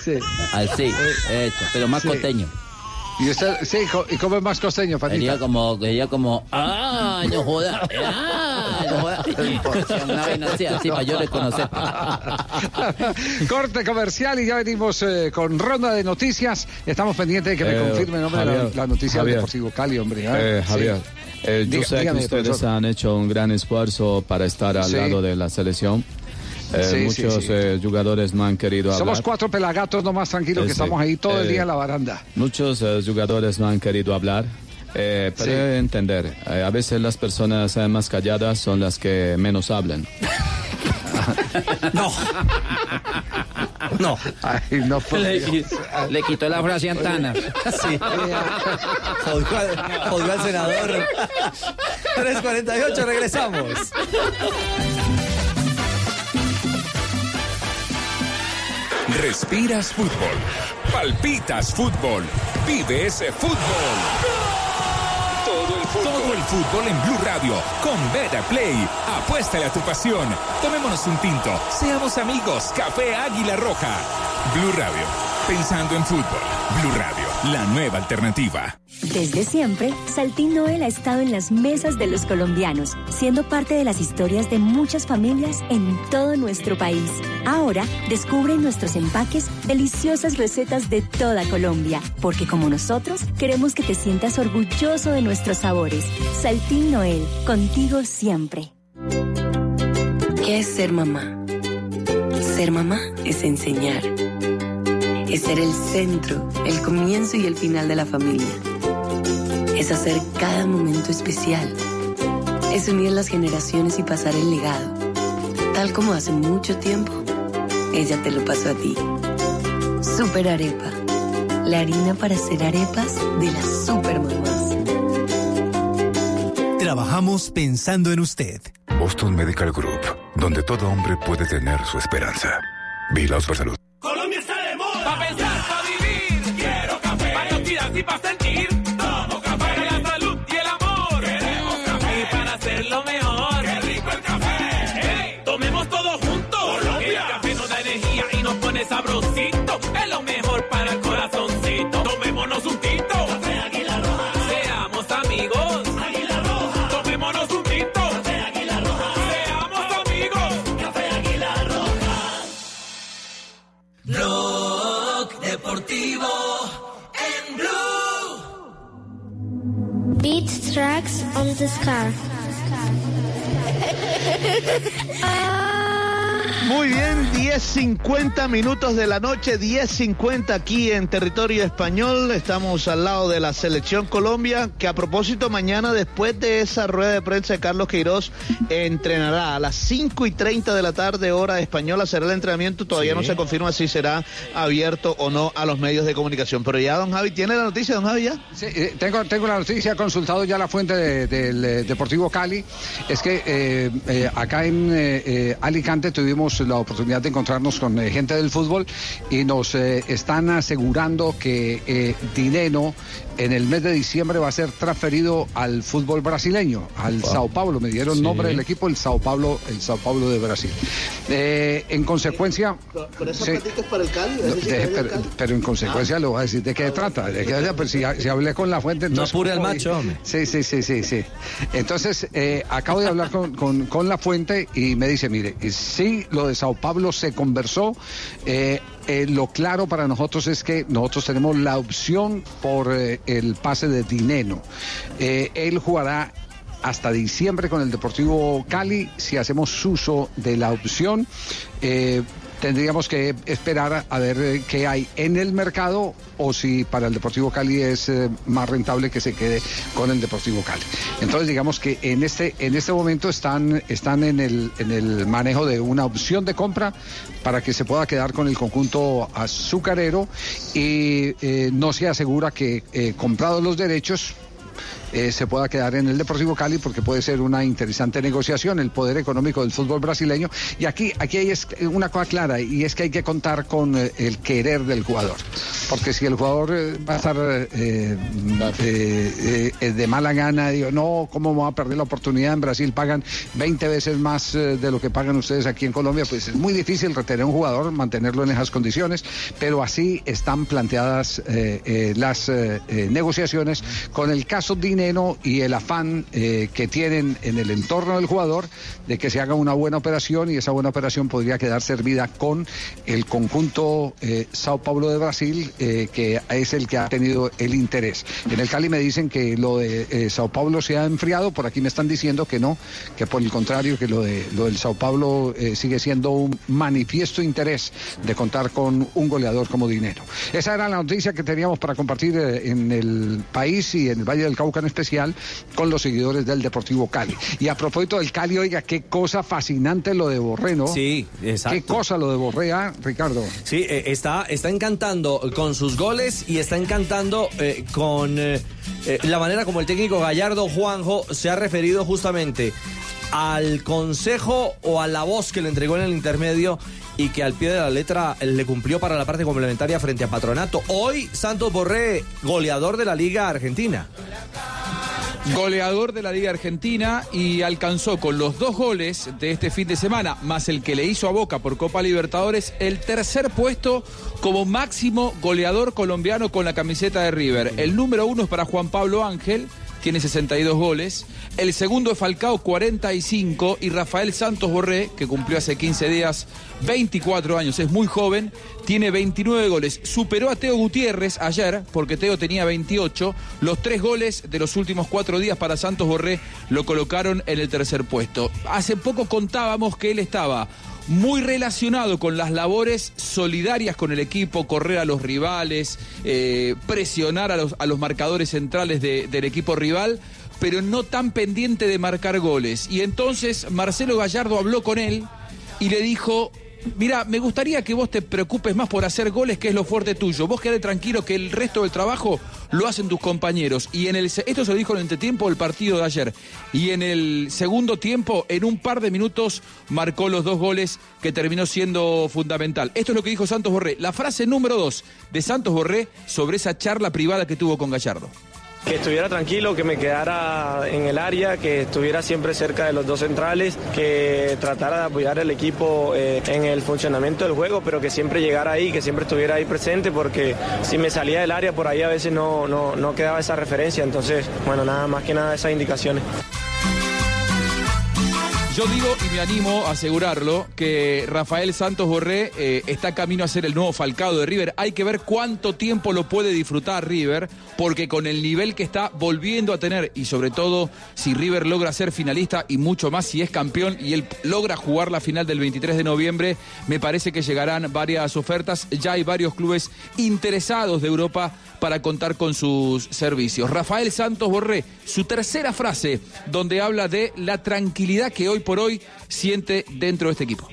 Sí. Así, hecho, pero más Sí. costeño. ¿Y, usted, sí, ¿Y cómo es más costeño, Fanita? Sería como, sería como, ah, no joda, ah, Una vaina así, así para yo reconocer. Corte comercial y ya venimos eh, con ronda de noticias. Estamos pendientes de que me Eh, confirmen hombre, la, Javier, la noticia Javier. del Deportivo Cali, hombre. ¿eh? Eh, Javier, Sí. eh, yo Diga- sé dígame, que ustedes profesor. han hecho un gran esfuerzo para estar al Sí. lado de la selección. Eh, Sí, muchos sí. eh, jugadores no han querido Somos hablar. cuatro pelagatos nomás tranquilos que estamos ahí todo el Eh, día en la baranda. Muchos eh, jugadores no han querido hablar. Eh, pero entender, eh, a veces las personas eh, más calladas son las que menos hablan. No. No. Ay, no Le, le quitó la frase a Antana. Sí. Jodió al, jodió al senador. 3.48, regresamos. Respiras fútbol. Palpitas fútbol. Vives fútbol. Todo el fútbol. Todo el fútbol en Blue Radio con Beta Play. Apuéstale a tu pasión. Tomémonos un tinto. Seamos amigos. Café Águila Roja. Blue Radio. Pensando en fútbol. Blue Radio. La nueva alternativa. Desde siempre, Saltín Noel ha estado en las mesas de los colombianos, siendo parte de las historias de muchas familias en todo nuestro país. Ahora, descubre en nuestros empaques deliciosas recetas de toda Colombia, porque como nosotros, queremos que te sientas orgulloso de nuestros sabores. Saltín Noel, contigo siempre. ¿Qué es ser mamá? Ser mamá es enseñar. Es ser el centro, el comienzo y el final de la familia. Es hacer cada momento especial. Es unir las generaciones y pasar el legado. Tal como hace mucho tiempo, ella te lo pasó a ti. Super Arepa. La harina para hacer arepas de las super mamás. Trabajamos pensando en usted. Boston Medical Group, donde todo hombre puede tener su esperanza. Vilaos por salud. 10.50 minutos de la noche, 10.50 aquí en territorio español. Estamos al lado de la selección Colombia, que a propósito mañana, después de esa rueda de prensa de Carlos Queiroz, entrenará a las 5 y 30 de la tarde, hora española, será el entrenamiento. Todavía no se confirma si será abierto o no a los medios de comunicación. Pero ya, don Javi, ¿tiene la noticia, don Javi, ya? Sí, eh, tengo, tengo la noticia, he consultado ya la fuente de- del eh, Deportivo Cali. Es que eh, eh, acá en Alicante tuvimos la oportunidad de encontrarnos con eh, gente del fútbol y nos eh, están asegurando que eh, Dineno en el mes de diciembre va a ser transferido al fútbol brasileño, al Sao Paulo. Me dieron Sí. nombre del equipo, el Sao Paulo, el Sao Paulo de Brasil. Eh, en consecuencia. sí. para el Cali. No, deje, pero, pero en consecuencia le voy a decir de qué trata. De qué, pues si, si hablé con la fuente, entonces. apure al macho, hombre. Sí, sí, sí, sí, sí. Entonces, eh, acabo de hablar con, con- con la fuente y me dice, mire, sí, lo de Sao Paulo se conversó. eh, eh, lo claro para nosotros es que nosotros tenemos la opción por eh, el pase de Dineno. Él jugará hasta diciembre con el Deportivo Cali si hacemos uso de la opción. Tendríamos que esperar a- ver eh, qué hay en el mercado o si para el Deportivo Cali es eh, más rentable que se quede con el Deportivo Cali. Entonces digamos que en este en este momento están están en el en el manejo de una opción de compra para que se pueda quedar con el conjunto azucarero y eh, no se asegura que comprados los derechos eh, se pueda quedar en el Deportivo Cali porque puede ser una interesante negociación el poder económico del fútbol brasileño. Y aquí aquí hay es una cosa clara y es que hay que contar con eh, el querer del jugador. Porque si el jugador eh, va a estar eh, eh, eh, de mala gana digo no cómo me voy a perder la oportunidad en Brasil pagan 20 veces más eh, de lo que pagan ustedes aquí en Colombia pues es muy difícil retener a un jugador mantenerlo en esas condiciones pero así están planteadas eh, eh, las eh, eh, negociaciones con el caso Y el afán eh, que tienen en el entorno del jugador de que se haga una buena operación y esa buena operación podría quedar servida con el conjunto eh, Sao Paulo de Brasil, eh, que es el que ha tenido el interés. En el Cali me dicen que lo de eh, Sao Paulo se ha enfriado, por aquí me están diciendo que no, que por el contrario, que lo, de, lo del Sao Paulo sigue siendo un manifiesto interés de contar con un goleador como dinero. Esa era la noticia que teníamos para compartir en el país y en el Valle del Cauca especial con los seguidores del Deportivo Cali. Y a propósito del Cali, oiga, qué cosa fascinante lo de Borré, ¿no? Sí, exacto. Qué cosa lo de Borré, ¿ah, Ricardo. Sí, eh, está, está encantando con sus goles y está encantando eh, con eh, eh, la manera como el técnico Gallardo Juanjo se ha referido justamente al consejo o a la voz que le entregó en el intermedio y que al pie de la letra le cumplió para la parte complementaria frente a Patronato. Hoy Santos Borré, goleador de la Liga Argentina. Goleador de la Liga Argentina y alcanzó con los dos goles de este fin de semana, más el que le hizo a Boca por Copa Libertadores, el tercer puesto como máximo goleador colombiano con la camiseta de River. El número uno es para Juan Pablo Ángel, tiene 62 goles. El segundo es Falcao, 45. Y Rafael Santos Borré, que cumplió hace 15 días 24 años, es muy joven, tiene 29 goles. Superó a Teo Gutiérrez ayer, porque Teo tenía 28. Los tres goles de los últimos cuatro días para Santos Borré lo colocaron en el tercer puesto. Hace poco contábamos que él estaba muy relacionado con las labores solidarias con el equipo, correr a los rivales, eh, presionar a los, a los marcadores centrales de- del equipo rival, pero no tan pendiente de marcar goles. Y entonces Marcelo Gallardo habló con él y le dijo... Mira, me gustaría que vos te preocupes más por hacer goles, que es lo fuerte tuyo. Vos quedate tranquilo que el resto del trabajo lo hacen tus compañeros. Y en el esto se lo dijo en el entretiempo del partido de ayer. Y en el segundo tiempo, en un par de minutos, marcó los dos goles que terminó siendo fundamental. Esto es lo que dijo Santos Borré. La frase número dos de Santos Borré sobre esa charla privada que tuvo con Gallardo. Que estuviera tranquilo, que me quedara en el área, que estuviera siempre cerca de los dos centrales, que tratara de apoyar al equipo eh, en el funcionamiento del juego, pero que siempre llegara ahí, que siempre estuviera ahí presente, porque si me salía del área por ahí a veces no, no, no quedaba esa referencia. Entonces, bueno, nada más que nada esas indicaciones. Yo digo y me animo a asegurarlo que Rafael Santos Borré eh, está camino a ser el nuevo Falcao de River. Hay que ver cuánto tiempo lo puede disfrutar River, porque con el nivel que está volviendo a tener y sobre todo si River logra ser finalista y mucho más si es campeón y él logra jugar la final del 23 de noviembre, me parece que llegarán varias ofertas. Ya hay varios clubes interesados de Europa para contar con sus servicios. Rafael Santos Borré, su tercera frase, donde habla de la tranquilidad que hoy por hoy siente dentro de este equipo.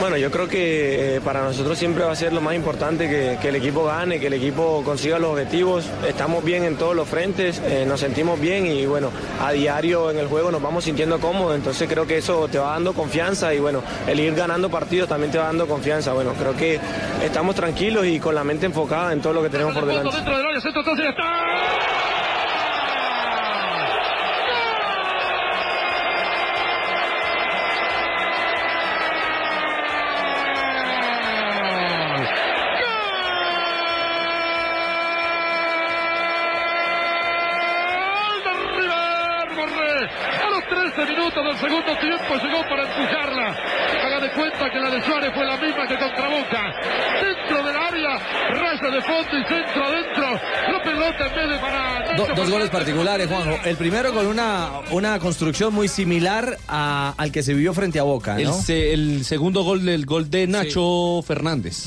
Bueno, yo creo que eh, para nosotros siempre va a ser lo más importante que, que el equipo gane, que el equipo consiga los objetivos. Estamos bien en todos los frentes, eh, nos sentimos bien y bueno, a diario en el juego nos vamos sintiendo cómodos, entonces creo que eso te va dando confianza y bueno, el ir ganando partidos también te va dando confianza. Bueno, creo que estamos tranquilos y con la mente enfocada en todo lo que tenemos por delante. Minutos del segundo tiempo llegó para empujarla. Haga de cuenta que la de Suárez fue la misma que contra Boca. Dentro del área, raya de fondo y centro adentro. La pelota en vez de para... Do- dos goles particulares, Juanjo. El primero con una, una construcción muy similar a- al que se vivió frente a Boca, El, se- el segundo gol del gol de Nacho Fernández.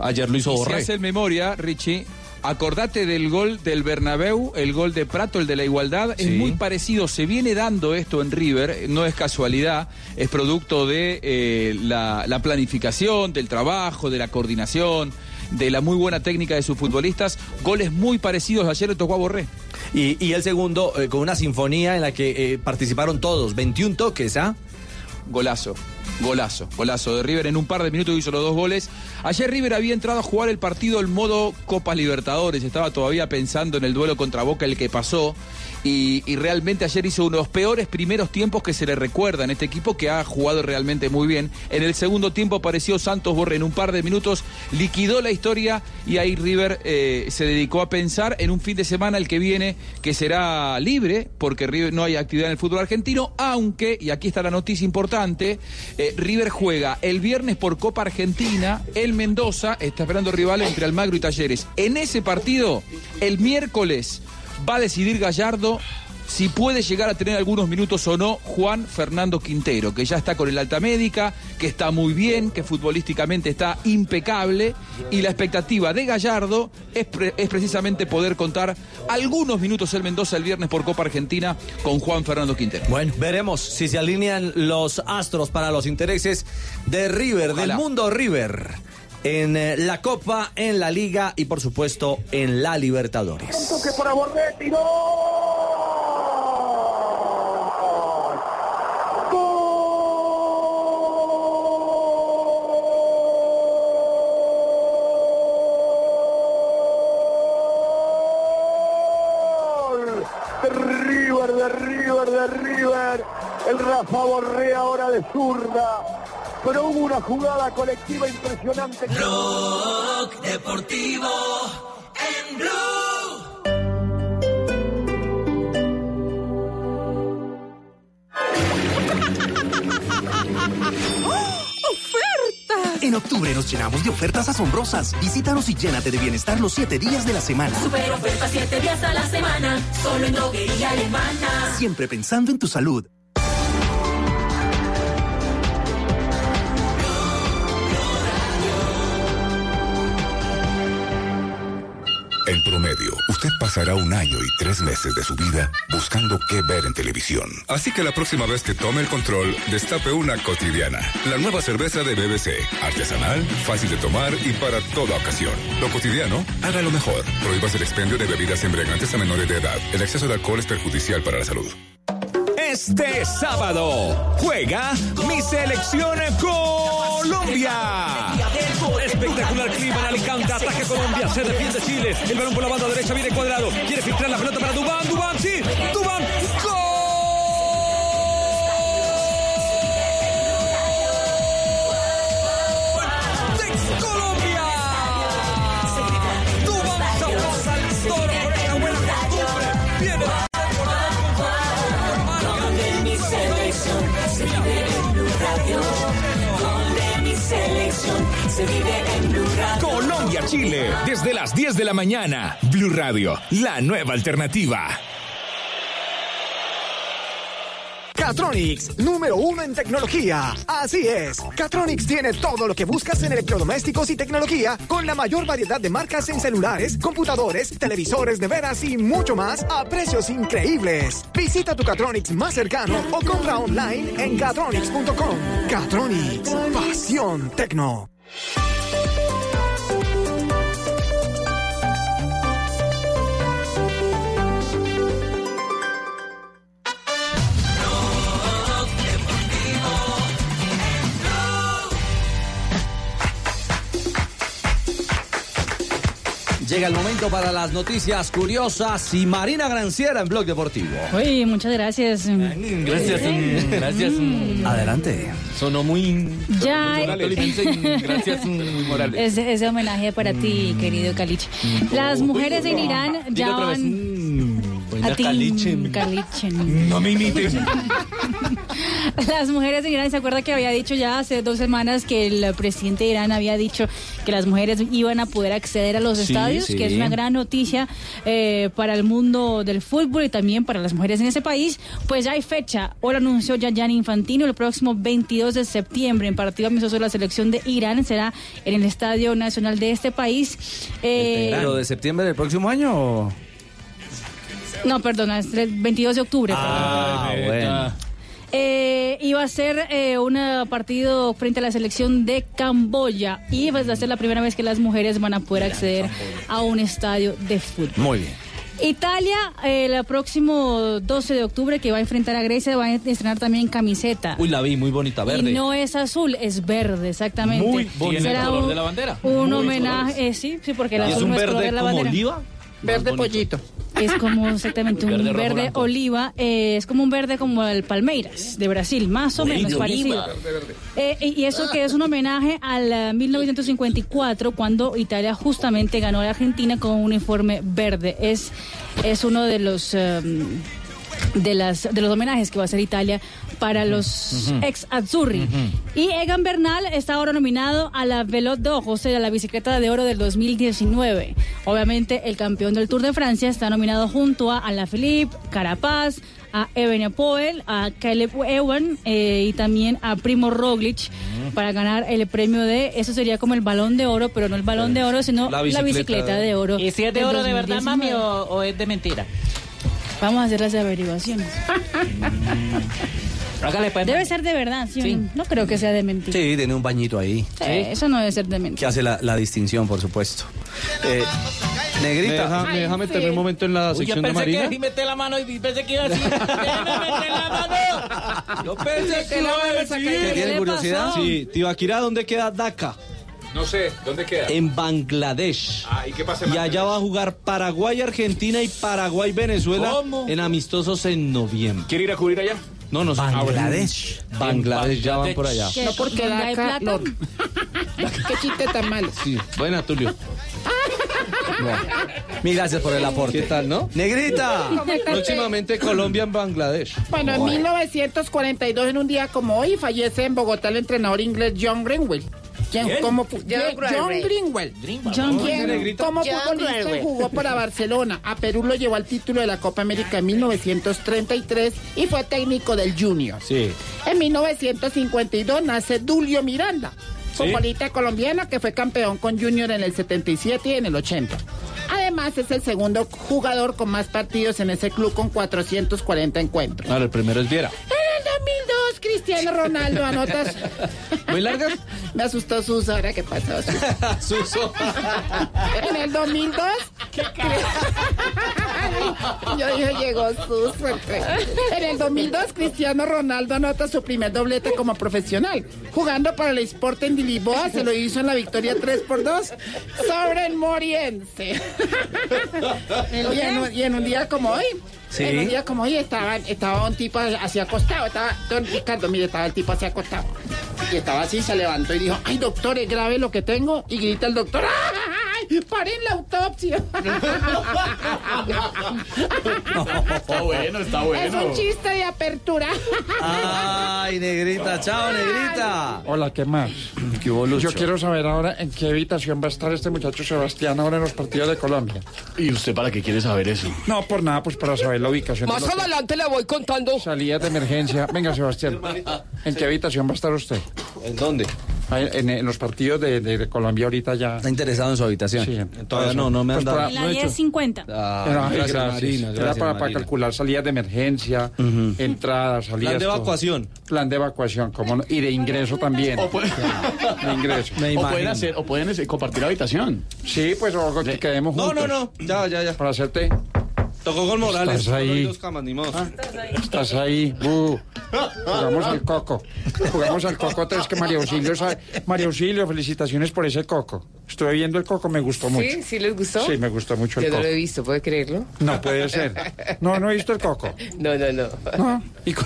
Ayer lo hizo Y si Borré. hace memoria, Richie, acordate del gol del Bernabéu, el gol de Prato, el de la igualdad, es muy parecido. Se viene dando esto en River, no es casualidad, es producto de eh, la, la planificación, del trabajo, de la coordinación, de la muy buena técnica de sus futbolistas. Goles muy parecidos, ayer le tocó a Borré. Y, y el segundo eh, con una sinfonía en la que eh, participaron todos, 21 toques, ¿ah? Golazo. Golazo, golazo de River. En un par de minutos hizo los dos goles. Ayer River había entrado a jugar el partido en modo Copa Libertadores. Estaba todavía pensando en el duelo contra Boca, el que pasó. Y, realmente ayer hizo uno de los peores primeros tiempos que se le recuerda en este equipo que ha jugado realmente muy bien. En el segundo tiempo apareció Santos Borre en un par de minutos, liquidó la historia y ahí River eh, se dedicó a pensar en un fin de semana el que viene que será libre porque River no hay actividad en el fútbol argentino, aunque, y aquí está la noticia importante, eh, River juega el viernes por Copa Argentina, Mendoza está esperando rival entre Almagro y Talleres. En ese partido, el miércoles va a decidir Gallardo si puede llegar a tener algunos minutos o no Juan Fernando Quintero, que ya está con el alta médica, que está muy bien, que futbolísticamente está impecable, y la expectativa de Gallardo es, pre- es precisamente poder contar algunos minutos el Mendoza el viernes por Copa Argentina con Juan Fernando Quintero. Bueno, veremos si se alinean los astros para los intereses de River, del mundo River, en eh, la Copa, en la Liga y por supuesto en la Libertadores. toque para de River, de River, de River. El Rafa Borré ahora de zurda. Pero hubo una jugada colectiva impresionante. Rock Deportivo en Blue. ¡Ofertas! En octubre nos llenamos de ofertas asombrosas. Visítanos y llénate de bienestar los siete días de la semana. Super oferta 7 días a la semana, solo en droguería alemana. Siempre pensando en tu salud. En promedio, usted pasará un año y tres meses de su vida buscando qué ver en televisión. Así que la próxima vez que tome el control, destape una cotidiana. La nueva cerveza de BBC. Artesanal, fácil de tomar y para toda ocasión. Lo cotidiano, hágalo mejor. Prohíbas el expendio de bebidas embriagantes a menores de edad. El exceso de alcohol es perjudicial para la salud. Este sábado juega mi selección Colombia. Espectacular clima en Alicante, ataque Colombia, se defiende Chile, el balón por la banda derecha. Viene cuadrado, quiere filtrar la pelota para Dubán, Dubán, sí, Dubán, se vive en Blue Radio. Colombia-Chile, desde las 10 de la mañana. Blue Radio, la nueva alternativa. Catronics, número uno en tecnología. Así es, Catronics tiene todo lo que buscas en electrodomésticos y tecnología con la mayor variedad de marcas en celulares, computadores, televisores, neveras y mucho más a precios increíbles. Visita tu Catronics más cercano o compra online en catronics.com. Catronics, pasión tecno. Thank you. Llega el momento para las noticias curiosas y Marina Granciera en Blog Deportivo. Uy, muchas gracias. Gracias, mm, gracias. mm. Adelante. Sonó muy... Ya. Gracias, mm, Morales. Ese, ese homenaje para ti, querido Caliche. Las mujeres en Irán ya van... Buena A ti, Caliche. Caliche. No me imiten. Las mujeres en Irán, ¿se acuerda que había dicho ya hace dos semanas que el presidente de Irán había dicho que las mujeres iban a poder acceder a los Sí, estadios? sí. Que es una gran noticia eh, para el mundo del fútbol y también para las mujeres en ese país. Pues ya hay fecha. Hoy lo anunció Gianni Infantino el próximo 22 de septiembre en partido amistoso de la selección de Irán. Será en el Estadio Nacional de este país. Eh, ¿Pero de septiembre del próximo año o...? No, perdona, es el 22 de octubre. Ah, bueno. Eh, iba a ser eh, un partido frente a la selección de Camboya y va a ser la primera vez que las mujeres van a poder acceder a un estadio de fútbol. Muy bien. Italia, eh, el próximo 12 de octubre que va a enfrentar a Grecia, va a estrenar también camiseta. Uy, la vi, muy bonita, verde. Y no es azul, es verde, exactamente. Muy bonita. Será ¿Tiene el color un- de la bandera? Un Muy homenaje, eh, sí, sí, porque el ¿Y es azul un no es color verde de la como bandera. oliva? Verde pollito. Es como exactamente un Verde, verde, rojo, blanco. oliva, eh, es como un verde como el Palmeiras de Brasil, más o Uy, menos parecido. Eh, y eso que es un homenaje al eh, 1954, cuando Italia justamente ganó a la Argentina con un uniforme verde. Es, es uno de los... de, las, de los homenajes que va a hacer Italia para los ex Azzurri. Y Egan Bernal está ahora nominado a la Velote d'Or, o sea, a la bicicleta de oro del 2019. Obviamente, el campeón del Tour de Francia está nominado junto a Alaphilippe, Carapaz, a Evenepoel, a Caleb Ewan eh, y también a Primo Roglic para ganar el premio de, eso sería como el balón de oro, pero no el balón de oro, sino la bicicleta, de oro. ¿Y si es de oro de verdad, 2019. mami, o, o es de mentira? Vamos a hacer las averiguaciones. Hágale, pues. Debe ser de verdad, ¿sí? o no? No creo que sea de mentira. Sí, tiene un bañito ahí. Sí, Eso no debe ser de mentira. Que hace la, la distinción, por supuesto. Eh, ¿Me negrita. deja, me deja meterme un momento en la Uy, yo sección de pensé Marina? que y meter la mano y pensé que iba a decir, déjame meter la mano. Yo pensé que iba a decir. ¿Tiene curiosidad? Sí, Tibaquirá, ¿dónde queda Dhaka? No sé, ¿dónde queda? En Bangladesh. Ah, ¿y qué pasa en Y allá va a jugar Paraguay, Argentina y Paraguay, Venezuela ¿Cómo? en amistosos en noviembre. ¿Quiere ir a cubrir allá? No, no sé. Bangladesh. Bangladesh, ya van por allá. No porque ¿Dónde hay Daca, plata? Lord. Qué chiste tan malo. Sí, buena, Tulio. Mil gracias por el aporte. ¿Qué tal, no? Negrita. Próximamente Colombia en Bangladesh. Bueno, en 1942, en un día como hoy, fallece en Bogotá el entrenador inglés John Greenwell. ¿Quién? Fu- John John, Greenwell. Greenwell. John ¿Quién? Negrita. Como futbolista Greenwell. jugó para Barcelona. A Perú lo llevó al título de la Copa América en 1933 y fue técnico del Junior. Sí. En 1952 nace Dulio Miranda, futbolista colombiano que fue campeón con Junior en el 77 y en el 80. Además es el segundo jugador con más partidos en ese club con 440 encuentros. Ahora, el primero es Viera. En el 2002 Cristiano Ronaldo anotas. ¿Muy largas? Me asustó Suso, ahora qué pasó. Suso. En el 2002. Yo dije, llegó Suso. En el 2002, Cristiano Ronaldo anota su primer doblete como profesional. Jugando para el Sporting de Lisboa, se lo hizo en la victoria 3 por 2 sobre el Moriense. y, en, un- y en un día como hoy. Sí. En un día como hoy estaba, estaba un tipo así acostado. Estaba, don Ricardo, mire, estaba el tipo así acostado. Y estaba así, se levantó y dijo, ay doctor, es grave lo que tengo. Y grita el doctor, ¡ay! ¡Paren la autopsia! Está bueno, está Es un chiste de apertura. Ay, negrita. Chao, negrita. Hola, ¿qué más? ¿Qué hubo, Lucho? Yo quiero saber ahora en qué habitación va a estar este muchacho Sebastián ahora en los partidos de Colombia. ¿Y usted para qué quiere saber eso? No, por nada, pues para saber la ubicación. Más adelante le voy contando. Salidas de emergencia. Venga, Sebastián. ¿En qué habitación va a estar usted? ¿En dónde? En, en los partidos de, de- de Colombia ahorita ya. ¿Está interesado en su habitación? Sí, Todavía no, no me han Pues dado. para- En la 1050. Ah, Era- ay, gracias, gracias. Marina. Era Gracias, para, para Marina. calcular salidas de emergencia, entradas, salidas. Plan de todo. evacuación. Plan de evacuación, ¿cómo no? Y de ingreso también. O, puede- De ingreso. Me o imagino. pueden hacer, o pueden este, compartir habitación. Sí, pues o que quedemos No, juntos. no, no. Ya, ya, ya. Para hacerte. Tocó con Morales. Estás ahí. Dos camas, ni modo. Estás ahí. Jugamos al coco. Jugamos al coco. Tres que María Auxilio sabe. María Auxilio, felicitaciones por ese coco. Estuve viendo el coco, me gustó mucho. ¿Sí? ¿Sí les gustó? Sí, me gustó mucho el Yo no coco. lo he visto, ¿puede creerlo? No puede ser. No, no he visto el coco. No, no, no. No. ¿Y, co-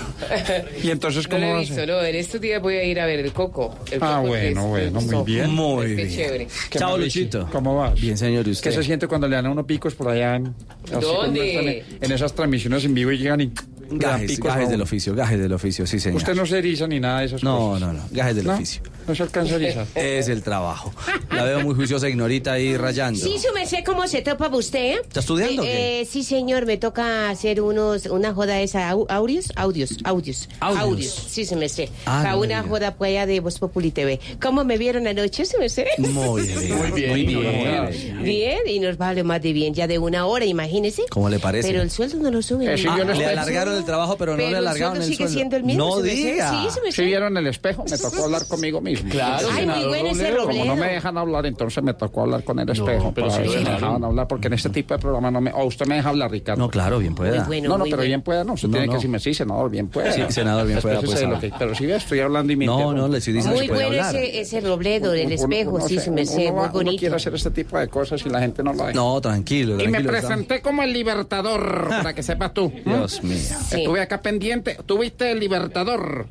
y entonces No cómo lo va he a visto, ser? no. En estos días voy a ir a ver el coco. El Ah, coco bueno, bueno, muy bien. Muy Qué bien. chévere. ¿Qué Chao? Luchito. ¿Cómo vas? Bien, señor, ¿y ¿Qué se siente cuando le dan a uno picos por allá en, ¿Dónde? En, esas transmisiones en vivo y llegan y Gajes, gajes del oficio, gajes del oficio, sí, señor. Usted no se eriza ni nada de esas No, cosas. no, no, gajes del ¿No? oficio. No se alcanza a erizar. Es el trabajo. La veo muy juiciosa, ignorita ahí rayando. Sí, su merced, ¿cómo se topa usted? ¿Está estudiando o qué? Eh, sí, señor, me toca hacer unos, una joda esa, au- audios, audios, audios, Audios. sí, su merced. Ah, para no una joda pues allá de Voz Populi TV. ¿Cómo me vieron anoche, su merced? Muy bien. Muy bien, Muy bien. Bien, y nos vale más de bien, ya de una hora, imagínese. ¿Cómo le parece? Pero el sueldo no lo suben. No Le alargaron el trabajo, pero no le el alargaron sueldo el sigue sueldo. siendo el mismo, No diga. Sí. ¿Sí vieron el espejo? Me tocó hablar conmigo Sí, mismo. Claro, Ay, senador muy bueno ese Robledo. Como no me dejan hablar, entonces me tocó hablar con el espejo. pero para sí ver si me dejaban hablar, porque en este tipo de programa no me... O usted me deja hablar, Ricardo. No, claro, bien pueda. Muy bueno, no, no, muy pero bueno. bien pueda, no. Usted No, tiene no. que decirme, sí, senador, bien pueda. Sí, senador, bien pueda, pues, ah. que- Pero si ve, estoy hablando y me No, no, le estoy diciendo Muy bueno ese, ese Robledo, el Uno- espejo, sí, no su sé, muy bonito. quiere hacer este tipo de cosas y la gente no lo deja. No, tranquilo, Y me presenté como el Libertador, para que sepas tú. Dios mío. Estuve acá pendiente. ¿Tú viste el Libertador?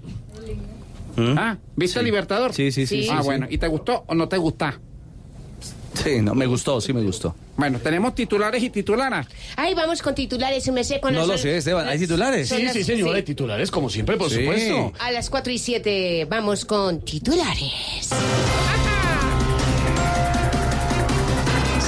Ah, ¿viste el Libertador? Sí, sí, sí, sí, Ah, sí. bueno. ¿Y te gustó o no te gusta? Sí, no, me gustó, sí me gustó. Bueno, tenemos titulares y titularas. Ay, vamos con titulares, su merced. Con No lo sé, Esteban, ¿hay titulares? Sí, las- sí, señor, de titulares, como siempre, por Sí. supuesto. A las 4 y 7 vamos con titulares.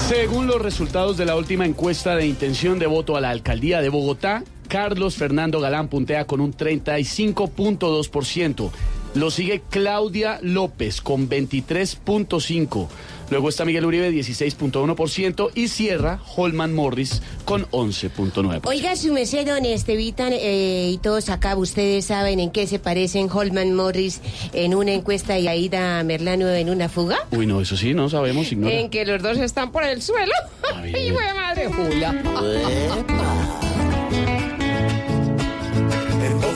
Según los resultados de la última encuesta de intención de voto a la alcaldía de Bogotá, Carlos Fernando Galán puntea con un 35.2%. Lo sigue Claudia López con 23.5%. Luego está Miguel Uribe 16.1% y cierra Holman Morris con 11.9%. Oiga, su merced, don Estevitan eh, y todos acá, ¿ustedes saben en qué se parecen Holman Morris en una encuesta y Aida Merlano en una fuga? Uy, no, eso sí, no sabemos, ignora. En que los dos están por el suelo. ¡Ay, madre Julia!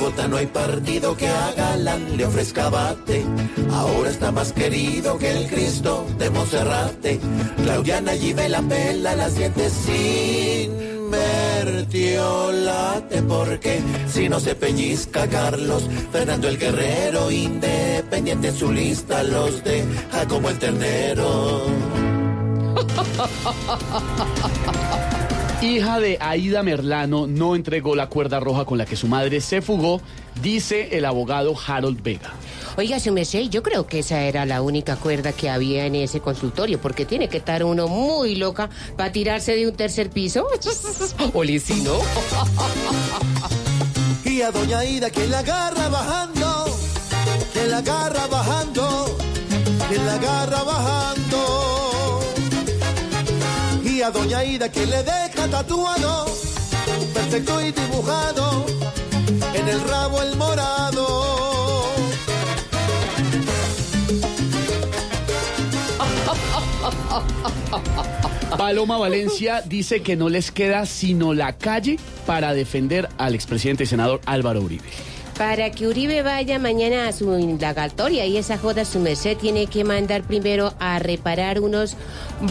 No hay partido que a Galán le ofrezca bate. Ahora está más querido que el Cristo de Monserrate. Claudiana allí ve la pela, las dientes sin mertiolate. Porque si no se pellizca Carlos, Fernando el Guerrero, independiente en su lista, los deja como el ternero. Hija de Aida Merlano no entregó la cuerda roja con la que su madre se fugó, dice el abogado Harold Vega. Oiga, su merced, yo creo que esa era la única cuerda que había en ese consultorio, porque tiene que estar uno muy loca para tirarse de un tercer piso. Olicino. Y a doña Ida que la agarra bajando, que la agarra bajando, que la agarra bajando. A doña Ida que le deja tatuado, perfecto y dibujado, en el rabo el morado. Paloma Valencia dice que no les queda sino la calle para defender al expresidente y senador Álvaro Uribe. Para que Uribe vaya mañana a su indagatoria y esa joda su merced tiene que mandar primero a reparar unos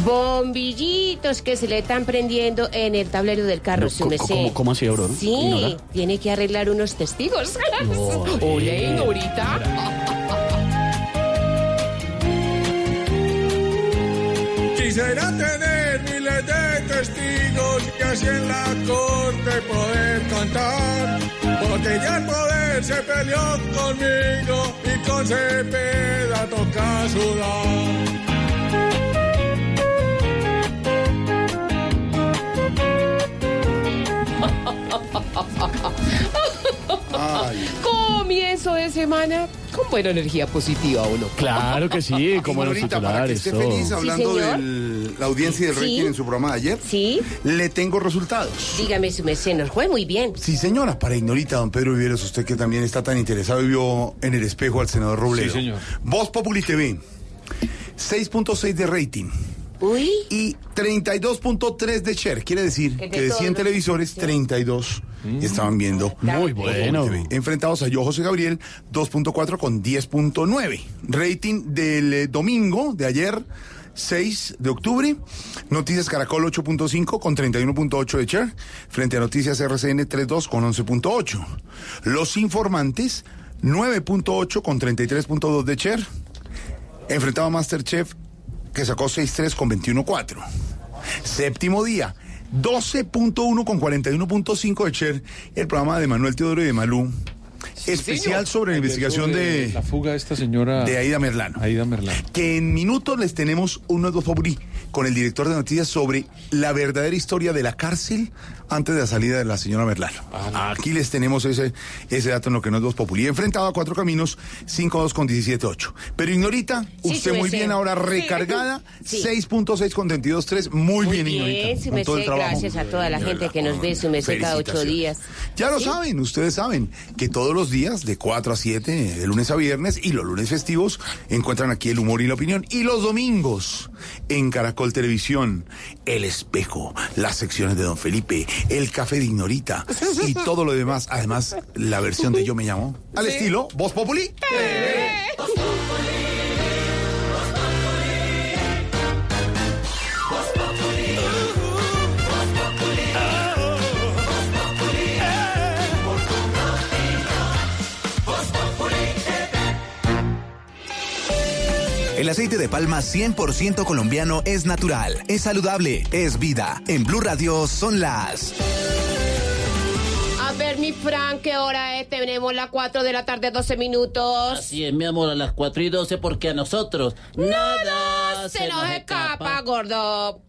bombillitos que se le están prendiendo en el tablero del carro, su ¿Cómo, merced. cómo- cómo así, Aurora? Sí, Ignora. tiene que arreglar unos testigos. No, eh. Quisiera tener miles de testigos y así en la corte poder cantar. Porque ya el poder se peleó conmigo y con Cepeda toca sudar. Comienzo de semana con buena energía positiva, ¿o no? Claro que sí, como los Ignorita, para que titulares. esté todo. feliz hablando señor. de la audiencia y del Sí. rating en su programa de ayer. Sí. Le tengo resultados. Dígame, su merced, nos fue muy bien. Sí, señora, para Ignorita, don Pedro Viveros, usted que también está tan interesado y vio en el espejo al senador Robledo. Sí, señor. Voz Populi TV, 6.6 de rating. Uy. Y 32.3 de share. Quiere decir Que de de todos 100 los- televisores, 32 estaban viendo. Muy bueno. TV. Enfrentados a yo, José Gabriel, 2.4 con 10.9. Rating del eh, domingo de ayer. 6 de octubre, Noticias Caracol 8.5 con 31.8 de share, frente a Noticias RCN 3.2 con 11.8. Los Informantes 9.8 con 33.2 de share, enfrentado a Masterchef que sacó 6.3 con 21.4. Séptimo día, 12.1 con 41.5 de share, el programa de Manuel Teodoro y de Malú, especial sobre la investigación de, La fuga de esta señora. de Aida Merlano. Aida Merlano. Que en minutos les tenemos unos dos Populi con el director de noticias sobre la verdadera historia de la cárcel antes de la salida de la señora Merlano. Aquí les tenemos ese, ese dato en lo que no es Voz Populi. Enfrentado a cuatro caminos, 5-2 con 17-8. Pero Ignorita, Sí, usted sí, muy sí. bien ahora Sí. recargada, Sí. 6.6 con 22-3. Muy, bien, Bien, Ignorita. su con todo el merced, trabajo. gracias a toda la gente que nos ve, su merced, cada ocho días. ya lo saben, ustedes saben que todos los días de 4 a 7, de lunes a viernes y los lunes festivos, encuentran aquí el humor y la opinión. Y los domingos en Caracol Televisión, El Espejo, las secciones de Don Felipe, El Café de Ignorita y todo lo demás. Además, la versión de Yo Me Llamo, al estilo Voz Populi. El aceite de palma 100% colombiano es natural, es saludable, es vida. En Blue Radio son las... A ver, mi Frank, ¿qué hora es? Tenemos las 4 de la tarde, 12 minutos. Así es, mi amor, a las 4 y 12, porque a nosotros nada Se nos escapa, gordo.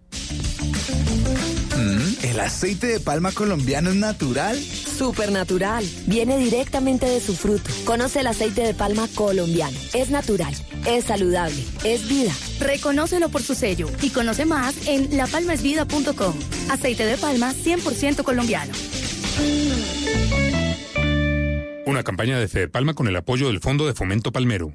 ¿El aceite de palma colombiano es natural? Supernatural. Viene directamente de su fruto. Conoce el aceite de palma colombiano. Es natural, es saludable, es vida. Reconócelo por su sello y conoce más en lapalmaesvida.com. Aceite de palma 100% colombiano. Una campaña de Fede Palma con el apoyo del Fondo de Fomento Palmero.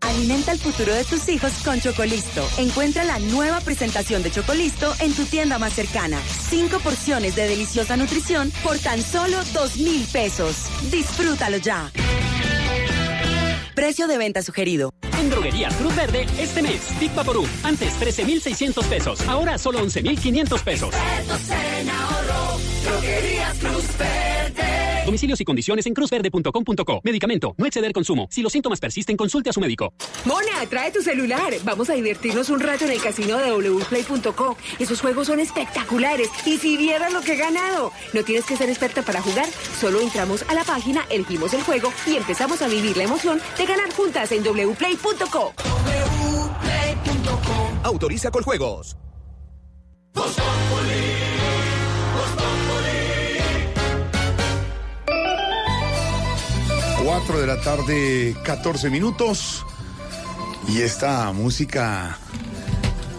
Alimenta el futuro de tus hijos con Chocolisto. Encuentra la nueva presentación de Chocolisto en tu tienda más cercana. Cinco porciones de deliciosa nutrición por tan solo dos mil pesos. Disfrútalo ya. Precio de venta sugerido. En Droguerías Cruz Verde, este mes, Big Vaporú, antes 13,600 pesos, ahora solo 11,500 pesos. Droguerías Cruz Verde. Domicilios y condiciones en cruzverde.com.co. Medicamento, no exceder consumo. Si los síntomas persisten, consulte a su médico. Mona, trae tu celular. Vamos a divertirnos un rato en el casino de wplay.co. Esos juegos son espectaculares. Y si vieras lo que he ganado. No tienes que ser experta para jugar. Solo entramos a la página, elegimos el juego y empezamos a vivir la emoción de ganar juntas en wplay.co. Autoriza con juegos. 4 de la tarde, 14 minutos. Y esta música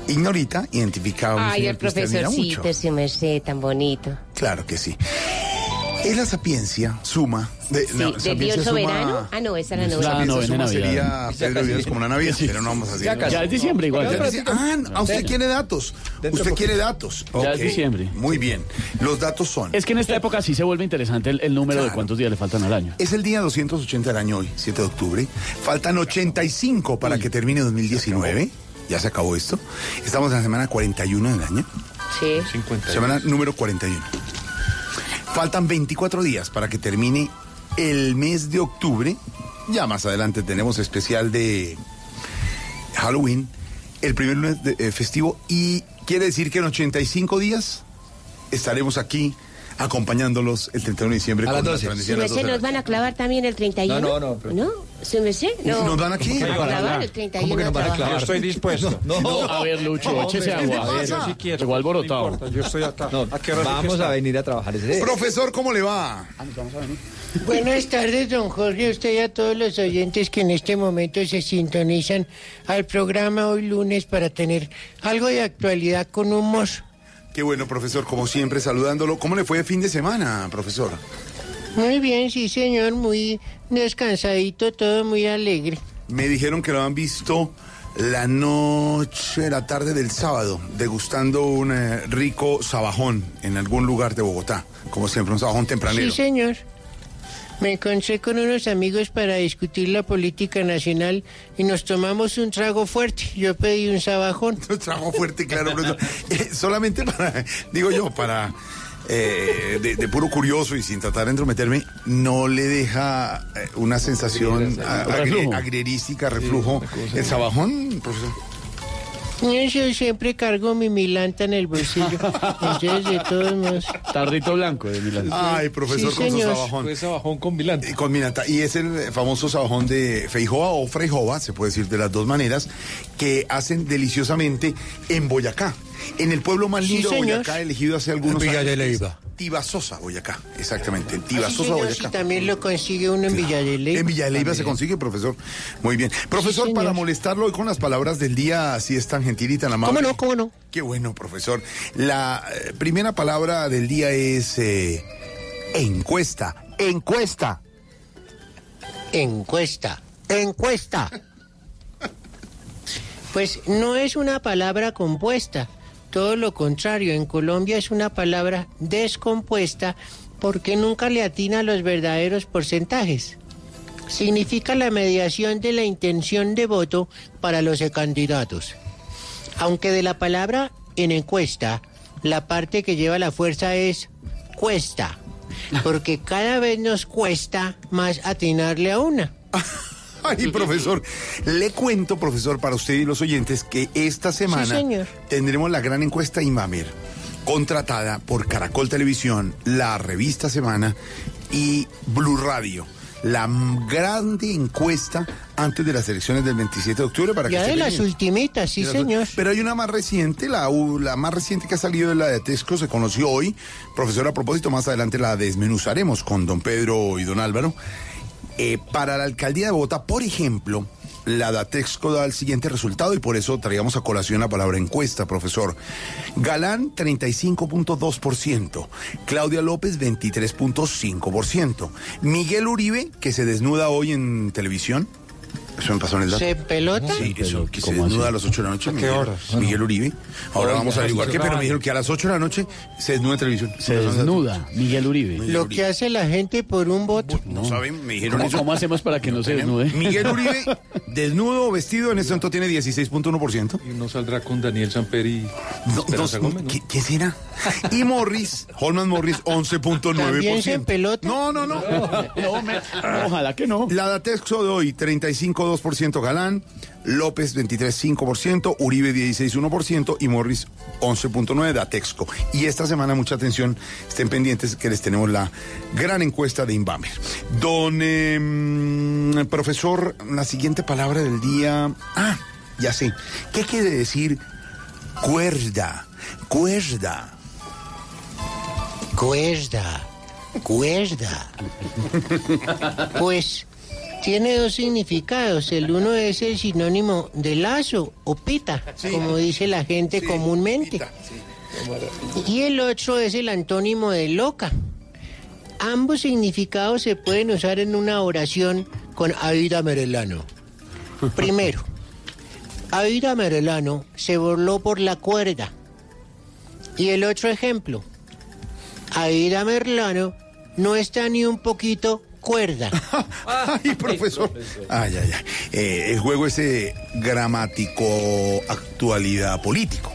ignorita, identificada. Ay, el profesorcito, su merced, tan bonito. Claro que sí. Es la sapiencia suma de, Sí, no, ¿de sapiencia Dios suma- soberano? Ah, no, esa era la La novena novena sería Navidad. Pedro Vives como la Navidad, pero no vamos a decir. Ya casi. Ya es diciembre igual. Ya es dici- Ah, usted quiere datos. Usted quiere datos. Ya es diciembre. Muy bien. Los datos son. Es que en esta época sí se vuelve interesante el, el número de cuántos días le faltan al año. Es el día 280 del año hoy, 7 de octubre. Faltan 85 para que termine 2019. Ya se acabó esto. Estamos en la semana 41 del año. Sí. Semana número 41. Faltan 24 días para que termine el mes de octubre. Ya más adelante tenemos especial de Halloween, el primer lunes de- eh, festivo. Y quiere decir que en 85 días estaremos aquí acompañándolos el 31 de diciembre A las la 12. transmisión ¿Su a las merced 12 de la nos van a clavar también el 31? No, no, no, ¿No? ¿Su merced? No. ¿Nos van a qué? A clavar el 31 a trabajar. Yo estoy dispuesto. No, a ver, Lucho, échese agua. A ver, yo sí quiero. Llegó alborotado. yo estoy acá. Vamos a venir a trabajar ese Profesor, ¿cómo le va? Buenas tardes, don Jorge, a usted y a todos los oyentes que en este momento se sintonizan al programa hoy lunes para tener algo de actualidad con humor. Qué bueno, profesor, como siempre, saludándolo. ¿Cómo le fue el fin de semana, profesor? Muy bien, sí, señor, muy descansadito, todo muy alegre. Me dijeron que lo han visto la noche, la tarde del sábado, degustando un eh, rico sabajón en algún lugar de Bogotá. Como siempre, un sabajón tempranero. Sí, señor. Me encontré con unos amigos para discutir la política nacional y nos tomamos un trago fuerte. Yo pedí un sabajón. Un trago fuerte, claro, profesor. Eh, solamente para, digo yo, para eh, de, de puro curioso y sin tratar de entrometerme, no le deja eh, una sensación a- agre- Reflujo. agrerística, reflujo. ¿El sabajón, profesor? Yo siempre cargo mi milanta en el bolsillo. Entonces, de todos modos. Tardito blanco de Milán. Ay, profesor, Sí, con su sabajón. Fue sabajón con Milán. Eh, Con Milanta. Y es el famoso sabajón de Feijoa o Freijoa, se puede decir de las dos maneras, que hacen deliciosamente en Boyacá. En el pueblo más Sí, lindo de. Boyacá, elegido hace algunos Villa años. Tibasosa, Boyacá. Exactamente, en Tibasosa, Boyacá. si también lo consigue uno en Villa de Leyva. En Villa de Leyva se consigue, profesor. Muy bien. Profesor, para molestarlo hoy con las palabras del día, si es tan gentil y tan amable. ¿Cómo no? ¿Cómo no? Qué bueno, profesor. La eh, primera palabra del día es eh, encuesta. Encuesta. Encuesta. Encuesta. Pues no es una palabra compuesta. Todo lo contrario, en Colombia es una palabra descompuesta porque nunca le atina a los verdaderos porcentajes. Significa la mediación de la intención de voto para los candidatos. Aunque de la palabra en encuesta, la parte que lleva la fuerza es cuesta, porque cada vez nos cuesta más atinarle a una. Ay, profesor, le cuento, profesor, para usted y los oyentes, que esta semana tendremos la gran encuesta Imamer, contratada por Caracol Televisión, la revista Semana y Blue Radio. La grande encuesta antes de las elecciones del 27 de octubre para Ya de las pendiente. ultimitas, sí, las- señor. Pero hay una más reciente, la, la más reciente que ha salido de la de Tesco, se conoció hoy. Profesor, a propósito, más adelante la desmenuzaremos con don Pedro y don Álvaro. Eh, para la alcaldía de Bogotá, por ejemplo, la Datexco da el siguiente resultado y por eso traíamos a colación la palabra encuesta, profesor. Galán, 35.2%. Claudia López, 23.5%. Miguel Uribe, que se desnuda hoy en televisión. Eso me pasó en el dato. ¿Se pelota? Sí, eso, que se desnuda a las 8 de la noche. ¿A qué Miguel, horas? Miguel Uribe. Ahora vamos a averiguar qué, pero me dijeron que a las 8 de la noche se desnuda en televisión. Se desnuda Miguel Uribe. Lo que hace la gente por un voto. No saben, me dijeron ¿Cómo, eso. cómo hacemos para que no se desnude? Miguel Uribe, desnudo o vestido, en este momento tiene 16.1%. Y no saldrá con Daniel. No, no, Gómez, ¿no? ¿qué, qué será? Y Morris, Holman Morris, 11.9%. ¿También se pelota? No, no, no. No, me- ojalá que no. La Datexco de hoy, 35.2% Galán, López 23.5%, Uribe 16.1% y Morris 11.9% Datexco. Y esta semana, mucha atención, estén pendientes que les tenemos la gran encuesta de Inbamer. Don em, profesor, la siguiente palabra del día. Ah, ya sé. ¿Qué quiere decir cuerda? Cuerda. Cuerda. Cuerda. Pues tiene dos significados. El uno es el sinónimo de lazo o pita, como dice la gente comúnmente. Y el otro es el antónimo de loca. Ambos significados se pueden usar en una oración con Aida Merelano. Primero, Aida Merelano se burló por la cuerda. Y el otro ejemplo, Aida Merlano no está ni un poquito cuerda. Ay, profesor. Ay, ay, ay. Eh, el juego ese gramático actualidad político.